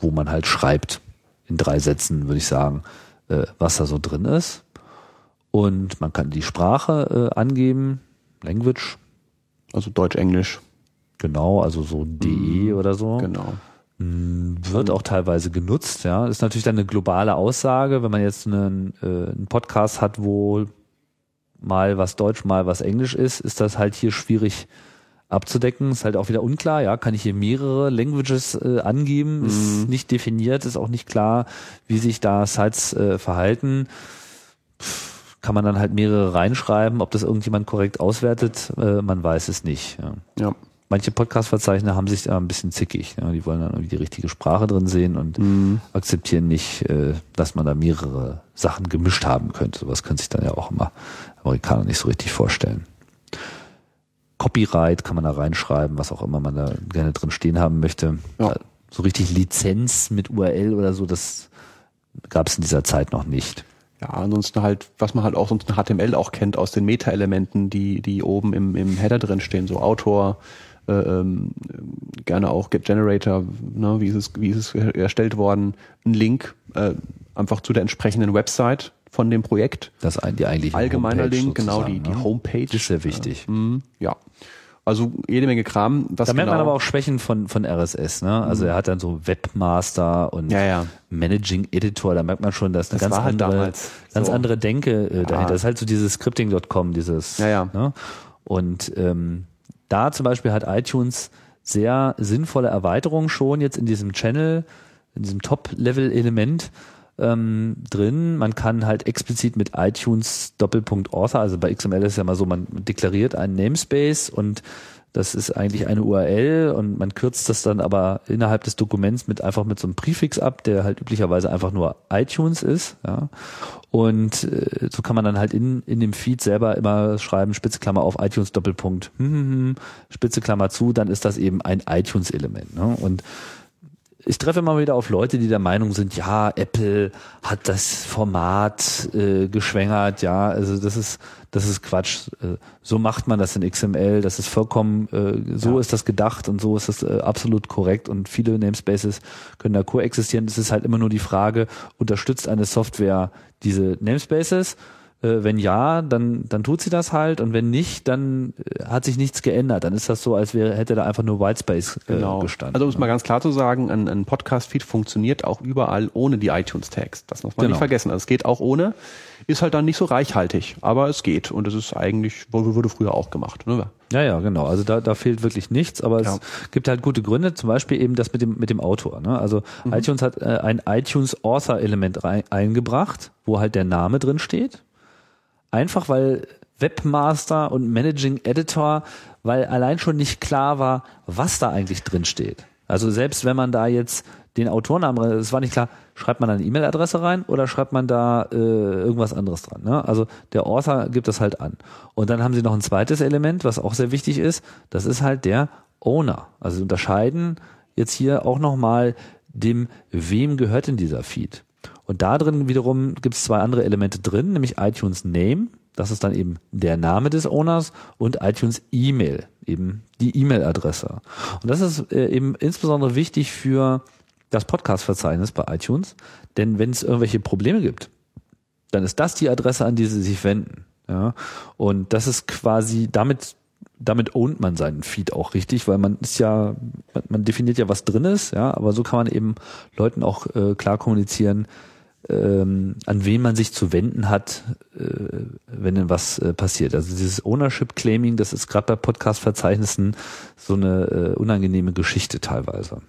wo man halt schreibt, in drei Sätzen würde ich sagen, äh, was da so drin ist. Und man kann die Sprache äh, angeben, Language. Also Deutsch, Englisch. Genau, also so DE mhm. oder so. Genau. Hm, wird auch teilweise genutzt, ja. Ist natürlich dann eine globale Aussage, wenn man jetzt einen, äh, einen Podcast hat, wo mal was Deutsch, mal was Englisch ist, ist das halt hier schwierig abzudecken. Ist halt auch wieder unklar, ja. Kann ich hier mehrere Languages äh, angeben? Mhm. Ist nicht definiert, ist auch nicht klar, wie sich da Sites äh, verhalten. Pff kann man dann halt mehrere reinschreiben. Ob das irgendjemand korrekt auswertet, äh, man weiß es nicht. Ja. ja. Manche Podcast-Verzeichner haben sich da ein bisschen zickig. Ja. Die wollen dann irgendwie die richtige Sprache drin sehen und mhm. akzeptieren nicht, äh, dass man da mehrere Sachen gemischt haben könnte. Sowas können sich dann ja auch immer Amerikaner nicht so richtig vorstellen. Copyright kann man da reinschreiben, was auch immer man da gerne drin stehen haben möchte. Ja. So richtig Lizenz mit URL oder so, das gab es in dieser Zeit noch nicht. Ja, ansonsten halt, was man halt auch sonst in HTML auch kennt aus den Meta-Elementen, die, die oben im, im Header drin stehen, so Autor, äh, ähm, gerne auch Get Generator, ne, wie ist es, wie ist es erstellt worden, ein Link äh, einfach zu der entsprechenden Website von dem Projekt. Das die eigentliche Allgemeiner Link, genau, die, die ne? Homepage. Das ist sehr wichtig. Äh, ja. Also jede Menge Kram. Was da merkt genau, man aber auch Schwächen von, von RSS. Ne? Also er hat dann so Webmaster und Ja, ja. Managing Editor. Da merkt man schon, dass eine Das ganz halt andere, ganz so. andere Denke äh, dahinter. Das ist halt so dieses Scripting.com, dieses. Ja, ja. Ne? Und ähm, da zum Beispiel hat iTunes sehr sinnvolle Erweiterungen schon jetzt in diesem Channel, in diesem Top-Level-Element ähm, drin. Man kann halt explizit mit iTunes Doppelpunkt Author, also bei XML ist ja mal so, man deklariert einen Namespace und das ist eigentlich eine URL und man kürzt das dann aber innerhalb des Dokuments mit einfach mit so einem Präfix ab, der halt üblicherweise einfach nur iTunes ist. Ja. Und äh, so kann man dann halt in, in dem Feed selber immer schreiben, Spitze Klammer auf iTunes Doppelpunkt, hm, hm, hm, Spitze Klammer zu, dann ist das eben ein iTunes-Element. Ne? Und ich treffe immer wieder auf Leute, die der Meinung sind, ja, Apple hat das Format äh, geschwängert, ja, also das ist das ist Quatsch. Äh, so macht man das in XML, das ist vollkommen, äh, so Ja. ist das gedacht und so ist das äh, absolut korrekt und viele Namespaces können da koexistieren. Es ist halt immer nur die Frage, unterstützt eine Software diese Namespaces? Äh, wenn ja, dann, dann tut sie das halt und wenn nicht, dann äh, hat sich nichts geändert. Dann ist das so, als wäre, hätte da einfach nur Whitespace äh, Genau. gestanden. Also um es mal ganz klar zu sagen, ein, ein Podcast-Feed funktioniert auch überall ohne die iTunes-Tags. Das muss man Genau. nicht vergessen. Also es geht auch ohne, ist halt dann nicht so reichhaltig, aber es geht und es ist eigentlich, wurde wurde früher auch gemacht. Ne? Ja, ja, genau. Also da, da fehlt wirklich nichts, aber Ja. es gibt halt gute Gründe, zum Beispiel eben das mit dem, mit dem Autor. Ne? Also Mhm. iTunes hat äh, ein iTunes Author Element rein, eingebracht, wo halt der Name drin steht. Einfach weil Webmaster und Managing Editor, weil allein schon nicht klar war, was da eigentlich drin steht. Also selbst wenn man da jetzt den Autornamen, es war nicht klar, schreibt man da eine E-Mail-Adresse rein oder schreibt man da äh, irgendwas anderes dran. Ne? Also der Author gibt das halt an. Und dann haben sie noch ein zweites Element, was auch sehr wichtig ist, das ist halt der Owner. Also sie unterscheiden jetzt hier auch nochmal dem, wem gehört denn dieser Feed. Und da drin wiederum gibt es zwei andere Elemente drin, nämlich iTunes Name, das ist dann eben der Name des Owners und iTunes E-Mail, eben die E-Mail-Adresse. Und das ist äh, eben insbesondere wichtig für das Podcast-Verzeichnis bei iTunes, denn wenn es irgendwelche Probleme gibt, dann ist das die Adresse, an die Sie sich wenden. Ja? Und das ist quasi damit damit ownt man seinen Feed auch richtig, weil man ist ja, man, definiert ja, was drin ist, ja, aber so kann man eben Leuten auch äh, klar kommunizieren, ähm, an wen man sich zu wenden hat, äh, wenn denn was äh, passiert. Also dieses Ownership Claiming, das ist gerade bei Podcast-Verzeichnissen so eine äh, unangenehme Geschichte teilweise.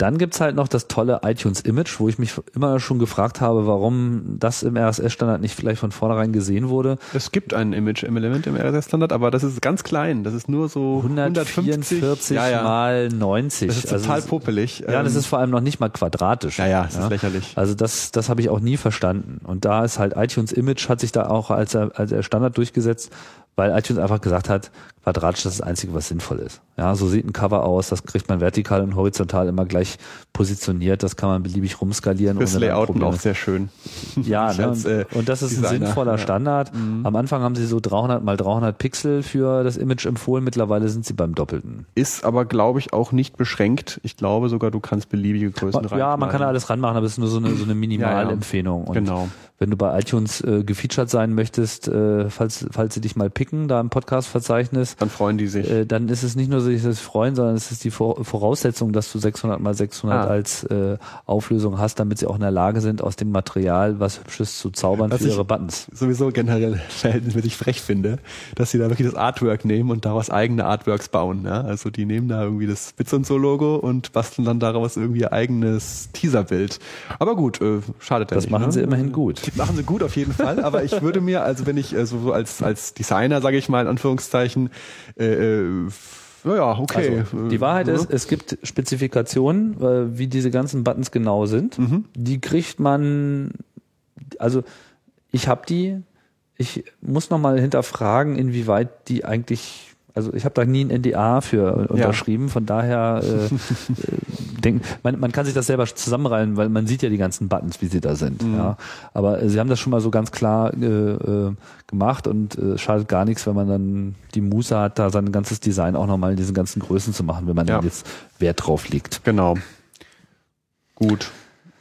Dann gibt's halt noch das tolle iTunes Image, wo ich mich immer schon gefragt habe, warum das im RSS-Standard nicht vielleicht von vornherein gesehen wurde. Es gibt ein Image im Element im RSS-Standard, aber das ist ganz klein. Das ist nur so 144 ja, ja. mal 90. Das ist Also total puppelig. Ja, das Ähm, ist vor allem noch nicht mal quadratisch. ja, ja, es ist lächerlich. Also das, das habe ich auch nie verstanden. Und da ist halt iTunes Image hat sich da auch als, als Standard durchgesetzt, weil iTunes einfach gesagt hat, quadratisch das ist das Einzige, was sinnvoll ist. Ja, so sieht ein Cover aus, das kriegt man vertikal und horizontal immer gleich positioniert, das kann man beliebig rumskalieren. Dann Layouten auch sehr schön. Ja, ne? als, äh, und das ist ein Designer, sinnvoller ja. Mhm. Standard. Am Anfang haben sie so 300 mal 300 Pixel für das Image empfohlen, mittlerweile sind sie beim Doppelten. Ist aber, glaube ich, auch nicht beschränkt. Ich glaube sogar, du kannst beliebige Größen rein. Ja, man kann da alles ranmachen, aber es ist nur so eine, so eine Minimalempfehlung. Und Genau. wenn du bei iTunes äh, gefeatured sein möchtest, äh, falls, falls sie dich mal picken, da im Podcast-Verzeichnis, Dann freuen die sich. äh, dann ist es nicht nur sich das freuen, sondern es ist die Vor Voraussetzung, dass du 600 mal 600 Ah. als äh, Auflösung hast, damit sie auch in der Lage sind, aus dem Material was Hübsches zu zaubern Was für ihre Buttons. sowieso generell verhältnismäßig frech finde, dass sie da wirklich das Artwork nehmen und daraus eigene Artworks bauen. Ja? Also die nehmen da irgendwie das Bits und so Logo und basteln dann daraus irgendwie ihr eigenes Teaserbild. Aber gut, äh, schadet ja Das nicht. machen ne? sie immerhin gut. Machen sie gut auf jeden Fall, aber ich würde mir, also wenn ich äh, so, so als, als Designer, sage ich mal in Anführungszeichen, äh, äh, naja, okay. Also, die Wahrheit äh, ist, es gibt Spezifikationen, äh, wie diese ganzen Buttons genau sind. Mhm. Die kriegt man, also ich habe die, ich muss noch mal hinterfragen, inwieweit die eigentlich, also ich habe da nie ein NDA für unterschrieben, von daher äh, äh, denken, man, man kann sich das selber zusammenreihen, weil man sieht ja die ganzen Buttons, wie sie da sind. Mhm. Ja. Aber äh, sie haben das schon mal so ganz klar äh, äh, gemacht und äh, schadet gar nichts, wenn man dann die Muße hat, da sein ganzes Design auch nochmal in diesen ganzen Größen zu machen, wenn man Ja. dann jetzt Wert drauf legt. Genau. Gut.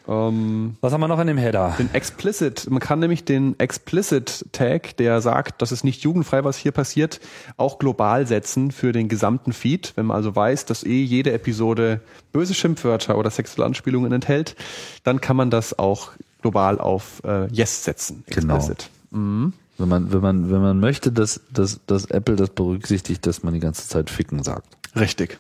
Ähm, Was haben wir noch in dem Header? den Explicit, man kann nämlich den Explicit Tag, der sagt, das ist nicht jugendfrei, was hier passiert, auch global setzen für den gesamten Feed. Wenn man also weiß, dass eh jede Episode böse Schimpfwörter oder sexuelle Anspielungen enthält, dann kann man das auch global auf äh, Yes setzen. Genau. Explicit. Wenn man, wenn man, wenn man möchte, dass, dass, dass Apple das berücksichtigt, dass man die ganze Zeit ficken sagt. Richtig.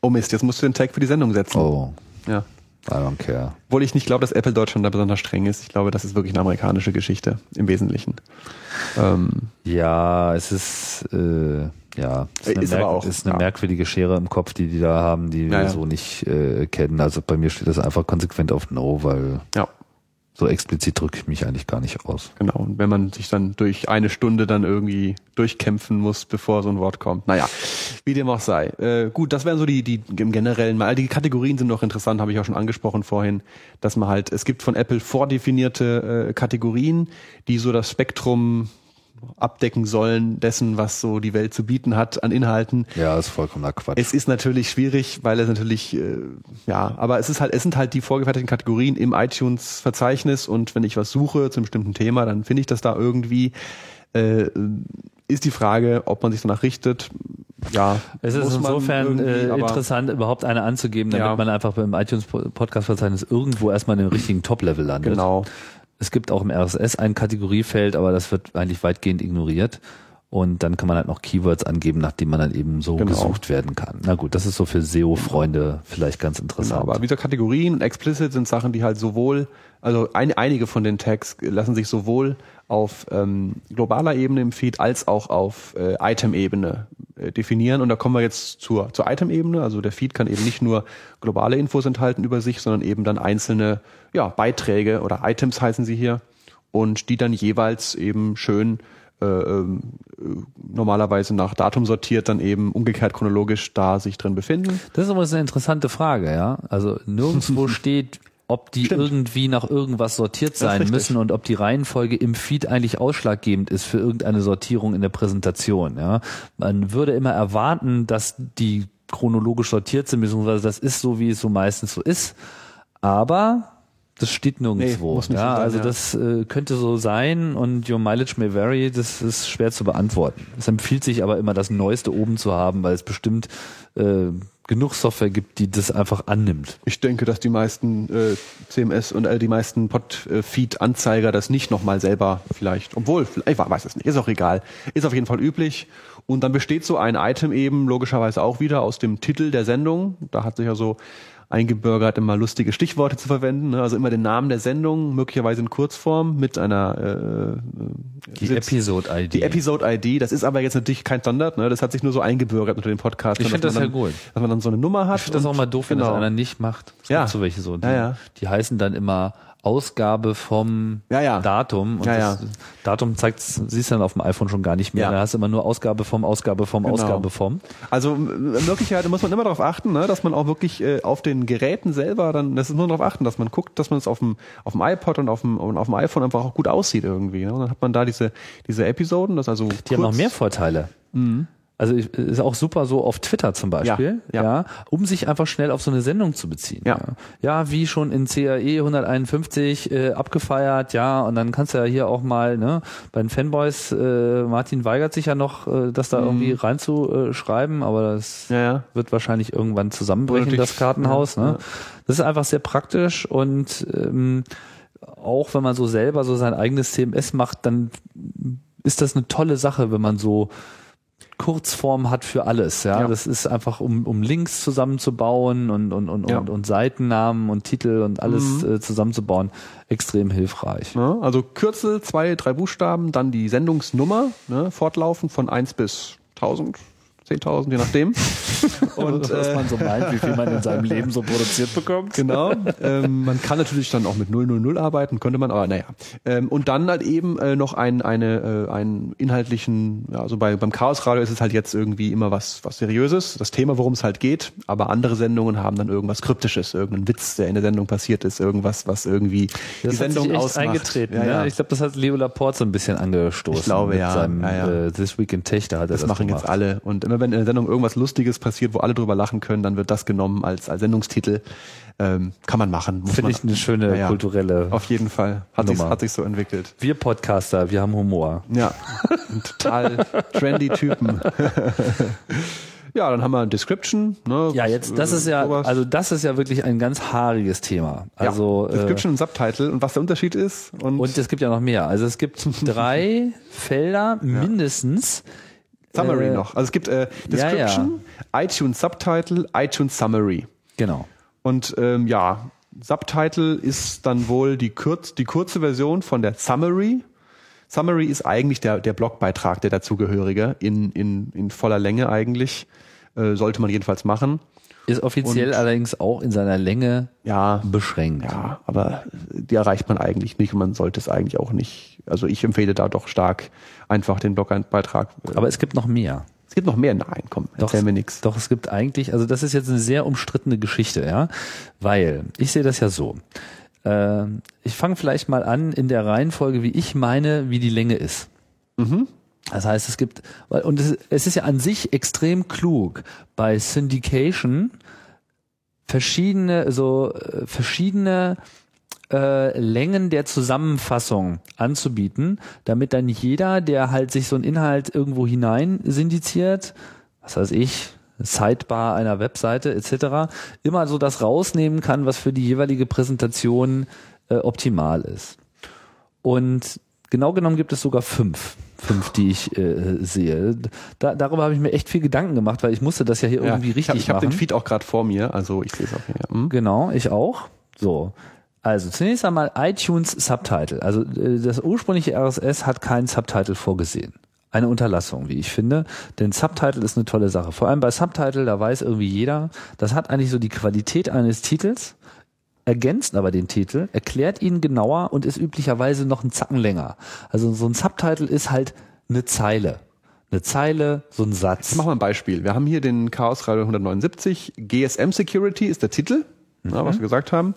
Oh Mist, jetzt musst du den Tag für die Sendung setzen. Oh, Ja. I don't care. Obwohl ich nicht glaube, dass Apple Deutschland da besonders streng ist. Ich glaube, das ist wirklich eine amerikanische Geschichte im Wesentlichen. Ähm, Ja, es ist, äh, ja, es ist, eine, Ist merk auch, ist eine ja. merkwürdige Schere im Kopf, die die da haben, die Ja, wir so nicht äh, kennen. Also bei mir steht das einfach konsequent auf No, weil ja, so explizit drücke ich mich eigentlich gar nicht aus. genau. Und wenn man sich dann durch eine Stunde dann irgendwie durchkämpfen muss, bevor so ein Wort kommt. Naja, wie dem auch sei. Äh, gut, das wären so die, die im Generellen mal. Die Kategorien sind noch interessant, habe ich auch schon angesprochen vorhin, dass man halt, es gibt von Apple vordefinierte äh, Kategorien, die so das Spektrum abdecken sollen dessen, was so die Welt zu bieten hat an Inhalten. Ja, ist vollkommener Quatsch. Es ist natürlich schwierig, weil es natürlich, äh, ja, aber es ist halt, es sind halt die vorgefertigten Kategorien im iTunes-Verzeichnis und wenn ich was suche zu einem bestimmten Thema, dann finde ich das da irgendwie. Äh, ist die Frage, ob man sich danach richtet. Ja, Es ist muss man insofern äh, interessant, überhaupt eine anzugeben, damit Ja. man einfach beim iTunes-Podcast-Verzeichnis irgendwo erstmal in den richtigen Top-Level landet. Genau. Es gibt auch im RSS ein Kategoriefeld, aber das wird eigentlich weitgehend ignoriert. Und dann kann man halt noch Keywords angeben, nachdem man dann eben so Genau. gesucht werden kann. Na gut, das ist so für SEO-Freunde vielleicht ganz Genau, interessant. aber wieder Kategorien und explicit sind Sachen, die halt sowohl, also ein, einige von den Tags lassen sich sowohl auf ähm, globaler Ebene im Feed als auch auf äh, Item-Ebene äh, definieren. Und da kommen wir jetzt zur, zur Item-Ebene. Also der Feed kann eben nicht nur globale Infos enthalten über sich, sondern eben dann einzelne ja, Beiträge oder Items heißen sie hier und die dann jeweils eben schön normalerweise nach Datum sortiert, dann eben umgekehrt chronologisch da sich drin befinden. Das ist aber eine interessante Frage, ja. Also nirgendwo steht, ob die Stimmt. irgendwie nach irgendwas sortiert sein müssen und ob die Reihenfolge im Feed eigentlich ausschlaggebend ist für irgendeine Sortierung in der Präsentation, ja. Man würde immer erwarten, dass die chronologisch sortiert sind, beziehungsweise das ist so, wie es so meistens so ist. Aber das steht nirgendwo. Nee, ja, sein, also ja. das äh, könnte so sein und your mileage may vary, das ist schwer zu beantworten. Es empfiehlt sich aber immer, das Neueste oben zu haben, weil es bestimmt äh, genug Software gibt, die das einfach annimmt. Ich denke, dass die meisten äh, CMS und äh, die meisten Pod-Feed-Anzeiger das nicht nochmal selber vielleicht, obwohl, ich weiß es nicht, ist auch egal, ist auf jeden Fall üblich. Und dann besteht so ein Item eben logischerweise auch wieder aus dem Titel der Sendung. Da hat sich ja so eingebürgert, immer lustige Stichworte zu verwenden. Ne? Also immer den Namen der Sendung, möglicherweise in Kurzform mit einer äh, Die Sitz- Episode-ID. die Episode-ID, das ist aber jetzt natürlich kein Standard, ne? das hat sich nur so eingebürgert unter den Podcast. Ich dass find das ja gut. Dass man dann so eine Nummer hat. Ich finde das auch mal doof, wenn genau. das einer nicht macht. Es Ja. so welche so. Die, Ja, ja. die heißen dann immer Ausgabe vom Ja, ja. Datum. Und Ja, das Datum zeigt, siehst du dann auf dem iPhone schon gar nicht mehr. Ja. Da hast du immer nur Ausgabe vom, Ausgabe vom, Genau. Ausgabe vom. Also Möglichkeit muss man immer darauf achten, ne, dass man auch wirklich äh, auf den Geräten selber dann, das ist nur darauf achten, dass man guckt, dass man es auf dem auf dem iPod und auf dem und auf dem iPhone einfach auch gut aussieht irgendwie. Ne? Und dann hat man da diese diese Episoden, das also Die haben noch mehr Vorteile. Also ist auch super so auf Twitter zum Beispiel, ja, Ja, ja. um sich einfach schnell auf so eine Sendung zu beziehen. Ja. ja wie schon in CAE 151 äh, abgefeiert, ja, und dann kannst du ja hier auch mal, ne, bei den Fanboys, äh, Martin weigert sich ja noch, äh, das da irgendwie reinzuschreiben, aber das Mhm. Ja, wird wahrscheinlich irgendwann zusammenbrechen, das Kartenhaus. ne? Das ist einfach sehr praktisch und ähm, auch wenn man so selber so sein eigenes CMS macht, dann ist das eine tolle Sache, wenn man so Kurzform hat für alles. Ja, Ja. das ist einfach, um, um Links zusammenzubauen und, und, und, Ja. und, und Seitennamen und Titel und alles äh, zusammenzubauen, extrem hilfreich. Ne? Also Kürzel, zwei, drei Buchstaben, dann die Sendungsnummer, ne, fortlaufend von 1 bis 1000, 10.000, je nachdem. Und was äh, man so meint, wie viel man in seinem Leben so produziert bekommt. Genau. ähm, man kann natürlich dann auch mit 000 arbeiten, könnte man, aber naja. Ähm, und dann halt eben äh, noch ein, eine, äh, einen inhaltlichen, ja, also bei, beim Chaos Radio ist es halt jetzt irgendwie immer was, was Seriöses, das Thema, worum es halt geht, aber andere Sendungen haben dann irgendwas Kryptisches, irgendeinen Witz, der in der Sendung passiert ist, irgendwas, was irgendwie die Das Sendung hat sich echt ausmacht. eingetreten. Ja, ne? ja. Ich glaube, das hat Leo Laporte so ein bisschen angestoßen. Ich glaube, mit ja. Seinem, Ja, ja. Äh, This Week in Tech, da hat er Das, das machen gemacht. jetzt alle. Und immer wenn in der Sendung irgendwas Lustiges passiert, wo alle drüber lachen können, dann wird das genommen als, als Sendungstitel. Ähm, kann man machen. Finde ich eine schöne Ja, ja. kulturelle. Auf jeden Fall. Hat sich, hat sich so entwickelt. Wir Podcaster, wir haben Humor. Ja, ein total trendy Typen. ja, dann haben wir Description. Ne, Ja, jetzt, das ist ja, sowas. also das ist ja wirklich ein ganz haariges Thema. Also, ja, Description und Subtitle und was der Unterschied ist. Und, äh, und es gibt ja noch mehr. Also es gibt drei Felder mindestens. Summary äh, noch. Also es gibt äh, Description, iTunes Subtitle, iTunes Summary. Genau. Und ähm, ja, Subtitle ist dann wohl die, kurz, die kurze Version von der Summary. Summary ist eigentlich der, der Blogbeitrag, der dazugehörige, in, in, in voller Länge eigentlich. Äh, sollte man jedenfalls machen. Ist offiziell Und- allerdings auch in seiner Länge Ja, beschränkt. ja, aber die erreicht man eigentlich nicht und man sollte es eigentlich auch nicht. Also ich empfehle da doch stark einfach den Blogbeitrag. Aber es gibt noch mehr. es gibt noch mehr. Nein, komm, erzähl Doch, mir nichts. Doch, es gibt eigentlich, also das ist jetzt eine sehr umstrittene Geschichte, ja, weil ich sehe das ja so. Äh, ich fange vielleicht mal an in der Reihenfolge, wie ich meine, wie die Länge ist. Das heißt, es gibt, und es, es ist ja an sich extrem klug, bei Syndication verschiedene, so äh, verschiedene äh, Längen der Zusammenfassung anzubieten, damit dann jeder, der halt sich so einen Inhalt irgendwo hinein syndiziert, was weiß ich, Sidebar einer Webseite etc., immer so das rausnehmen kann, was für die jeweilige Präsentation äh, optimal ist. Und genau genommen gibt es sogar fünf. Fünf, die ich äh, sehe. Da, darüber habe ich mir echt viel Gedanken gemacht, weil ich musste das ja hier irgendwie ich habe richtig ich hab machen. den Feed auch gerade vor mir, also ich sehe es auch hier. Hm? Genau, ich auch. So. Also zunächst einmal iTunes Subtitle. Also äh, das ursprüngliche RSS hat keinen Subtitle vorgesehen. Eine Unterlassung, wie ich finde. Denn Subtitle ist eine tolle Sache. Vor allem bei Subtitle, da weiß irgendwie jeder, das hat eigentlich so die Qualität eines Titels, ergänzt aber den Titel, erklärt ihn genauer und ist üblicherweise noch einen Zacken länger. Also so ein Subtitle ist halt eine Zeile. Eine Zeile, so ein Satz. Machen wir ein Beispiel. Wir haben hier den Chaos Radio 179. GSM Security ist der Titel, ja, was wir gesagt haben.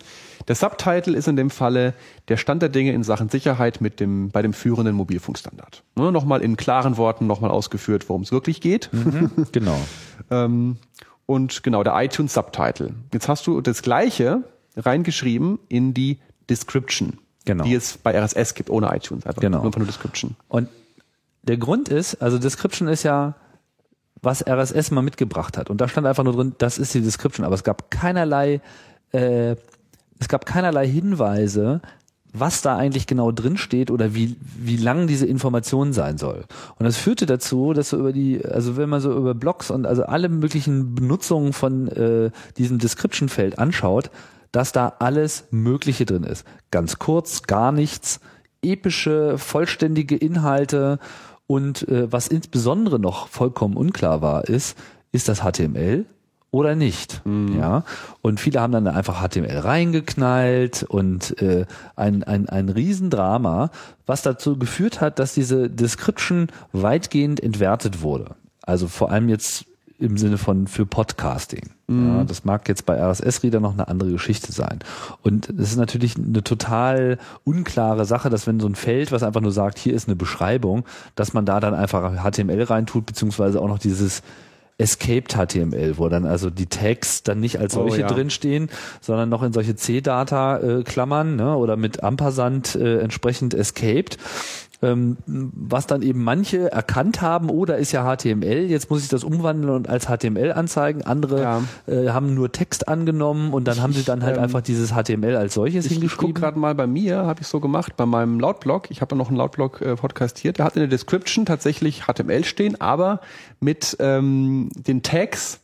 Der Subtitle ist in dem Falle der Stand der Dinge in Sachen Sicherheit mit dem, bei dem führenden Mobilfunkstandard. Ne, nochmal in klaren Worten nochmal ausgeführt, worum es wirklich geht. Genau. Ähm, und genau, der iTunes Subtitle. Jetzt hast du das gleiche reingeschrieben in die Description, Genau. die es bei RSS gibt, ohne iTunes. Einfach Genau. nur von der Description. Und der Grund ist, also Description ist ja, was RSS mal mitgebracht hat. Und da stand einfach nur drin, das ist die Description. Aber es gab keinerlei, äh, es gab keinerlei Hinweise, was da eigentlich genau drin steht oder wie, wie lang diese Information sein soll. Und das führte dazu, dass so über die, also wenn man so über Blogs und also alle möglichen Benutzungen von äh, diesem Description-Feld anschaut, dass da alles Mögliche drin ist. Ganz kurz, gar nichts, epische, vollständige Inhalte und äh, was insbesondere noch vollkommen unklar war, ist, ist das HTML oder nicht? Ja. Und viele haben dann einfach HTML reingeknallt und äh, ein, ein, ein Riesendrama, was dazu geführt hat, dass diese Description weitgehend entwertet wurde. Also vor allem jetzt im Sinne von für Podcasting. Ja, das mag jetzt bei RSS-Reader noch eine andere Geschichte sein. Und es ist natürlich eine total unklare Sache, dass wenn so ein Feld, was einfach nur sagt, hier ist eine Beschreibung, dass man da dann einfach HTML reintut, beziehungsweise auch noch dieses Escaped HTML, wo dann also die Tags dann nicht als Oh, solche ja. drinstehen, sondern noch in solche C-Data-Klammern ne, oder mit Ampersand äh, entsprechend escaped. Ähm, was dann eben manche erkannt haben, oh, da ist ja HTML, jetzt muss ich das umwandeln und als HTML anzeigen. Andere Ja. äh, haben nur Text angenommen und dann haben sie dann halt ähm, einfach dieses HTML als solches Ich, ich gucke hingeschrieben. gerade mal bei mir, habe ich so gemacht, bei meinem Lautblog. Ich habe ja noch einen Lautblog-Podcast hier. Der hat in der Description tatsächlich HTML stehen, aber mit ähm, den Tags,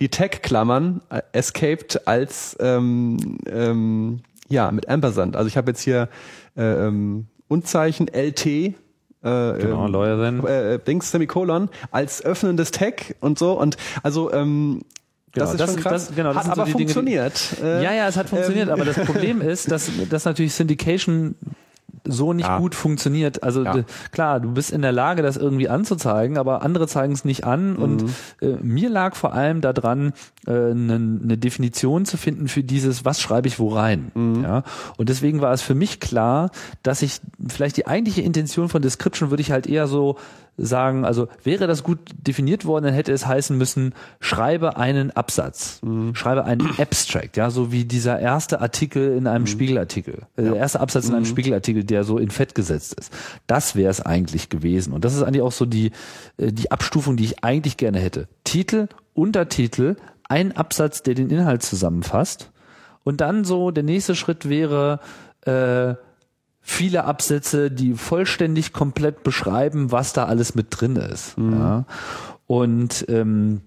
die Tag-Klammern, äh, escaped als ähm, ähm, ja mit Ampersand. Also ich habe jetzt hier äh, ähm, Unzeichen LT äh, Genau, ähm, Lawyer then. äh, Dings Semikolon als öffnendes Tag und so und also ähm, Genau, das ist das- schon krass, das- genau, das hat sind so aber die Dinge, die- funktioniert. Äh, Ja, ja, es hat funktioniert, ähm, aber das Problem ist, dass, dass natürlich Syndication so nicht Ja. gut funktioniert. Also Ja. klar, du bist in der Lage, das irgendwie anzuzeigen, aber andere zeigen es nicht an. Und Mhm. äh, mir lag vor allem daran, äh, eine ne Definition zu finden für dieses, was schreibe ich wo rein. Mhm. Ja? Und deswegen war es für mich klar, dass ich vielleicht die eigentliche Intention von Description würde ich halt eher so sagen, also wäre das gut definiert worden, dann hätte es heißen müssen, schreibe einen Absatz, schreibe einen Abstract, ja, so wie dieser erste Artikel in einem Spiegelartikel, äh, der erste Absatz in einem Spiegelartikel, der so in Fett gesetzt ist. Das wäre es eigentlich gewesen. Und das ist eigentlich auch so die, äh, die Abstufung, die ich eigentlich gerne hätte. Titel, Untertitel, ein Absatz, der den Inhalt zusammenfasst. Und dann so, der nächste Schritt wäre, äh, viele Absätze, die vollständig komplett beschreiben, was da alles mit drin ist. Ja. Und ähm,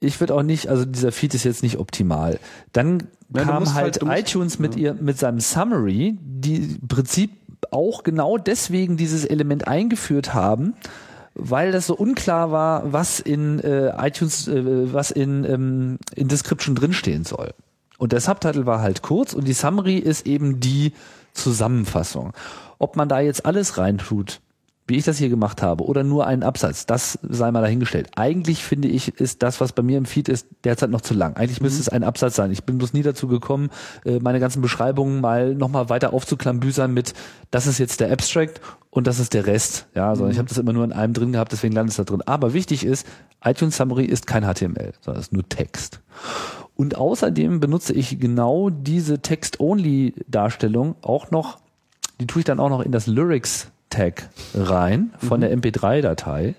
ich würde auch nicht, also dieser Feed ist jetzt nicht optimal. Dann Ja, kam halt, halt- iTunes mit ihr mit seinem Summary, die im Prinzip auch genau deswegen dieses Element eingeführt haben, weil das so unklar war, was in äh, iTunes, äh, was in, ähm, in Description drinstehen soll. Und der Subtitle war halt kurz und die Summary ist eben die Zusammenfassung. Ob man da jetzt alles reintut, wie ich das hier gemacht habe, oder nur einen Absatz, das sei mal dahingestellt. Eigentlich finde ich, ist das, was bei mir im Feed ist, derzeit noch zu lang. Eigentlich müsste es ein Absatz sein. Ich bin bloß nie dazu gekommen, äh, meine ganzen Beschreibungen mal nochmal weiter aufzuklambüsern mit, das ist jetzt der Abstract und das ist der Rest. Ja, sondern ich habe das immer nur in einem drin gehabt, deswegen landet es da drin. Aber wichtig ist, iTunes Summary ist kein HTML, sondern es ist nur Text. Und außerdem benutze ich genau diese Text-Only-Darstellung auch noch, die tue ich dann auch noch in das Lyrics-Tag rein von der MP3-Datei.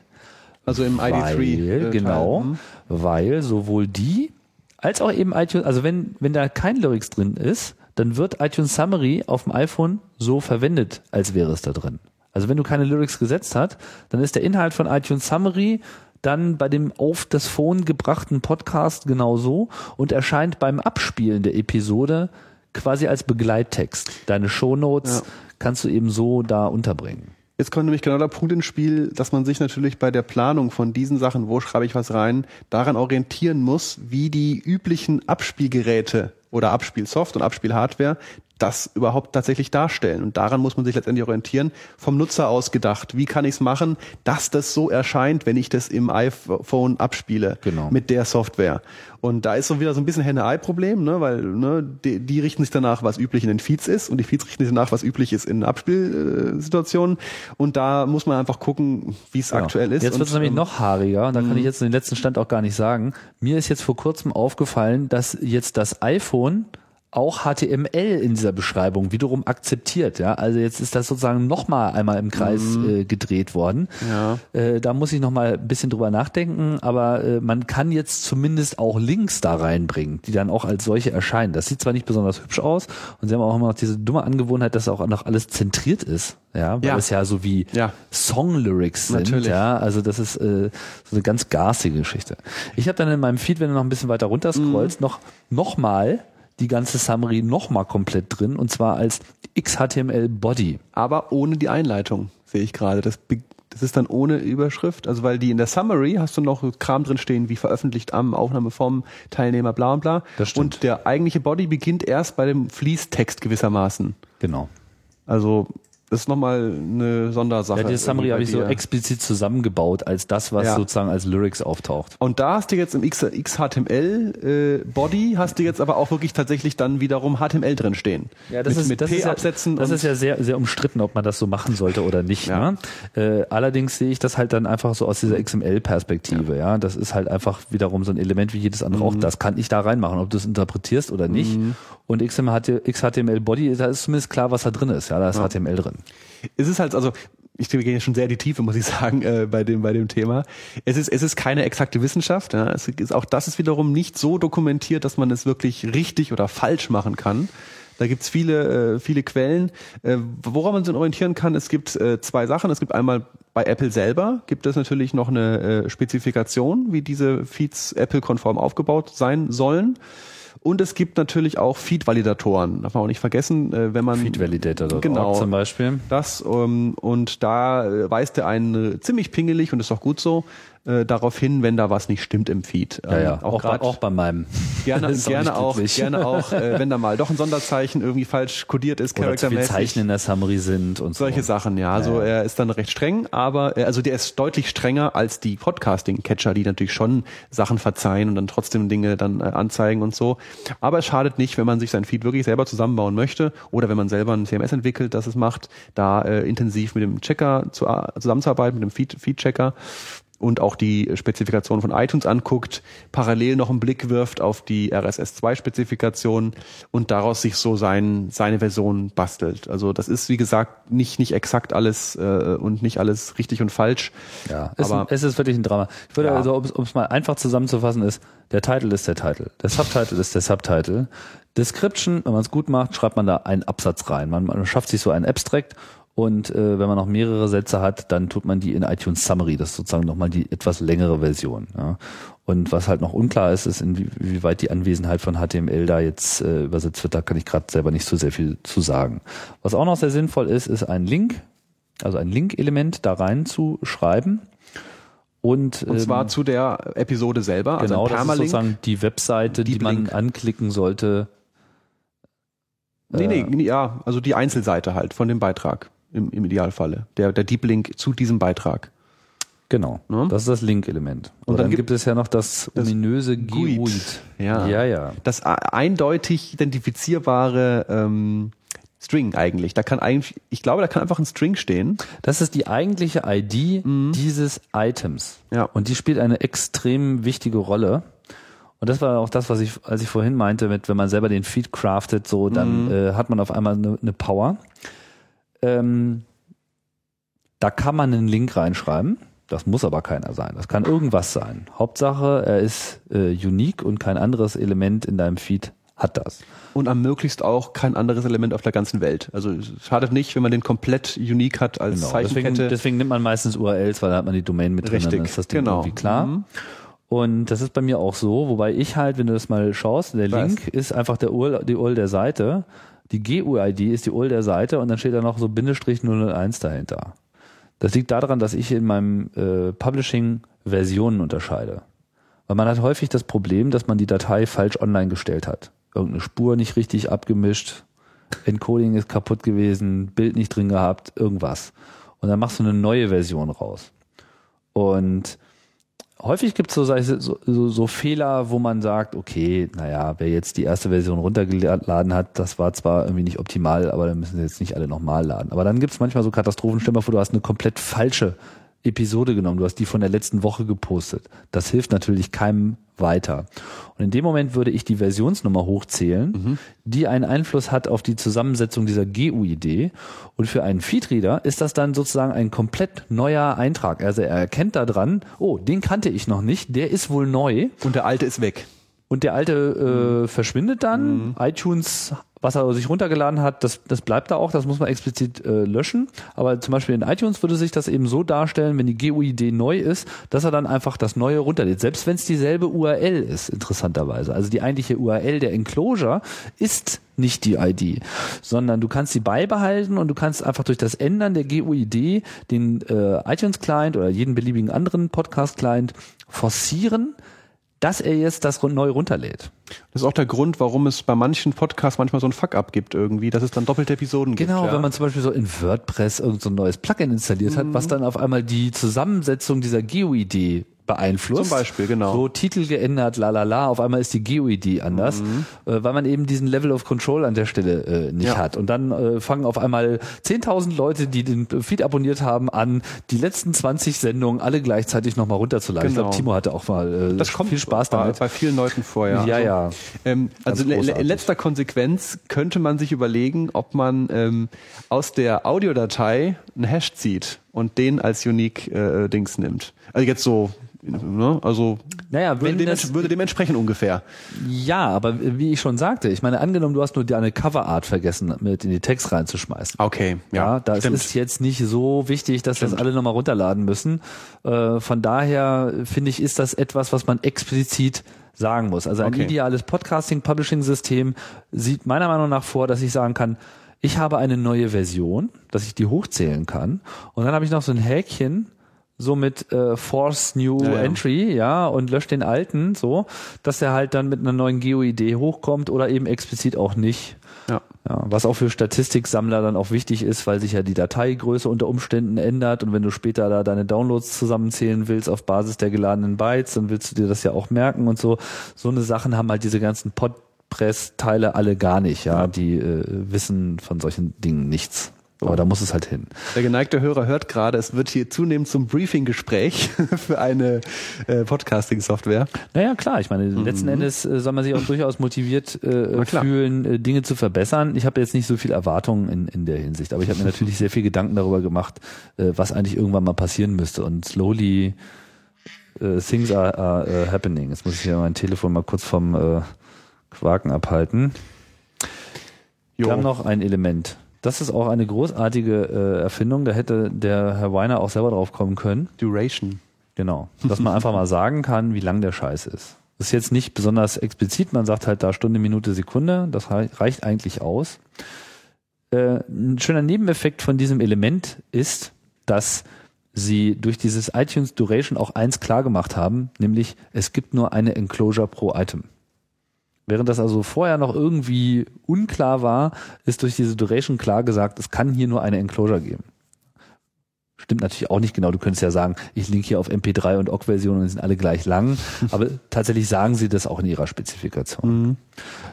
also im ID3 Weil, äh, genau. Mhm. weil sowohl die als auch eben iTunes, also wenn, wenn da kein Lyrics drin ist, dann wird iTunes Summary auf dem iPhone so verwendet, als wäre es da drin. Also wenn du keine Lyrics gesetzt hast, dann ist der Inhalt von iTunes Summary dann bei dem auf das Phone gebrachten Podcast genauso und erscheint beim Abspielen der Episode quasi als Begleittext. Deine Shownotes Ja. Kannst du eben so da unterbringen. Jetzt kommt nämlich genau der Punkt ins Spiel, dass man sich natürlich bei der Planung von diesen Sachen, wo schreibe ich was rein, daran orientieren muss, wie die üblichen Abspielgeräte oder Abspielsoft und Abspielhardware das überhaupt tatsächlich darstellen. Und daran muss man sich letztendlich orientieren, vom Nutzer aus gedacht. Wie kann ich es machen, dass das so erscheint, wenn ich das im iPhone abspiele Genau. mit der Software? Und da ist so wieder so ein bisschen Henne-Ei-Problem, ne? weil ne, die, die richten sich danach, was üblich in den Feeds ist und die Feeds richten sich danach, was üblich ist in Abspielsituationen. Und da muss man einfach gucken, wie es Genau. aktuell ist. Jetzt wird es nämlich ähm, noch haariger und da kann ich jetzt den letzten Stand auch gar nicht sagen. Mir ist jetzt vor kurzem aufgefallen, dass jetzt das iPhone auch HTML in dieser Beschreibung wiederum akzeptiert. Ja, also jetzt ist das sozusagen nochmal einmal im Kreis äh, gedreht worden. Ja. Äh, da muss ich noch mal ein bisschen drüber nachdenken, aber äh, man kann jetzt zumindest auch Links da reinbringen, die dann auch als solche erscheinen. Das sieht zwar nicht besonders hübsch aus und sie haben auch immer noch diese dumme Angewohnheit, dass auch noch alles zentriert ist. Ja, weil Ja. es ja so wie Ja. Song-Lyrics sind. Natürlich. Ja, also das ist äh, so eine ganz garstige Geschichte. Ich habe dann in meinem Feed, wenn du noch ein bisschen weiter runter scrollst, noch, noch mal die ganze Summary noch mal komplett drin und zwar als XHTML Body. aber ohne die Einleitung, sehe ich gerade. Das, das ist dann ohne Überschrift. Also weil die in der Summary hast du noch Kram drin stehen, wie veröffentlicht am Aufnahme vom Teilnehmer, bla und bla. Das stimmt. Und der eigentliche Body beginnt erst bei dem Fließtext gewissermaßen. Genau. Also ist nochmal eine Sondersache. Ja, die Summary habe ich so explizit zusammengebaut als das, was Ja. sozusagen als Lyrics auftaucht. Und da hast du jetzt im X XHTML äh, Body hast du jetzt aber auch wirklich tatsächlich dann wiederum HTML drin stehen. Ja, das mit, ist, mit das ist ja, P-Absätzen. das und- ist ja sehr, sehr umstritten, ob man das so machen sollte oder nicht. Ja. Ne? Äh, allerdings sehe ich das halt dann einfach so aus dieser XML-Perspektive. Ja. das ist halt einfach wiederum so ein Element wie jedes andere auch. Mhm. Das kann ich da reinmachen, ob du es interpretierst oder nicht. Und XML, XHTML Body, da ist zumindest klar, was da drin ist. Ja, da ist HTML drin. Es ist halt, also ich wir gehen jetzt schon sehr in die Tiefe, muss ich sagen, äh, bei dem bei dem Thema. Es ist es ist keine exakte Wissenschaft. Ja. Es ist auch das ist wiederum nicht so dokumentiert, dass man es wirklich richtig oder falsch machen kann. Da gibt's viele äh, viele Quellen, äh, woran man sich orientieren kann. Es gibt äh, zwei Sachen. Es gibt einmal bei Apple selber gibt es natürlich noch eine äh, Spezifikation, wie diese Feeds Apple-konform aufgebaut sein sollen. Und es gibt natürlich auch Feed-Validatoren. Darf man auch nicht vergessen, äh, wenn man Feed Validator genau zum Beispiel. das ähm, und da äh, weist er einen ziemlich pingelig und ist auch gut so äh, darauf hin, wenn da was nicht stimmt im Feed. Ja, ja. Ähm, Auch, bei, grad- auch bei meinem. gerne, auch gerne auch, gerne auch, äh, wenn da mal doch ein Sonderzeichen irgendwie falsch kodiert ist, Oder zu viel. Zeichen in der Summary sind und Solche so. Sachen, ja. Also er ist dann recht streng, aber äh, also der ist deutlich strenger als die Podcasting-Catcher, die natürlich schon Sachen verzeihen und dann trotzdem Dinge dann äh, anzeigen und so. Aber es schadet nicht, wenn man sich sein Feed wirklich selber zusammenbauen möchte oder wenn man selber ein CMS entwickelt, das es macht, da äh, intensiv mit dem Checker zu, zusammenzuarbeiten, mit dem Feed- Feed-Checker und auch die Spezifikation von iTunes anguckt, parallel noch einen Blick wirft auf die RSS2-Spezifikation und daraus sich so sein, seine Version bastelt. Also das ist, wie gesagt, nicht, nicht exakt alles äh, und nicht alles richtig und falsch. Ja, es, Aber- es ist wirklich ein Drama. Ich würde Ja. also, um es mal einfach zusammenzufassen, ist, der Titel ist der Titel, der Subtitle ist der Subtitle. Description, wenn man es gut macht, schreibt man da einen Absatz rein. Man, man schafft sich so einen Abstract und äh, wenn man noch mehrere Sätze hat, dann tut man die in iTunes Summary. Das ist sozusagen nochmal die etwas längere Version. Ja. Und was halt noch unklar ist, ist, inwieweit die Anwesenheit von HTML da jetzt äh, übersetzt wird. Da kann ich gerade selber nicht so sehr viel zu sagen. Was auch noch sehr sinnvoll ist, ist ein Link, also ein Link-Element da rein zu schreiben. Und, Und zwar zu der Episode selber, also genau, ein das ist sozusagen die Webseite, die Deep man Link. anklicken sollte. nee, nee, äh, nee, ja, also die Einzelseite halt von dem Beitrag im, im Idealfalle. Der, der Deep Link zu diesem Beitrag. Genau, Ne? das ist das Link-Element. Und Und dann, dann gibt es ja noch das, das ominöse GUID. GUID. Ja. ja, ja. Das eindeutig identifizierbare ähm, String eigentlich. Da kann eigentlich, ich glaube, da kann einfach ein String stehen. Das ist die eigentliche ID dieses Items. Ja. Und die spielt eine extrem wichtige Rolle. Und das war auch das, was ich, als ich vorhin meinte, mit wenn man selber den Feed craftet, so, dann äh, hat man auf einmal eine, eine Power. Ähm, da kann man einen Link reinschreiben. Das muss aber keiner sein. Das kann irgendwas sein. Hauptsache, er ist äh, unique und kein anderes Element in deinem Feed hat das. Und am möglichst auch kein anderes Element auf der ganzen Welt. Also es schadet nicht, wenn man den komplett unique hat als Genau. Deswegen, Zeichenkette. deswegen nimmt man meistens URLs, weil da hat man die Domain mit drin, Richtig, ist das Ding genau. irgendwie klar. Mhm. Und das ist bei mir auch so, wobei ich halt, wenn du das mal schaust, der Was? Link ist einfach der URL, die URL der Seite, die GUID ist die URL der Seite und dann steht da noch so Bindestrich 001 dahinter. Das liegt daran, dass ich in meinem äh, Publishing Versionen unterscheide. Weil man hat häufig das Problem, dass man die Datei falsch online gestellt hat. Irgendeine Spur nicht richtig abgemischt, Encoding ist kaputt gewesen, Bild nicht drin gehabt, irgendwas. Und dann machst du eine neue Version raus. Und häufig gibt es so, so, so, so Fehler, wo man sagt, okay, naja, wer jetzt die erste Version runtergeladen hat, das war zwar irgendwie nicht optimal, aber dann müssen sie jetzt nicht alle nochmal laden. Aber dann gibt es manchmal so Katastrophen, vor, du hast eine komplett falsche Episode genommen, du hast die von der letzten Woche gepostet. Das hilft natürlich keinem weiter. Und in dem Moment würde ich die Versionsnummer hochzählen, die einen Einfluss hat auf die Zusammensetzung dieser GUID. Und für einen Feedreader ist das dann sozusagen ein komplett neuer Eintrag. Also er erkennt da dran, oh, den kannte ich noch nicht, der ist wohl neu. Und der alte ist weg. Und der alte äh, verschwindet dann. iTunes, was er sich runtergeladen hat, das, das bleibt da auch, das muss man explizit äh, löschen. Aber zum Beispiel in iTunes würde sich das eben so darstellen, wenn die GUID neu ist, dass er dann einfach das neue runterlädt. Selbst wenn es dieselbe URL ist, interessanterweise. Also die eigentliche URL der Enclosure ist nicht die ID, sondern du kannst sie beibehalten und du kannst einfach durch das Ändern der GUID den äh, iTunes Client oder jeden beliebigen anderen Podcast Client forcieren, dass er jetzt das neu runterlädt. Das ist auch der Grund, warum es bei manchen Podcasts manchmal so ein Fuck-up gibt irgendwie, dass es dann doppelte Episoden gibt. Genau, ja. wenn man zum Beispiel so in WordPress irgend so ein neues Plugin installiert hat, was dann auf einmal die Zusammensetzung dieser GUID beeinflusst. Zum Beispiel, genau. So Titel geändert, la la la, auf einmal ist die GUID anders, äh, weil man eben diesen Level of Control an der Stelle äh, nicht Ja. hat. Und dann äh, fangen auf einmal 10.000 Leute, die den Feed abonniert haben, an, die letzten 20 Sendungen alle gleichzeitig nochmal runterzuladen. Ich Genau. glaube, Timo hatte auch mal äh, das kommt viel Spaß bei, damit. bei vielen Leuten vor, ja. Ja, also. Ähm, also in letzter Konsequenz könnte man sich überlegen, ob man ähm, aus der Audiodatei einen Hash zieht und den als Unique äh, Dings nimmt. Also jetzt so, ne? also Naja, würde, das- würde dementsprechend ungefähr. Ja, aber wie ich schon sagte, ich meine, angenommen, du hast nur deine Coverart vergessen, mit in die Text reinzuschmeißen. Okay, Ja, ja, das stimmt. ist jetzt nicht so wichtig, dass das alle nochmal runterladen müssen. Äh, von daher finde ich, ist das etwas, was man explizit sagen muss. Also ein Okay. ideales Podcasting-Publishing-System sieht meiner Meinung nach vor, dass ich sagen kann, ich habe eine neue Version, dass ich die hochzählen kann. Und dann habe ich noch so ein Häkchen, so mit äh, Force New Ja, ja. Entry, ja, und löscht den alten, so, dass er halt dann mit einer neuen GeoID hochkommt oder eben explizit auch nicht. Ja. Ja, was auch für Statistiksammler dann auch wichtig ist, weil sich ja die Dateigröße unter Umständen ändert und wenn du später da deine Downloads zusammenzählen willst auf Basis der geladenen Bytes, dann willst du dir das ja auch merken und so. So eine Sachen haben halt diese ganzen Podpress-Teile alle gar nicht, ja. Die äh, wissen von solchen Dingen nichts. Aber da muss es halt hin. Der geneigte Hörer hört gerade, es wird hier zunehmend zum Briefing-Gespräch für eine äh, Podcasting-Software. Naja, klar, ich meine, letzten Endes äh, soll man sich auch durchaus motiviert äh, Mhm. Fühlen, äh, Dinge zu verbessern. Ich habe jetzt nicht so viel Erwartungen in, in der Hinsicht, aber ich habe mir natürlich sehr viel Gedanken darüber gemacht, äh, was eigentlich irgendwann mal passieren müsste. Und slowly äh, things are, are äh, happening. Jetzt muss ich ja mein Telefon mal kurz vom äh, Quaken abhalten. Wir haben noch ein Element. Das ist auch eine großartige äh, Erfindung. Da hätte der Herr Weiner auch selber drauf kommen können. Duration. Genau. Dass man einfach mal sagen kann, wie lang der Scheiß ist. Das ist jetzt nicht besonders explizit, man sagt halt da Stunde, Minute, Sekunde, das rei- reicht eigentlich aus. Äh, ein schöner Nebeneffekt von diesem Element ist, dass sie durch dieses iTunes Duration auch eins klar gemacht haben, nämlich es gibt nur eine Enclosure pro Item. Während das also vorher noch irgendwie unklar war, ist durch diese Duration klar gesagt, es kann hier nur eine Enclosure geben. Stimmt natürlich auch nicht genau. Du könntest ja sagen, ich link hier auf MP3 und OGG-Versionen und die sind alle gleich lang. Aber tatsächlich sagen sie das auch in ihrer Spezifikation.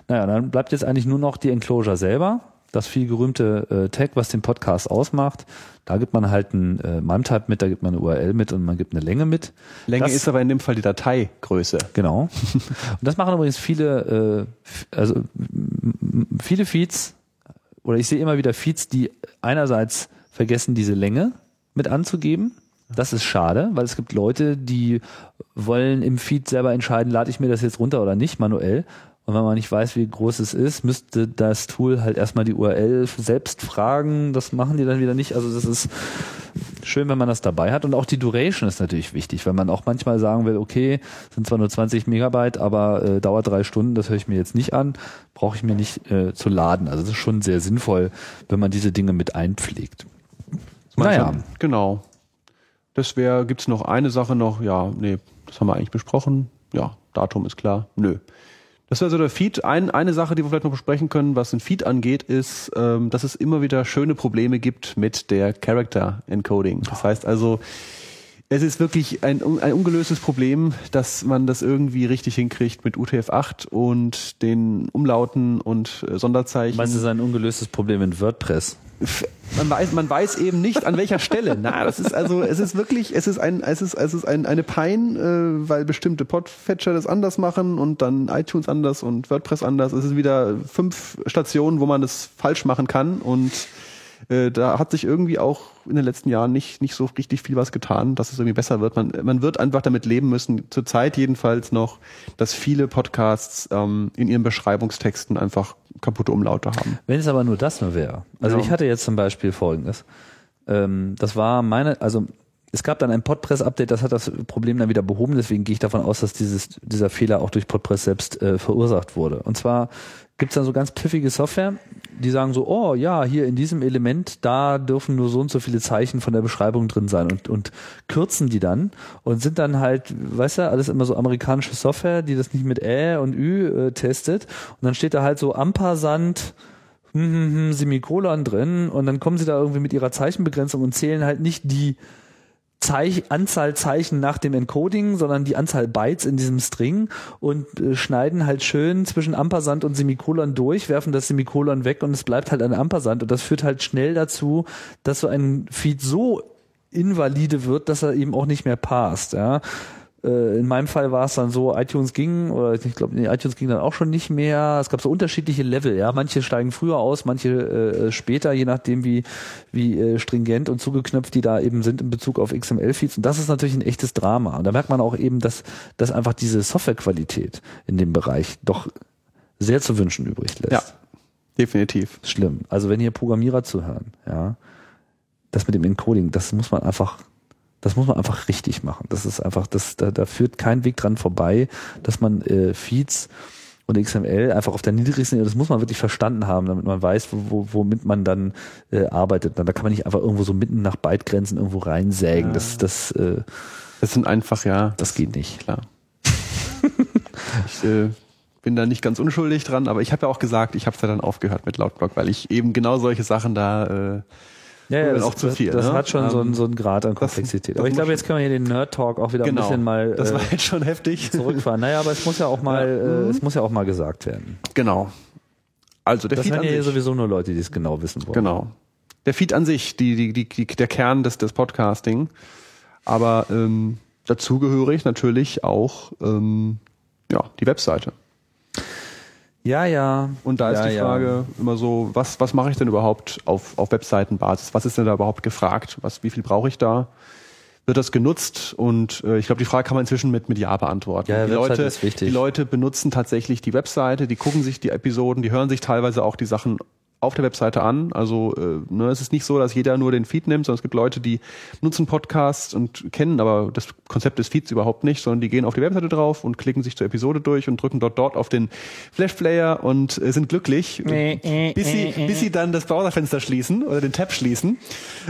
Naja, dann bleibt jetzt eigentlich nur noch die Enclosure selber. Das viel gerühmte äh, Tag, was den Podcast ausmacht. Da gibt man halt ein äh, MIME-Type mit, da gibt man eine URL mit und man gibt eine Länge mit. Länge Das- ist aber in dem Fall die Dateigröße. Genau. Und das machen übrigens viele, äh, also viele Feeds, oder ich sehe immer wieder Feeds, die einerseits vergessen, diese Länge mit anzugeben. Das ist schade, weil es gibt Leute, die wollen im Feed selber entscheiden, lade ich mir das jetzt runter oder nicht, manuell. Und wenn man nicht weiß, wie groß es ist, müsste das Tool halt erstmal die URL selbst fragen. Das machen die dann wieder nicht. Also das ist schön, wenn man das dabei hat. Und auch die Duration ist natürlich wichtig, wenn man auch manchmal sagen will, okay, sind zwar nur 20 Megabyte, aber äh, dauert drei Stunden, das höre ich mir jetzt nicht an, brauche ich mir nicht äh, zu laden. Also das ist schon sehr sinnvoll, wenn man diese Dinge mit einpflegt. Naja, Genau. Das wäre, gibt's noch eine Sache noch? Ja, nee, das haben wir eigentlich besprochen. Ja, Datum ist klar. Nö. Das wäre so der Feed. Ein, eine Sache, die wir vielleicht noch besprechen können, was den Feed angeht, ist, ähm, dass es immer wieder schöne Probleme gibt mit der Character Encoding. Das heißt also, es ist wirklich ein, ein ungelöstes Problem, dass man das irgendwie richtig hinkriegt mit UTF-8 und den Umlauten und äh, Sonderzeichen. meinst du, das ist ein ungelöstes Problem in WordPress? man weiß, man weiß eben nicht an welcher Stelle. Na, das ist also, es ist wirklich, es ist ein, es ist, es ist ein, eine Pein, äh, weil bestimmte Podfetcher das anders machen und dann iTunes anders und WordPress anders. Es ist wieder fünf Stationen, wo man das falsch machen kann und äh, da hat sich irgendwie auch in den letzten Jahren nicht, nicht so richtig viel was getan, dass es irgendwie besser wird. Man, man wird einfach damit leben müssen, zurzeit jedenfalls noch, dass viele Podcasts ähm, in ihren Beschreibungstexten einfach kaputte Umlaute haben. Wenn es aber nur das nur wäre. Also Ja. ich hatte jetzt zum Beispiel folgendes. Ähm, das war meine, also es gab dann ein Podpress-Update, das hat das Problem dann wieder behoben, deswegen gehe ich davon aus, dass dieses, dieser Fehler auch durch Podpress selbst äh, verursacht wurde. Und zwar gibt's dann so ganz pfiffige Software, die sagen so, oh ja, hier in diesem Element, da dürfen nur so und so viele Zeichen von der Beschreibung drin sein und, und kürzen die dann und sind dann halt, weißt du, alles immer so amerikanische Software, die das nicht mit Ä und Ü äh, testet und dann steht da halt so Ampersand, hm, hm, hm, Semikolon drin und dann kommen sie da irgendwie mit ihrer Zeichenbegrenzung und zählen halt nicht die Zeich Anzahl Zeichen nach dem Encoding, sondern die Anzahl Bytes in diesem String und äh, schneiden halt schön zwischen Ampersand und Semikolon durch, werfen das Semikolon weg und es bleibt halt ein Ampersand und das führt halt schnell dazu, dass so ein Feed so invalide wird, dass er eben auch nicht mehr passt, ja. Äh, In meinem Fall war es dann so, iTunes ging, oder ich glaube, nee, iTunes ging dann auch schon nicht mehr. Es gab so unterschiedliche Level, ja. Manche steigen früher aus, manche äh, später, je nachdem, wie, wie äh, stringent und zugeknöpft die da eben sind in Bezug auf XML-Feeds. Und das ist natürlich ein echtes Drama. Und da merkt man auch eben, dass, dass einfach diese Softwarequalität in dem Bereich doch sehr zu wünschen übrig lässt. Ja, definitiv. Schlimm. Also wenn hier Programmierer zuhören, ja, das mit dem Encoding, das muss man einfach, Das muss man einfach richtig machen. Das ist einfach, das, da, da führt kein Weg dran vorbei, dass man äh, Feeds und XML einfach auf der niedrigsten, das muss man wirklich verstanden haben, damit man weiß, wo, wo, womit man dann äh, arbeitet. Da kann man nicht einfach irgendwo so mitten nach Bytegrenzen irgendwo reinsägen. Ja. Das, das, äh, das sind einfach, ja. Das geht nicht. Klar. ich äh, bin da nicht ganz unschuldig dran, aber ich habe ja auch gesagt, ich habe ja dann aufgehört mit Lautblock, weil ich eben genau solche Sachen da äh, ja, ja, das, auch zu viel. Das, das ne? hat schon so, einen, so einen Grad an Komplexität. Das, aber ich glaube, jetzt können wir hier den Nerd Talk auch wieder genau, ein bisschen mal. Das war äh, jetzt schon heftig. Zurückfahren. Naja, aber es muss ja auch mal, ja. äh, es muss ja auch mal gesagt werden. Genau. Also der das Feed hören ja hier sowieso nur Leute, die es genau wissen wollen. Genau. Der Feed an sich, die, die, die, der Kern des, des Podcasting. Aber ähm, dazu gehöre ich natürlich auch ähm, ja, die Webseite. Ja, ja. Und da ist ja, die Frage ja. immer so, was, was mache ich denn überhaupt auf, auf Webseitenbasis? Was ist denn da überhaupt gefragt? Was, wie viel brauche ich da? Wird das genutzt? Und äh, ich glaube, die Frage kann man inzwischen mit, mit Ja beantworten. Ja, die, Webseite Leute, ist wichtig. die Leute benutzen tatsächlich die Webseite, die gucken sich die Episoden, die hören sich teilweise auch die Sachen auf der Webseite an. Also äh, ne, es ist nicht so, dass jeder nur den Feed nimmt, sondern es gibt Leute, die nutzen Podcasts und kennen aber das Konzept des Feeds überhaupt nicht, sondern die gehen auf die Webseite drauf und klicken sich zur Episode durch und drücken dort dort auf den Flash Player und äh, sind glücklich, bis sie bis sie dann das Browserfenster schließen oder den Tab schließen.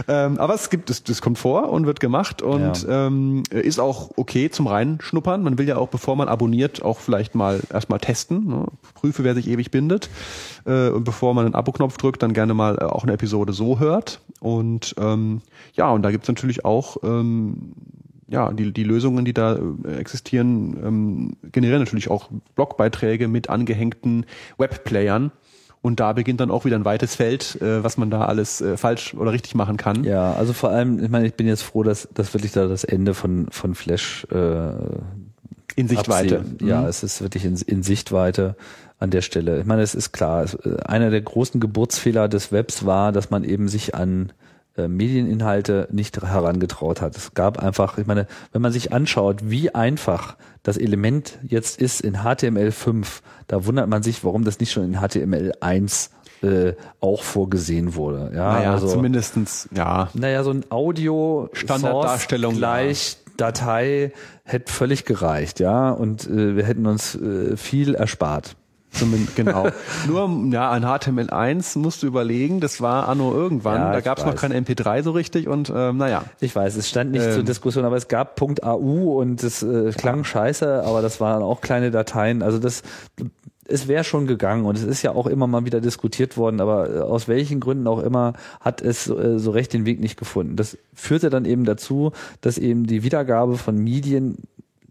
Ähm, aber es gibt es das kommt vor und wird gemacht und ja. ähm, ist auch okay zum Reinschnuppern. Man will ja auch, bevor man abonniert, auch vielleicht mal erstmal testen. Ne? Prüfe, wer sich ewig bindet äh, und bevor man ein Abo Knopf drückt, dann gerne mal äh, auch eine Episode so hört. Und ähm, ja, und da gibt's natürlich auch ähm, ja, die, die Lösungen, die da äh, existieren, ähm, generieren natürlich auch Blogbeiträge mit angehängten Webplayern. Und da beginnt dann auch wieder ein weites Feld, äh, was man da alles äh, falsch oder richtig machen kann. Ja, also vor allem, ich meine, ich bin jetzt froh, dass, dass wirklich da das Ende von, von Flash äh, in Sichtweite. Absehen. Ja, mhm. es ist wirklich in, in Sichtweite an der Stelle. Ich meine, es ist klar, äh, einer der großen Geburtsfehler des Webs war, dass man eben sich an äh, Medieninhalte nicht herangetraut hat. Es gab einfach, ich meine, wenn man sich anschaut, wie einfach das Element jetzt ist in HTML5, da wundert man sich, warum das nicht schon in HTML1 äh, auch vorgesehen wurde. Ja, naja, also, zumindestens, ja. Naja, so ein Audio Standarddarstellung gleich ja. Datei hätte völlig gereicht, ja, und äh, wir hätten uns äh, viel erspart. Zumindest, genau. Nur ja, ein HTML1 musst du überlegen, das war Anno irgendwann, ja, da gab es noch kein MP3 so richtig und ähm, naja. Ich weiß, es stand nicht ähm, zur Diskussion, aber es gab .au und es äh, klang ja. scheiße, aber das waren auch kleine Dateien. Also das es wäre schon gegangen und es ist ja auch immer mal wieder diskutiert worden, aber äh, aus welchen Gründen auch immer hat es äh, so recht den Weg nicht gefunden. Das führte dann eben dazu, dass eben die Wiedergabe von Medien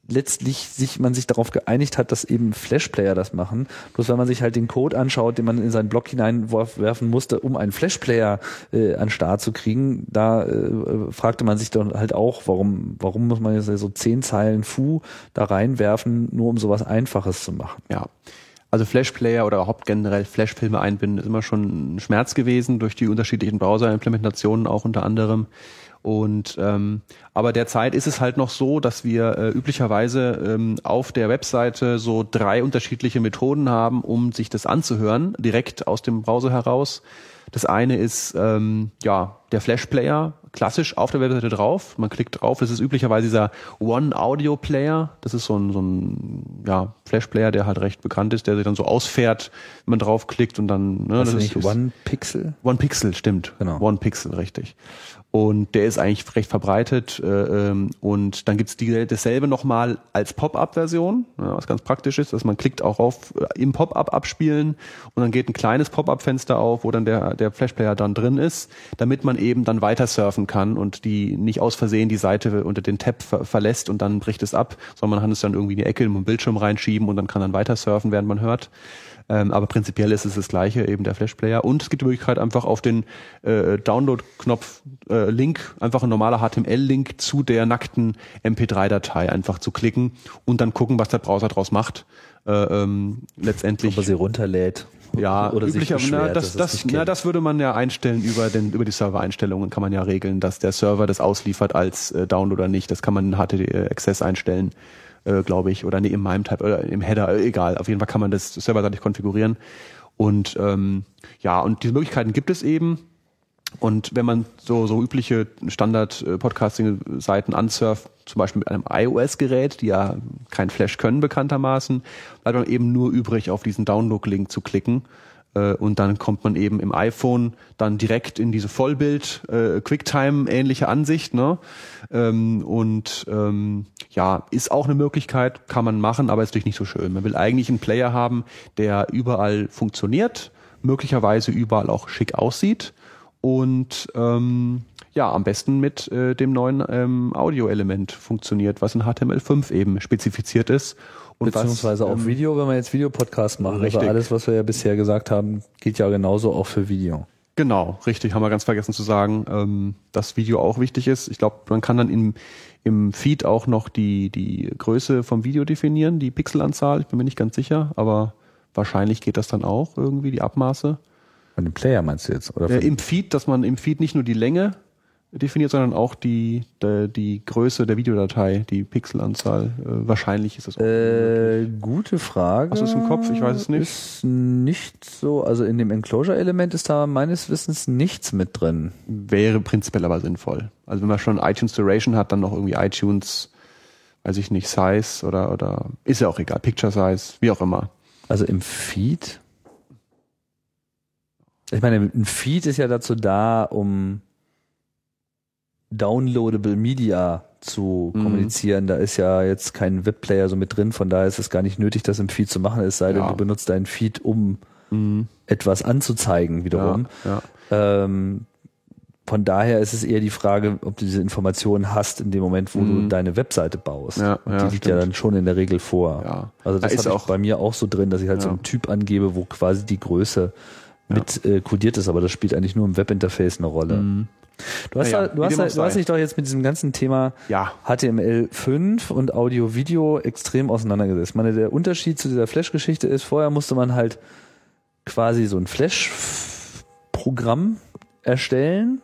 letztlich sich man sich darauf geeinigt hat, dass eben Flashplayer das machen. Bloß wenn man sich halt den Code anschaut, den man in seinen Block hineinwerfen musste, um einen Flashplayer äh, an Start zu kriegen, da äh, fragte man sich dann halt auch, warum warum muss man jetzt so zehn Zeilen Fu da reinwerfen, nur um sowas Einfaches zu machen. Ja. Also Flashplayer oder überhaupt generell Flashfilme einbinden ist immer schon ein Schmerz gewesen durch die unterschiedlichen Browser-Implementationen auch unter anderem. Und ähm, aber derzeit ist es halt noch so, dass wir äh, üblicherweise ähm, auf der Webseite so drei unterschiedliche Methoden haben, um sich das anzuhören, direkt aus dem Browser heraus. Das eine ist ähm, ja der Flash Player, klassisch auf der Webseite drauf. Man klickt drauf. Das ist üblicherweise dieser One Audio Player. Das ist so ein, so ein ja, Flash Player, der halt recht bekannt ist, der sich dann so ausfährt, wenn man draufklickt und dann. Ne, das, das ist nicht One Pixel. One Pixel, stimmt. Genau. One Pixel, richtig. Und der ist eigentlich recht verbreitet. Äh, ähm, und dann gibt's die, dasselbe nochmal als Pop-up-Version, was ganz praktisch ist, dass man klickt auch auf äh, im Pop-up abspielen und dann geht ein kleines Pop-up-Fenster auf, wo dann der, der Flash-Player dann drin ist, damit man eben dann weiter surfen kann und die nicht aus Versehen die Seite unter den Tab ver verlässt und dann bricht es ab, sondern man kann es dann irgendwie in die Ecke im Bildschirm reinschieben und dann kann dann weiter surfen, während man hört. Ähm, aber prinzipiell ist es das gleiche, eben der Flash-Player. Und es gibt die Möglichkeit, einfach auf den äh, Download-Knopf äh, Link, einfach ein normaler HTML-Link zu der nackten MP3-Datei einfach zu klicken und dann gucken, was der Browser draus macht. Äh, ähm, letztendlich. Ob er sie runterlädt. Ja, oder üblicher, na, das, das, na, das würde man ja einstellen über, den, über die Server-Einstellungen, kann man ja regeln, dass der Server das ausliefert als äh, Download oder nicht. Das kann man in HTTP Access einstellen äh, glaube ich, oder nee, im MIME-Type oder im Header, egal. Auf jeden Fall kann man das serverseitig konfigurieren. Und ähm, ja, und diese Möglichkeiten gibt es eben. Und wenn man so, so übliche Standard-Podcasting-Seiten ansurft, zum Beispiel mit einem iOS-Gerät, die ja kein Flash können bekanntermaßen, bleibt man eben nur übrig, auf diesen Download-Link zu klicken. Äh, und dann kommt man eben im iPhone dann direkt in diese Vollbild, äh, Quicktime-ähnliche Ansicht. Ne? Ähm, und ähm, ja, ist auch eine Möglichkeit, kann man machen, aber ist natürlich nicht so schön. Man will eigentlich einen Player haben, der überall funktioniert, möglicherweise überall auch schick aussieht und ähm, ja, am besten mit äh, dem neuen ähm, Audio-Element funktioniert, was in HTML5 eben spezifiziert ist und Beziehungsweise was, auch ähm, Video, wenn wir jetzt Videopodcast machen. Richtig. Also alles, was wir ja bisher gesagt haben, gilt ja genauso auch für Video. Genau, richtig, haben wir ganz vergessen zu sagen, ähm, dass Video auch wichtig ist. Ich glaube, man kann dann im, im Feed auch noch die, die Größe vom Video definieren, die Pixelanzahl, ich bin mir nicht ganz sicher, aber wahrscheinlich geht das dann auch irgendwie, die Abmaße. Von dem Player meinst du jetzt? Oder äh, Im Feed, dass man im Feed nicht nur die Länge definiert, sondern auch die, die, die Größe der Videodatei, die Pixelanzahl. Äh, wahrscheinlich ist das. Äh, gute Frage. Hast du es im Kopf? Ich weiß es nicht. Ist nicht so, also in dem Enclosure-Element ist da meines Wissens nichts mit drin. Wäre prinzipiell aber sinnvoll. Also wenn man schon iTunes Duration hat, dann noch irgendwie iTunes, weiß ich nicht, Size oder, oder ist ja auch egal, Picture Size, wie auch immer. Also im Feed? Ich meine, ein Feed ist ja dazu da, um downloadable Media zu mhm. kommunizieren. Da ist ja jetzt kein Webplayer so mit drin, von daher ist es gar nicht nötig, das im Feed zu machen, es sei denn, ja. du benutzt deinen Feed, um mhm. etwas anzuzeigen wiederum. Ja, ja. Ähm, von daher ist es eher die Frage, ob du diese Informationen hast in dem Moment, wo mhm. du deine Webseite baust. Ja, Und die liegt stimmt. ja dann schon in der Regel vor. Ja. Also das da ist auch bei mir auch so drin, dass ich halt so einen Typ angebe, wo quasi die Größe mit äh, kodiert ist, aber das spielt eigentlich nur im Webinterface eine Rolle. Du hast, naja, du, hast, du hast dich doch jetzt mit diesem ganzen Thema ja. HTML5 und Audio-Video extrem auseinandergesetzt. Ich meine, der Unterschied zu dieser Flash-Geschichte ist, vorher musste man halt quasi so ein Flash-Programm erstellen,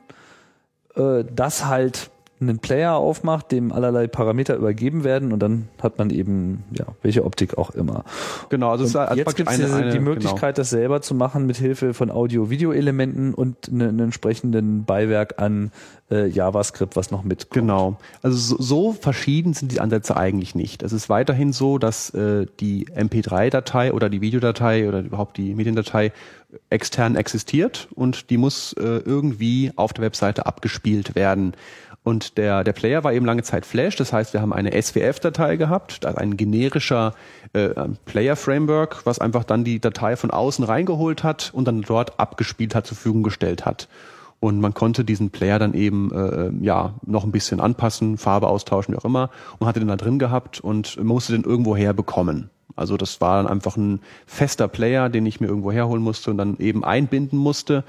äh, das halt einen Player aufmacht, dem allerlei Parameter übergeben werden und dann hat man eben, ja, welche Optik auch immer. Genau, also und jetzt gibt es die. Möglichkeit, genau. das selber zu machen mit Hilfe von Audio-Video-Elementen und einen entsprechenden Beiwerk an äh, JavaScript, was noch mitkommt. Genau. Also so, so, verschieden sind die Ansätze eigentlich nicht. Es ist weiterhin so, dass äh, die MP3-Datei oder die Videodatei oder überhaupt die Mediendatei extern existiert und die muss äh, irgendwie auf der Webseite abgespielt werden. Und der, der Player war eben lange Zeit Flash, das heißt, wir haben eine SWF-Datei gehabt, also ein generischer äh, Player-Framework, was einfach dann die Datei von außen reingeholt hat und dann dort abgespielt hat, zur Verfügung gestellt hat. Und man konnte diesen Player dann eben äh, ja noch ein bisschen anpassen, Farbe austauschen, wie auch immer, und hatte den da drin gehabt und musste den irgendwo her bekommen. Also das war dann einfach ein fester Player, den ich mir irgendwo herholen musste und dann eben einbinden musste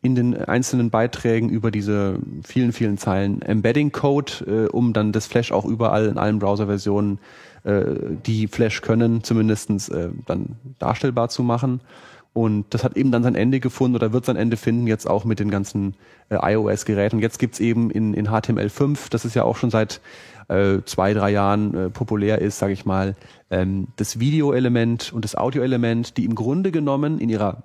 in den einzelnen Beiträgen über diese vielen, vielen Zeilen Embedding-Code, äh, um dann das Flash auch überall in allen Browserversionen, äh, die Flash können, zumindestens äh, dann darstellbar zu machen. Und das hat eben dann sein Ende gefunden oder wird sein Ende finden, jetzt auch mit den ganzen äh, iOS-Geräten. Jetzt gibt's eben in, in HTML5, das ist ja auch schon seit äh, zwei, drei Jahren äh, populär ist, sage ich mal, ähm, das Videoelement und das Audioelement, die im Grunde genommen in ihrer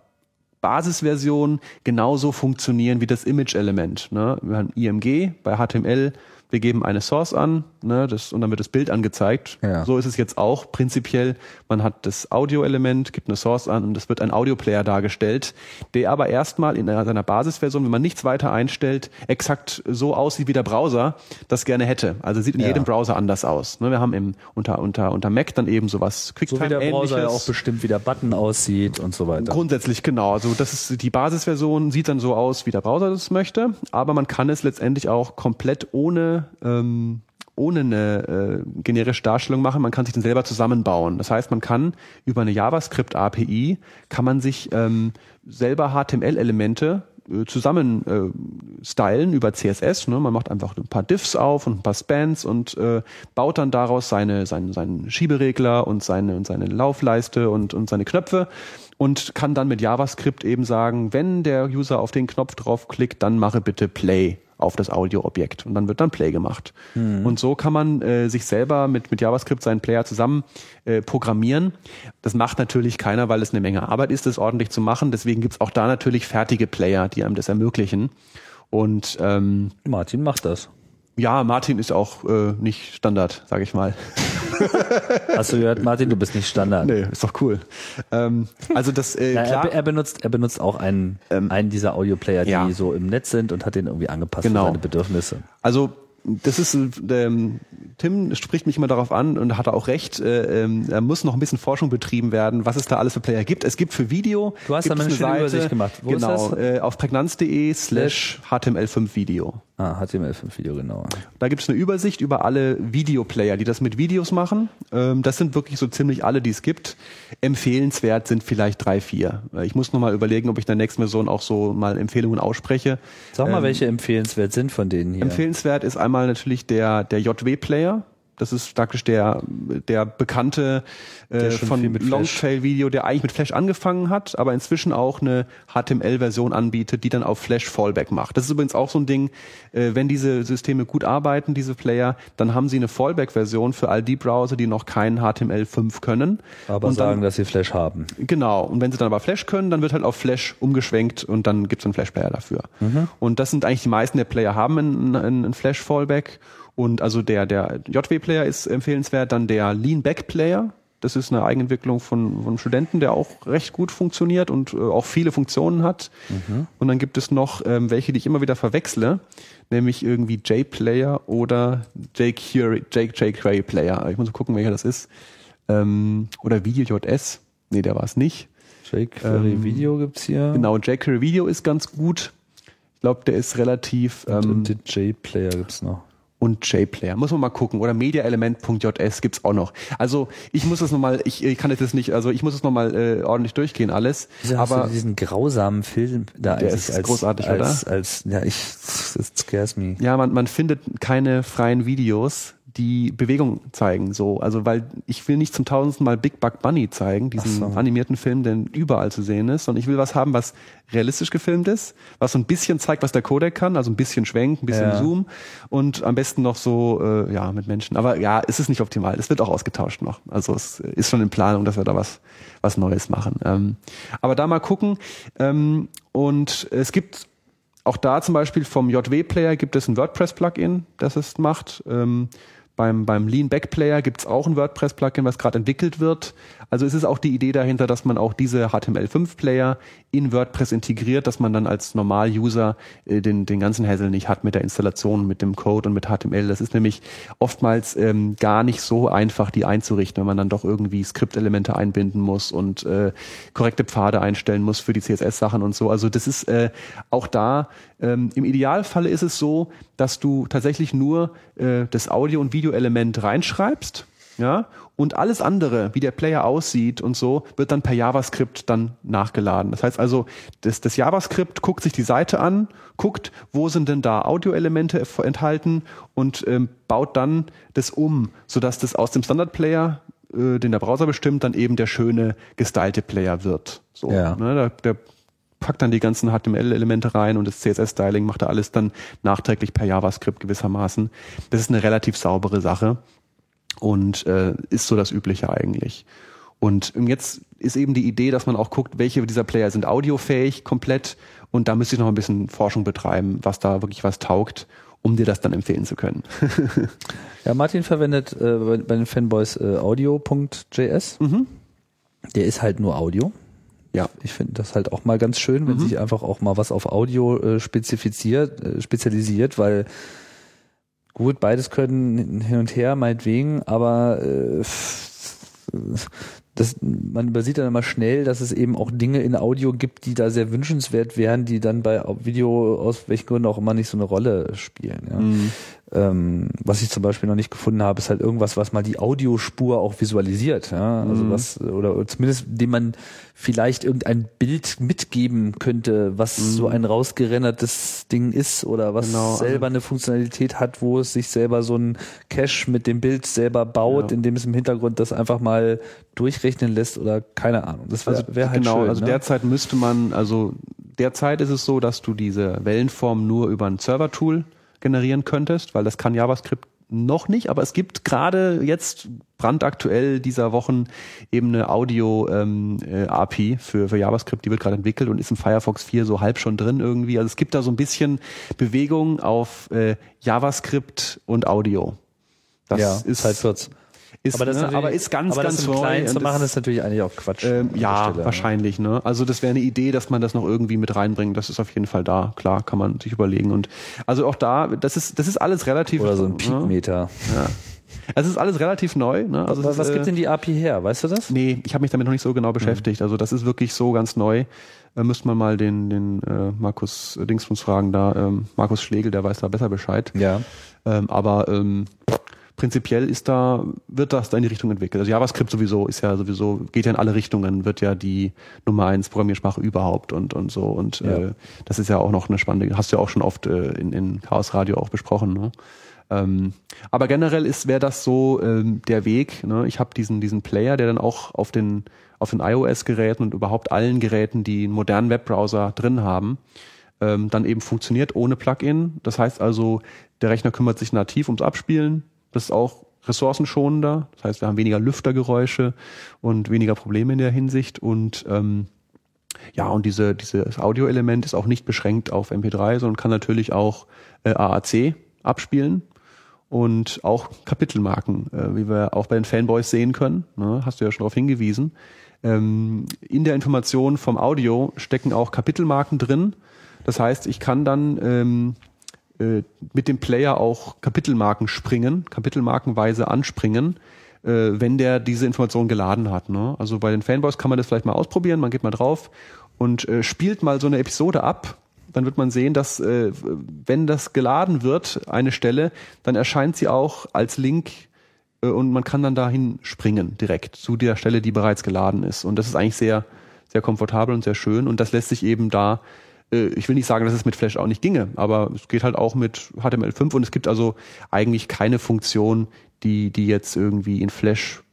Basisversion genauso funktionieren wie das Image-Element. Ne? Wir haben IMG bei HTML wir geben eine Source an, ne, das, und dann wird das Bild angezeigt. Ja. So ist es jetzt auch prinzipiell. Man hat das Audio-Element, gibt eine Source an und es wird ein Audioplayer dargestellt, der aber erstmal in seiner Basisversion, wenn man nichts weiter einstellt, exakt so aussieht, wie der Browser das gerne hätte. Also sieht in ja. jedem Browser anders aus. Ne, wir haben im, unter, unter, unter Mac dann eben sowas quicktime So wie der Browser ja auch bestimmt, wie der Button aussieht und so weiter. Grundsätzlich genau. Also das ist die Basisversion, sieht dann so aus, wie der Browser das möchte, aber man kann es letztendlich auch komplett ohne ähm, ohne eine äh, generische Darstellung machen, man kann sich den selber zusammenbauen. Das heißt, man kann über eine JavaScript-API kann man sich ähm, selber HTML-Elemente äh, zusammen äh, stylen über CSS. Ne? Man macht einfach ein paar Diffs auf und ein paar Spans und äh, baut dann daraus seine, seinen, seinen Schieberegler und seine, und seine Laufleiste und, und seine Knöpfe und kann dann mit JavaScript eben sagen, wenn der User auf den Knopf draufklickt, dann mache bitte Play auf das Audioobjekt und dann wird dann Play gemacht. Mhm. Und so kann man äh, sich selber mit, mit JavaScript seinen Player zusammen äh, programmieren. Das macht natürlich keiner, weil es eine Menge Arbeit ist, das ordentlich zu machen. Deswegen gibt's auch da natürlich fertige Player, die einem das ermöglichen. Und ähm, Martin macht das. ja, Martin ist auch äh, nicht Standard, sage ich mal. Hast du gehört, Martin, du bist nicht Standard. Nee, ist doch cool. Ähm, also das äh, Ja, klar, er, er benutzt, er benutzt auch einen, einen dieser Audioplayer, die ja. so im Netz sind und hat den irgendwie angepasst Genau. für seine Bedürfnisse. Also das ist, ähm, Tim spricht mich immer darauf an und hat auch recht, äh, ähm, da muss noch ein bisschen Forschung betrieben werden, was es da alles für Player gibt. Es gibt für Video, Du hast da mal eine schöne Übersicht gemacht. Wo genau? Äh, auf prägnanz.de slash html5 Video. Ah, HTML5-Video, genau. Da gibt es eine Übersicht über alle Videoplayer, die das mit Videos machen. Ähm, das sind wirklich so ziemlich alle, die es gibt. Empfehlenswert sind vielleicht drei, vier. Äh, Ich muss noch mal überlegen, ob ich in der nächsten Version auch so mal Empfehlungen ausspreche. Sag mal, Ähm, welche empfehlenswert sind von denen hier. Empfehlenswert ist einmal natürlich der, der JW-Player. Das ist praktisch der, der bekannte äh, schon von Flash- Longtail-Video, der eigentlich mit Flash angefangen hat, aber inzwischen auch eine HTML-Version anbietet, die dann auf Flash Fallback macht. Das ist übrigens auch so ein Ding, äh, wenn diese Systeme gut arbeiten, diese Player, dann haben sie eine Fallback-Version für all die Browser, die noch keinen HTML5 können. aber und sagen, dann, dass sie Flash haben. Genau, und wenn sie dann aber Flash können, dann wird halt auf Flash umgeschwenkt und dann gibt es einen Flash-Player dafür. Und das sind eigentlich die meisten der Player haben einen, einen Flash-Fallback. Und also der, der JW-Player ist empfehlenswert, dann der Lean-Back-Player. Das ist eine Eigenentwicklung von, von Studenten, der auch recht gut funktioniert und äh, auch viele Funktionen hat. Und dann gibt es noch ähm, welche, die ich immer wieder verwechsle, nämlich irgendwie J-Player oder jQuery, Player. Ich muss gucken, welcher das ist. Ähm, oder VideoJS. Nee, der war es nicht. jQuery Ähm, Video gibt's hier. Genau, jQuery Video ist ganz gut. Ich glaube, der ist relativ Und, ähm, und den J-Player gibt's noch. Und JPlayer. Muss man mal gucken. Oder mediaelement.js gibt's auch noch. Also ich muss das nochmal, ich, ich kann jetzt das nicht, also ich muss es nochmal äh, ordentlich durchgehen alles. Wieso hast aber du diesen grausamen Film da Der ist als, großartig, als, als, ja, ich, das scares me. ja, man, man findet keine freien Videos, die Bewegung zeigen. So, also weil ich will nicht zum tausendsten Mal Big Bug Bunny zeigen, diesen so. animierten Film, der überall zu sehen ist, sondern ich will was haben, was realistisch gefilmt ist, was so ein bisschen zeigt, was der Codec kann, also ein bisschen Schwenk, ein bisschen Ja. Zoom und am besten noch so äh, ja mit Menschen. Aber ja, es ist nicht optimal. Es wird auch ausgetauscht noch. Also es ist schon in Planung, dass wir da was was Neues machen. Ähm, aber da mal gucken. Ähm, und es gibt auch da zum Beispiel vom JW-Player gibt es ein WordPress-Plugin, das es macht. Ähm, beim, beim Lean Back Player gibt es auch ein WordPress-Plugin, was gerade entwickelt wird. Also es ist auch die Idee dahinter, dass man auch diese HTML5-Player in WordPress integriert, dass man dann als Normal-User äh, den, den ganzen Hassel nicht hat mit der Installation, mit dem Code und mit HTML. Das ist nämlich oftmals ähm, gar nicht so einfach, die einzurichten, wenn man dann doch irgendwie Skriptelemente einbinden muss und äh, korrekte Pfade einstellen muss für die CSS-Sachen und so. Also das ist äh, auch da, ähm, im Idealfalle ist es so, dass du tatsächlich nur äh, das Audio- und Videoelement reinschreibst, ja, und alles andere, wie der Player aussieht und so, wird dann per JavaScript dann nachgeladen. Das heißt also, das, das JavaScript guckt sich die Seite an, guckt, wo sind denn da Audioelemente enthalten und ähm, baut dann das um, sodass das aus dem Standard-Player, äh, den der Browser bestimmt, dann eben der schöne gestylte Player wird. So, Ja. ne, der, der packt dann die ganzen HTML-Elemente rein und das CSS-Styling macht er alles dann nachträglich per JavaScript gewissermaßen. Das ist eine relativ saubere Sache und äh, ist so das Übliche eigentlich. Und jetzt ist eben die Idee, dass man auch guckt, welche dieser Player sind audiofähig komplett und da müsste ich noch ein bisschen Forschung betreiben, was da wirklich was taugt, um dir das dann empfehlen zu können. Ja, Martin verwendet äh, bei, bei den Fanboys äh, audio.js. Der ist halt nur Audio. ja. Ich finde das halt auch mal ganz schön, wenn sich einfach auch mal was auf Audio äh, spezifiziert, äh, spezialisiert, weil gut, beides können hin und her, meinetwegen, aber äh, das, man übersieht dann immer schnell, dass es eben auch Dinge in Audio gibt, die da sehr wünschenswert wären, die dann bei Video aus welchen Gründen auch immer nicht so eine Rolle spielen. Ja. Ähm, was ich zum Beispiel noch nicht gefunden habe, ist halt irgendwas, was mal die Audiospur auch visualisiert. Ja? Also was, oder zumindest dem man vielleicht irgendein Bild mitgeben könnte, was so ein rausgerendertes Ding ist oder was Genau, also- selber eine Funktionalität hat, wo es sich selber so ein Cache mit dem Bild selber baut, Ja. indem es im Hintergrund das einfach mal durchrechnen lässt oder keine Ahnung. Das wäre Also wär halt genau, schön. also ne? derzeit müsste man, also derzeit ist es so, dass du diese Wellenform nur über ein Server-Tool generieren könntest, weil das kann JavaScript noch nicht, aber es gibt gerade jetzt brandaktuell dieser Wochen eben eine Audio-API ähm, äh, für, für JavaScript, die wird gerade entwickelt und ist im Firefox 4 so halb schon drin irgendwie. Also es gibt da so ein bisschen Bewegung auf äh, JavaScript und Audio. Das ja, ist halt wird's. Ist, aber, das ne, aber ist ganz, aber ganz das im Kleinen zu machen, ist natürlich eigentlich auch Quatsch. Ähm, ja, Stelle, wahrscheinlich. Ne? Also das wäre eine Idee, dass man das noch irgendwie mit reinbringt. Das ist auf jeden Fall da. Klar, kann man sich überlegen. Und also auch da, das ist, das ist alles relativ. Oder so ein Peakmeter. Ne? Ja. Es ist alles relativ neu. Ne? Also was, was gibt denn die API her? Weißt du das? Nee, ich habe mich damit noch nicht so genau beschäftigt. Mhm. Also das ist wirklich so ganz neu. Äh, müsste man mal den, den äh, Markus Dingsbums fragen, da ähm, Markus Schlegel, der weiß da besser Bescheid. Ja. Ähm, aber ähm, prinzipiell ist da, wird das da in die Richtung entwickelt. Also JavaScript sowieso ist ja sowieso, geht ja in alle Richtungen, wird ja die Nummer eins Programmiersprache überhaupt und, und so. Und ja. äh, das ist ja auch noch eine spannende, hast du ja auch schon oft äh, in, in Chaos Radio auch besprochen. Ne? Ähm, aber generell ist, wäre das so ähm, der Weg. Ne? Ich habe diesen, diesen Player, der dann auch auf den, auf den iOS-Geräten und überhaupt allen Geräten, die einen modernen Webbrowser drin haben, ähm, dann eben funktioniert ohne Plugin. Das heißt also, der Rechner kümmert sich nativ ums Abspielen, das ist auch ressourcenschonender. Das heißt, wir haben weniger Lüftergeräusche und weniger Probleme in der Hinsicht. Und ähm, ja, und diese, dieses Audioelement ist auch nicht beschränkt auf MP3, sondern kann natürlich auch äh, AAC abspielen und auch Kapitelmarken, äh, wie wir auch bei den Fanboys sehen können. Ne, hast du ja schon darauf hingewiesen. Ähm, in der Information vom Audio stecken auch Kapitelmarken drin. Das heißt, ich kann dann ähm, äh, mit dem Player auch Kapitelmarken springen, kapitelmarkenweise anspringen, äh, wenn der diese Information geladen hat. Ne? Also bei den Fanboys kann man das vielleicht mal ausprobieren, man geht mal drauf und äh, spielt mal so eine Episode ab. Dann wird man sehen, dass äh, wenn das geladen wird, eine Stelle, dann erscheint sie auch als Link äh, und man kann dann dahin springen direkt zu der Stelle, die bereits geladen ist. Und das ist eigentlich sehr, sehr komfortabel und sehr schön. Und das lässt sich eben da ich will nicht sagen, dass es mit Flash auch nicht ginge, aber es geht halt auch mit HTML5 und es gibt also eigentlich keine Funktion, die, die jetzt irgendwie in Flash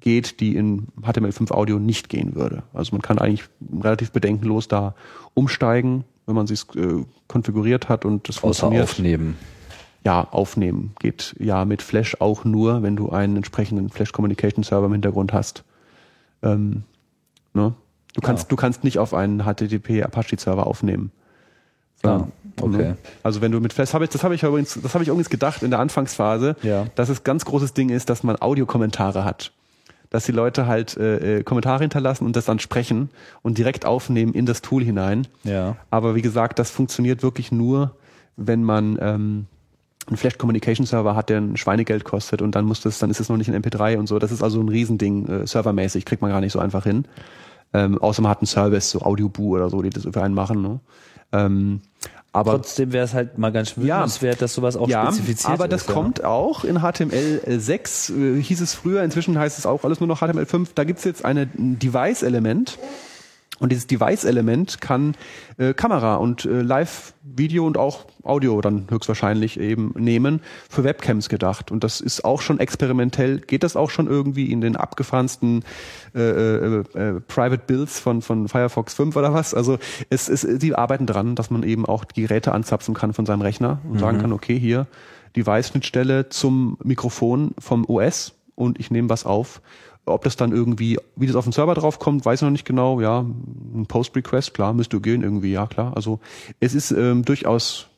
geht, die in HTML5 Audio nicht gehen würde. Also man kann eigentlich relativ bedenkenlos da umsteigen, wenn man sich äh, konfiguriert hat und das funktioniert. aufnehmen. Ja, aufnehmen geht ja mit Flash auch nur, wenn du einen entsprechenden Flash Communication Server im Hintergrund hast. Ähm, ne? Du kannst, ja. du kannst nicht auf einen HTTP Apache Server aufnehmen. Ja, okay. Also wenn du mit Flash, habe ich, das habe ich übrigens, das habe ich übrigens gedacht in der Anfangsphase, ja. dass es ganz großes Ding ist, dass man Audiokommentare hat. Dass die Leute halt äh, äh, Kommentare hinterlassen und das dann sprechen und direkt aufnehmen in das Tool hinein. Ja. Aber wie gesagt, das funktioniert wirklich nur, wenn man ähm, einen Flash Communication Server hat, der ein Schweinegeld kostet und dann muss das, dann ist es noch nicht ein MP3 und so. Das ist also ein Riesending, äh, servermäßig, kriegt man gar nicht so einfach hin. Ähm, außer man hat einen Service, so Audioboo oder so, die das für einen machen. Ne? Ähm, aber trotzdem wäre es halt mal ganz wünschenswert, ja, dass sowas auch ja, spezifiziert aber das ist, kommt ja. auch in HTML6, äh, hieß es früher, inzwischen heißt es auch alles nur noch HTML5. Da gibt's jetzt eine Device-Element, und dieses Device-Element kann äh, Kamera und äh, Live-Video und auch Audio dann höchstwahrscheinlich eben nehmen, für Webcams gedacht. Und das ist auch schon experimentell, geht das auch schon irgendwie in den abgefahrensten äh, äh, äh, Private Builds von, von Firefox 5 oder was. Also es ist, sie arbeiten dran, dass man eben auch die Geräte anzapfen kann von seinem Rechner und mhm. sagen kann, okay, hier Device-Schnittstelle zum Mikrofon vom OS und ich nehme was auf ob das dann irgendwie, wie das auf den Server draufkommt, weiß ich noch nicht genau. Ja, ein Post-Request, klar, müsste gehen irgendwie, ja klar. Also es ist ähm, durchaus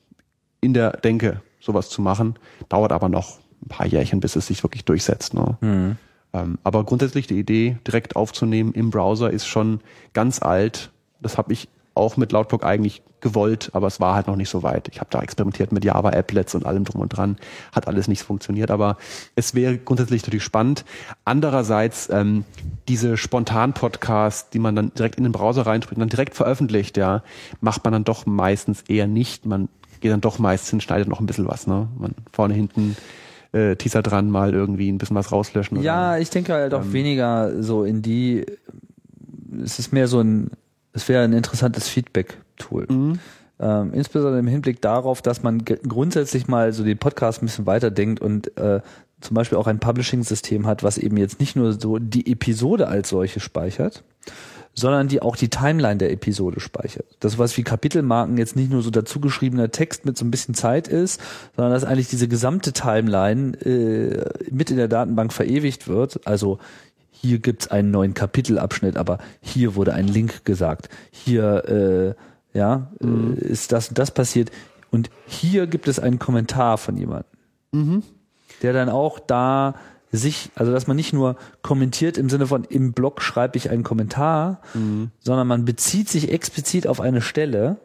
in der Denke, sowas zu machen. Dauert aber noch ein paar Jährchen, bis es sich wirklich durchsetzt. Ne? Mhm. Ähm, aber grundsätzlich die Idee, direkt aufzunehmen im Browser, ist schon ganz alt. Das habe ich auch mit Loudblock eigentlich gewollt, aber es war halt noch nicht so weit. Ich habe da experimentiert mit Java-Applets und allem drum und dran, hat alles nicht funktioniert, aber es wäre grundsätzlich natürlich spannend. Andererseits ähm, diese Spontan-Podcasts, die man dann direkt in den Browser reinspricht und dann direkt veröffentlicht, ja, macht man dann doch meistens eher nicht. Man geht dann doch meistens, schneidet noch ein bisschen was, ne? Man vorne, hinten äh, Teaser dran mal irgendwie ein bisschen was rauslöschen. Oder, ja, ich denke halt auch ähm, weniger so in die, es ist mehr so ein es wäre ein interessantes Feedback-Tool. Mhm. Ähm, insbesondere im Hinblick darauf, dass man grundsätzlich mal so den Podcast ein bisschen weiterdenkt und äh, zum Beispiel auch ein Publishing-System hat, was eben jetzt nicht nur so die Episode als solche speichert, sondern die auch die Timeline der Episode speichert. Das, was wie Kapitelmarken jetzt nicht nur so dazugeschriebener Text mit so ein bisschen Zeit ist, sondern dass eigentlich diese gesamte Timeline äh, mit in der Datenbank verewigt wird. Also hier gibt's einen neuen Kapitelabschnitt, aber hier wurde ein Link gesagt. Hier äh, ja, mhm. äh, ist das und das passiert. Und hier gibt es einen Kommentar von jemandem, mhm. der dann auch da sich, also dass man nicht nur kommentiert im Sinne von im Blog schreibe ich einen Kommentar, mhm. sondern man bezieht sich explizit auf eine Stelle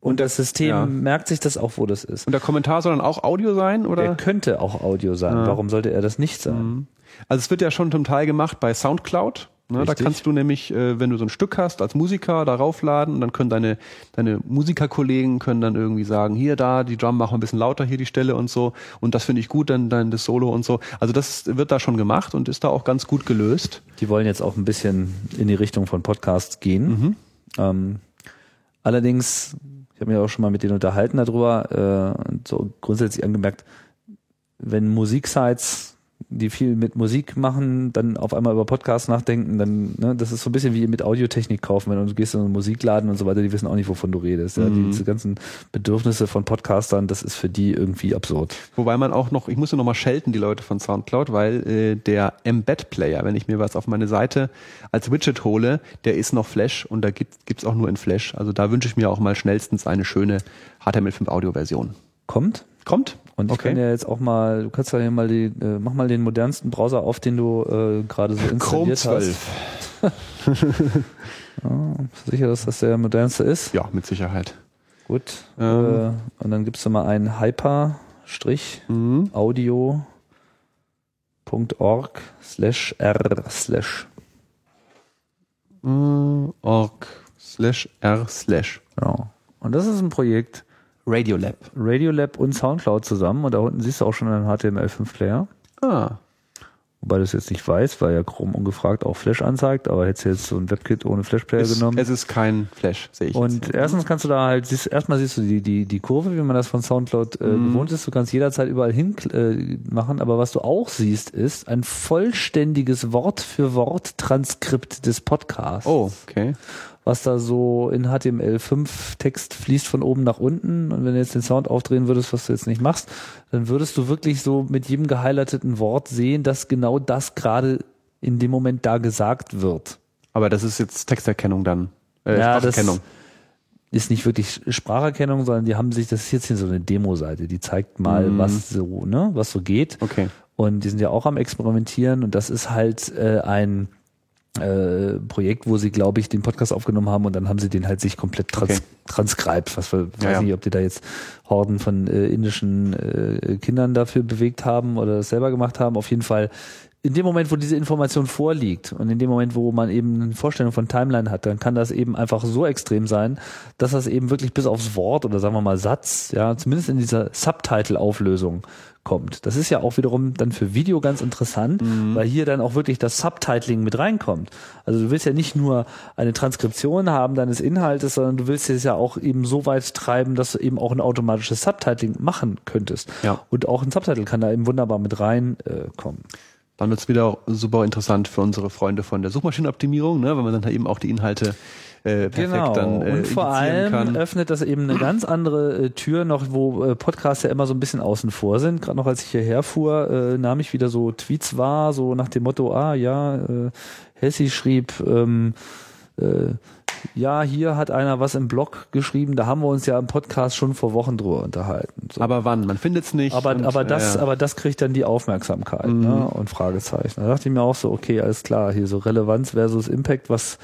und, das System ja. merkt sich das auch, wo das ist. Und der Kommentar soll dann auch Audio sein, oder? Der könnte auch Audio sein. Ja. Warum sollte er das nicht sein? Also es wird ja schon zum Teil gemacht bei Soundcloud. Ne, da kannst du nämlich, äh, wenn du so ein Stück hast als Musiker, darauf laden und dann können deine, deine Musikerkollegen können dann irgendwie sagen, hier, da, die Drum machen wir ein bisschen lauter, hier die Stelle und so. Und das finde ich gut, dann, dann das Solo und so. Also das wird da schon gemacht und ist da auch ganz gut gelöst. Die wollen jetzt auch ein bisschen in die Richtung von Podcasts gehen. Mhm. Ähm, allerdings, ich habe mich auch schon mal mit denen unterhalten darüber, äh, so grundsätzlich angemerkt, wenn Musiksites die viel mit Musik machen, dann auf einmal über Podcasts nachdenken, dann, ne, das ist so ein bisschen wie mit Audiotechnik kaufen, wenn du gehst in einen Musikladen und so weiter, die wissen auch nicht, wovon du redest. Ja, mhm. Diese ganzen Bedürfnisse von Podcastern, das ist für die irgendwie absurd. Wobei man auch noch, ich muss ja noch mal schelten, die Leute von Soundcloud, weil äh, der Embed-Player, wenn ich mir was auf meine Seite als Widget hole, der ist noch Flash und da gibt es auch nur in Flash. Also da wünsche ich mir auch mal schnellstens eine schöne HTML5 Audio-Version. Kommt? Kommt? Und ich okay. kann ja jetzt auch mal, du kannst ja hier mal die, äh, mach mal den modernsten Browser auf, den du äh, gerade so installiert Chrome 12. hast. ja, sicher, dass das der modernste ist? Ja, mit Sicherheit. Gut. Ähm. Äh, und dann gibst du mal einen Hyper-Audio.org slash r slash. org slash r slash. Genau. Und das ist ein Projekt, Radiolab. Radiolab und Soundcloud zusammen und da unten siehst du auch schon einen HTML5-Player. Ah. Wobei du es jetzt nicht weißt, weil ja Chrome ungefragt auch Flash anzeigt, aber hättest du jetzt so ein WebKit ohne Flash-Player genommen. Es ist kein Flash, sehe ich. Und jetzt. erstens kannst du da halt, siehst, erstmal siehst du die, die, die Kurve, wie man das von Soundcloud äh, mm. gewohnt ist. Du kannst jederzeit überall hin äh, machen, aber was du auch siehst, ist ein vollständiges Wort für Wort Transkript des Podcasts. Oh, okay was da so in HTML5 Text fließt von oben nach unten. Und wenn du jetzt den Sound aufdrehen würdest, was du jetzt nicht machst, dann würdest du wirklich so mit jedem gehighlighteten Wort sehen, dass genau das gerade in dem Moment da gesagt wird. Aber das ist jetzt Texterkennung dann. Äh, ja, Spracherkennung. ist nicht wirklich Spracherkennung, sondern die haben sich, das ist jetzt hier so eine Demo-Seite, die zeigt mal, mm. was so, ne, was so geht. Okay. Und die sind ja auch am Experimentieren und das ist halt äh, ein äh, Projekt, wo sie, glaube ich, den Podcast aufgenommen haben und dann haben sie den halt sich komplett trans okay. transkribt. Was weiß ja, nicht, ob die da jetzt Horden von äh, indischen äh, Kindern dafür bewegt haben oder das selber gemacht haben. Auf jeden Fall in dem Moment, wo diese Information vorliegt und in dem Moment, wo man eben eine Vorstellung von Timeline hat, dann kann das eben einfach so extrem sein, dass das eben wirklich bis aufs Wort oder sagen wir mal Satz, ja, zumindest in dieser Subtitle-Auflösung kommt. Das ist ja auch wiederum dann für Video ganz interessant, mhm. weil hier dann auch wirklich das Subtitling mit reinkommt. Also du willst ja nicht nur eine Transkription haben deines Inhaltes, sondern du willst es ja auch eben so weit treiben, dass du eben auch ein automatisches Subtitling machen könntest. Ja. Und auch ein Subtitle kann da eben wunderbar mit reinkommen. Äh, dann wird es wieder super interessant für unsere Freunde von der Suchmaschinenoptimierung, ne, wenn man dann eben auch die Inhalte äh, perfekt genau. dann äh, Und vor allem kann. öffnet das eben eine ganz andere äh, Tür noch, wo äh, Podcasts ja immer so ein bisschen außen vor sind. Gerade noch als ich hierher fuhr, äh, nahm ich wieder so Tweets wahr, so nach dem Motto, ah ja, äh, Hessi schrieb, ähm, äh, ja, hier hat einer was im Blog geschrieben, da haben wir uns ja im Podcast schon vor Wochen drüber unterhalten. So. Aber wann? Man findet es nicht. Aber, und, aber, das, ja. aber das kriegt dann die Aufmerksamkeit mhm. ne? und Fragezeichen. Da dachte ich mir auch so, okay, alles klar, hier so Relevanz versus Impact, was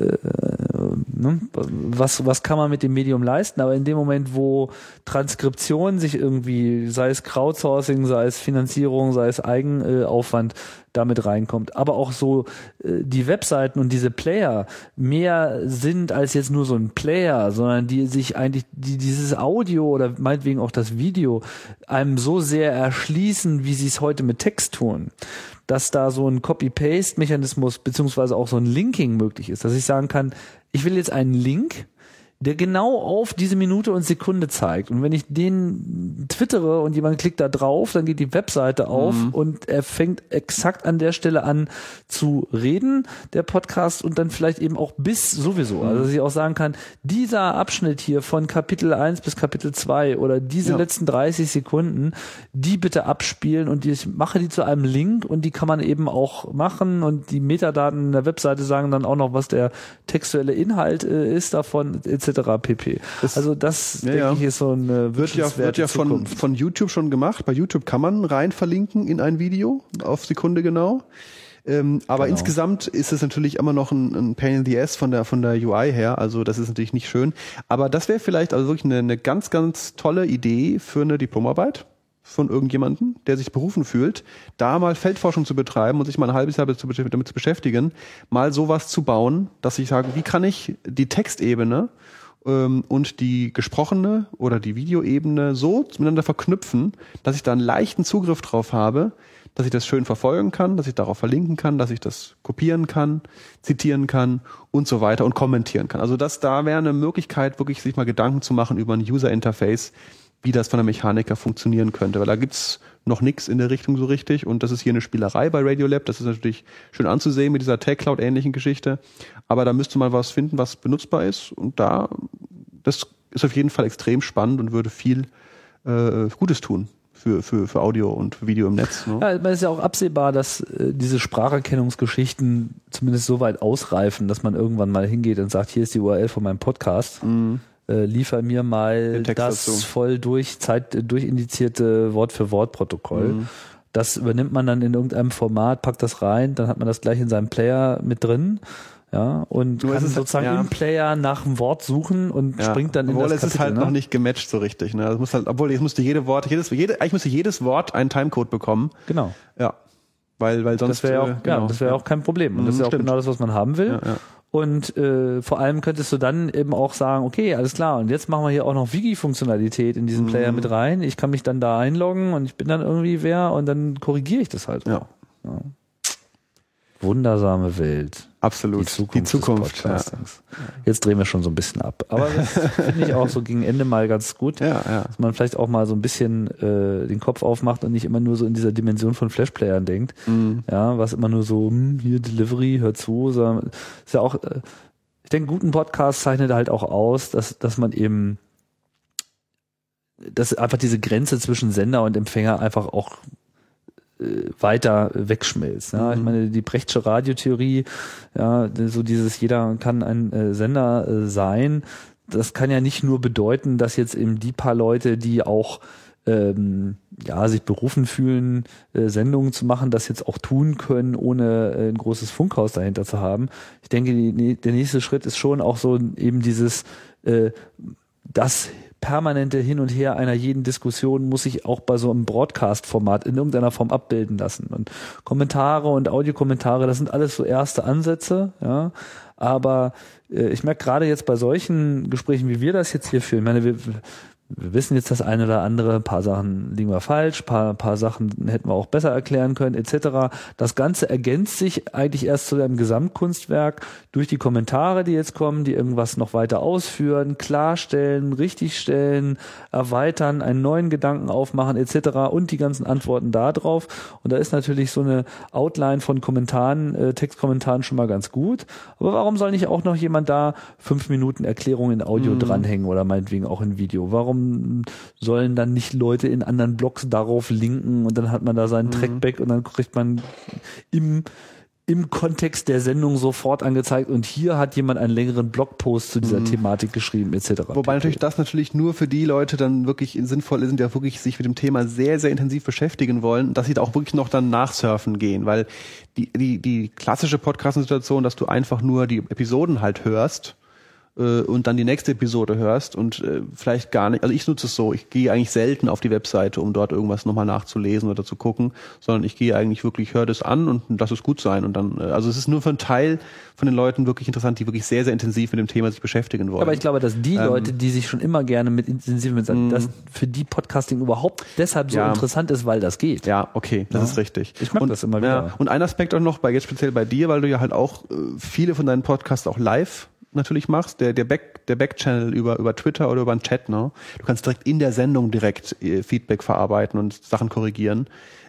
ne? was, was kann man mit dem Medium leisten, aber in dem Moment, wo Transkription sich irgendwie, sei es Crowdsourcing, sei es Finanzierung, sei es Eigenaufwand, damit reinkommt, aber auch so äh, die Webseiten und diese Player mehr sind als jetzt nur so ein Player, sondern die sich eigentlich, die dieses Audio oder meinetwegen auch das Video einem so sehr erschließen, wie sie es heute mit Text tun dass da so ein Copy-Paste-Mechanismus beziehungsweise auch so ein Linking möglich ist, dass ich sagen kann, ich will jetzt einen Link der genau auf diese Minute und Sekunde zeigt. Und wenn ich den twittere und jemand klickt da drauf, dann geht die Webseite auf mhm. und er fängt exakt an der Stelle an zu reden, der Podcast, und dann vielleicht eben auch bis sowieso. Mhm. Also dass ich auch sagen kann, dieser Abschnitt hier von Kapitel 1 bis Kapitel 2 oder diese ja. letzten 30 Sekunden, die bitte abspielen und ich mache die zu einem Link und die kann man eben auch machen und die Metadaten der Webseite sagen dann auch noch, was der textuelle Inhalt äh, ist davon etc pp. Das, also das ja, denke ich ist so eine wird ja, wird ja von, von YouTube schon gemacht. Bei YouTube kann man rein verlinken in ein Video auf Sekunde genau. Ähm, aber genau. insgesamt ist es natürlich immer noch ein, ein Pain in the Ass von der von der UI her. Also das ist natürlich nicht schön. Aber das wäre vielleicht also wirklich eine, eine ganz ganz tolle Idee für eine Diplomarbeit von irgendjemanden, der sich berufen fühlt, da mal Feldforschung zu betreiben und sich mal ein halbes Jahr damit zu beschäftigen, mal sowas zu bauen, dass ich sage, wie kann ich die Textebene ähm, und die gesprochene oder die Videoebene so miteinander verknüpfen, dass ich da einen leichten Zugriff drauf habe, dass ich das schön verfolgen kann, dass ich darauf verlinken kann, dass ich das kopieren kann, zitieren kann und so weiter und kommentieren kann. Also das da wäre eine Möglichkeit, wirklich sich mal Gedanken zu machen über ein User Interface, wie das von der Mechaniker funktionieren könnte. Weil da gibt's noch nichts in der Richtung so richtig. Und das ist hier eine Spielerei bei Radiolab. Das ist natürlich schön anzusehen mit dieser Tech Cloud ähnlichen Geschichte. Aber da müsste man was finden, was benutzbar ist. Und da, das ist auf jeden Fall extrem spannend und würde viel äh, Gutes tun für, für, für Audio und Video im Netz. Ne? Ja, man ist ja auch absehbar, dass äh, diese Spracherkennungsgeschichten zumindest so weit ausreifen, dass man irgendwann mal hingeht und sagt, hier ist die URL von meinem Podcast. Mhm äh, liefer mir mal das dazu. voll durch Zeit durchindizierte Wort für Wort Protokoll. Mhm. Das übernimmt man dann in irgendeinem Format, packt das rein, dann hat man das gleich in seinem Player mit drin. Ja, und Nur kann sozusagen ja. im Player nach dem Wort suchen und ja. springt dann in obwohl das Kapitel. Obwohl es ist halt ne? noch nicht gematcht so richtig. Ne? Also muss halt, obwohl ich musste jede Wort, jedes, jede, eigentlich musste jedes Wort einen Timecode bekommen. Genau. Ja. Weil, weil sonst. Das wäre ja auch, äh, genau. ja, das wäre ja. auch kein Problem. Und das ist ja auch genau das, was man haben will. Ja, ja. Und äh, vor allem könntest du dann eben auch sagen, okay, alles klar, und jetzt machen wir hier auch noch Wiki-Funktionalität in diesen Player mhm. mit rein. Ich kann mich dann da einloggen und ich bin dann irgendwie wer und dann korrigiere ich das halt. Ja. ja. Wundersame Welt. Absolut. Die Zukunft. Die Zukunft ja. Jetzt drehen wir schon so ein bisschen ab. Aber das finde ich auch so gegen Ende mal ganz gut. Ja, ja. Dass man vielleicht auch mal so ein bisschen äh, den Kopf aufmacht und nicht immer nur so in dieser Dimension von Flashplayern denkt. Mhm. Ja, was immer nur so, hm, hier Delivery, hör zu. So, ist ja auch, äh, ich denke, guten Podcast zeichnet halt auch aus, dass, dass man eben dass einfach diese Grenze zwischen Sender und Empfänger einfach auch weiter wegschmilzt. Ja. Mhm. Ich meine, die Brechtsche Radiotheorie, ja, so dieses jeder kann ein äh, Sender äh, sein, das kann ja nicht nur bedeuten, dass jetzt eben die paar Leute, die auch ähm, ja, sich berufen fühlen, äh, Sendungen zu machen, das jetzt auch tun können, ohne äh, ein großes Funkhaus dahinter zu haben. Ich denke, die, der nächste Schritt ist schon auch so eben dieses, äh, das permanente Hin und Her einer jeden Diskussion muss sich auch bei so einem Broadcast-Format in irgendeiner Form abbilden lassen. Und Kommentare und Audiokommentare, das sind alles so erste Ansätze, ja. Aber äh, ich merke gerade jetzt bei solchen Gesprächen, wie wir das jetzt hier führen, ich meine, wir, wir wissen jetzt das eine oder andere, ein paar Sachen liegen wir falsch, paar, paar Sachen hätten wir auch besser erklären können, etc. Das Ganze ergänzt sich eigentlich erst zu einem Gesamtkunstwerk durch die Kommentare, die jetzt kommen, die irgendwas noch weiter ausführen, klarstellen, richtigstellen, erweitern, einen neuen Gedanken aufmachen, etc. und die ganzen Antworten da drauf. Und da ist natürlich so eine Outline von Kommentaren, äh, Textkommentaren schon mal ganz gut. Aber warum soll nicht auch noch jemand da fünf Minuten Erklärung in Audio mhm. dranhängen oder meinetwegen auch in Video? Warum sollen dann nicht Leute in anderen Blogs darauf linken und dann hat man da seinen mhm. Trackback und dann kriegt man im im Kontext der Sendung sofort angezeigt und hier hat jemand einen längeren Blogpost zu dieser mhm. Thematik geschrieben etc. Wobei natürlich das natürlich nur für die Leute dann wirklich sinnvoll ist, die auch wirklich sich mit dem Thema sehr, sehr intensiv beschäftigen wollen, dass sie da auch wirklich noch dann nachsurfen gehen, weil die, die, die klassische Podcast-Situation, dass du einfach nur die Episoden halt hörst, äh, und dann die nächste Episode hörst und äh, vielleicht gar nicht, also ich nutze es so, ich gehe eigentlich selten auf die Webseite, um dort irgendwas nochmal nachzulesen oder zu gucken, sondern ich gehe eigentlich wirklich, höre das an und lass es gut sein und dann, äh, also es ist nur für einen Teil von den Leuten wirklich interessant, die wirklich sehr, sehr intensiv mit dem Thema sich beschäftigen wollen. Aber ich glaube, dass die ähm, Leute, die sich schon immer gerne mit intensiv mit sagen, dass für die Podcasting überhaupt deshalb so ja, interessant ist, weil das geht. Ja, okay, das ja. ist richtig. Ich mag und, das immer wieder. Ja, und ein Aspekt auch noch, bei jetzt speziell bei dir, weil du ja halt auch äh, viele von deinen Podcasts auch live natürlich machst, der, der Back, der Backchannel über, über Twitter oder über einen Chat, ne? Du kannst direkt in der Sendung direkt äh, Feedback verarbeiten und Sachen korrigieren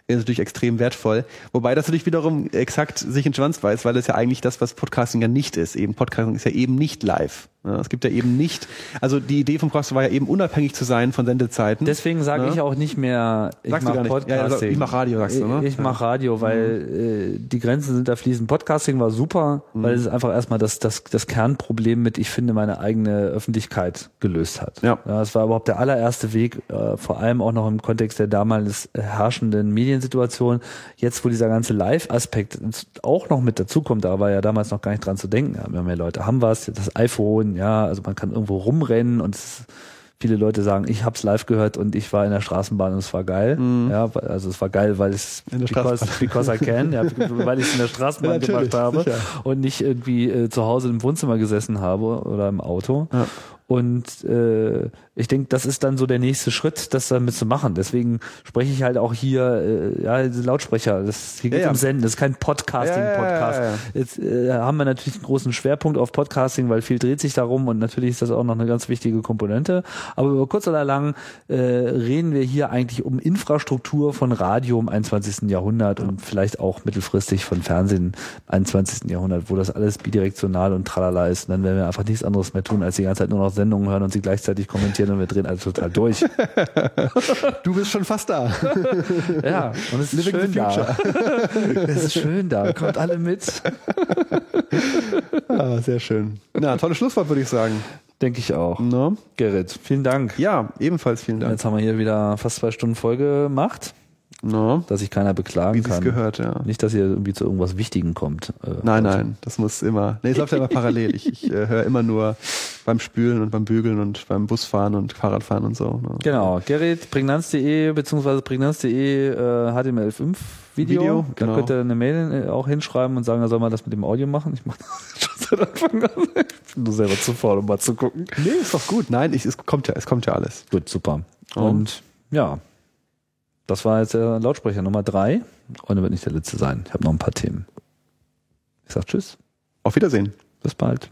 ist natürlich extrem wertvoll. Wobei das natürlich wiederum exakt sich in Schwanz weiß, weil es ja eigentlich das, was Podcasting ja nicht ist. Eben Podcasting ist ja eben nicht live. Ja, es gibt ja eben nicht, also die Idee vom Podcast war ja eben unabhängig zu sein von Sendezeiten. Deswegen sage Ja. ich auch nicht mehr, ich mache. Podcasting. Ja, ich mach Radio, sagst du, ne? Ich, ich mache Radio, weil äh, die Grenzen sind da fließend. Podcasting war super, Mhm. weil es einfach erstmal das, das, das Kernproblem mit, ich finde, meine eigene Öffentlichkeit gelöst hat. Ja. ja es war überhaupt der allererste Weg, äh, vor allem auch noch im Kontext der damals herrschenden Mediensituation. Jetzt, wo dieser ganze Live-Aspekt auch noch mit dazukommt, da war ja damals noch gar nicht dran zu denken. Ja, mehr Leute haben was, das iPhone, ja, also man kann irgendwo rumrennen und es, viele Leute sagen, ich hab's live gehört und ich war in der Straßenbahn und es war geil. Ja, also es war geil, weil es Mhm. Der because, because I can, ja, weil ich es in der Straßenbahn Ja, gemacht habe sicher. und nicht irgendwie äh, zu Hause im Wohnzimmer gesessen habe oder im Auto. Ja. Und äh, ich denke, das ist dann so der nächste Schritt, das damit zu machen. Deswegen spreche ich halt auch hier, äh, ja, Lautsprecher, das hier Ja, geht ja. um Senden, das ist kein Podcasting-Podcast. Ja, ja, ja, ja. Jetzt äh, haben wir natürlich einen großen Schwerpunkt auf Podcasting, weil viel dreht sich darum und natürlich ist das auch noch eine ganz wichtige Komponente. Aber über kurz oder lang äh, reden wir hier eigentlich um Infrastruktur von Radio im 21. Jahrhundert und vielleicht auch mittelfristig von Fernsehen im 21. Jahrhundert, wo das alles bidirektional und tralala ist. Und dann werden wir einfach nichts anderes mehr tun, als die ganze Zeit nur noch Sendungen hören und sie gleichzeitig kommentieren und wir drehen alles total durch. Du bist schon fast da. Ja, und es ist Living schön da. Es ist schön da. Kommt alle mit. ah, sehr schön. Na, tolles Schlusswort, würde ich sagen. Denke ich auch. No? Gerrit, vielen Dank. Ja, ebenfalls vielen Dank. Jetzt haben wir hier wieder fast zwei Stunden Folge gemacht, No? dass sich keiner beklagen Wie kann. gehört, ja. Nicht, dass ihr irgendwie zu irgendwas Wichtigem kommt. Äh, Nein, also- nein, das muss immer. Nee, es läuft ja immer parallel. Ich, ich äh, höre immer nur beim Spülen und beim Bügeln und beim Busfahren und Fahrradfahren und so. Ne? Genau, Gerrit, prägnanz.de bezingsweise prägnanz.de äh, HTML5 Video. Video, Da genau. könnt ihr eine Mail äh, auch hinschreiben und sagen, da soll man das mit dem Audio machen. Ich mache das schon seit Anfang an. Ich bin nur selber zu faul, um mal zu gucken. Nee, ist doch gut. Nein, ich, es kommt ja, es kommt ja alles. Gut, super. Oh. Und ja, das war jetzt der Lautsprecher Nummer drei. Und er wird nicht der letzte sein. Ich habe noch ein paar Themen. Ich sag Tschüss, Auf Wiedersehen. bis bald.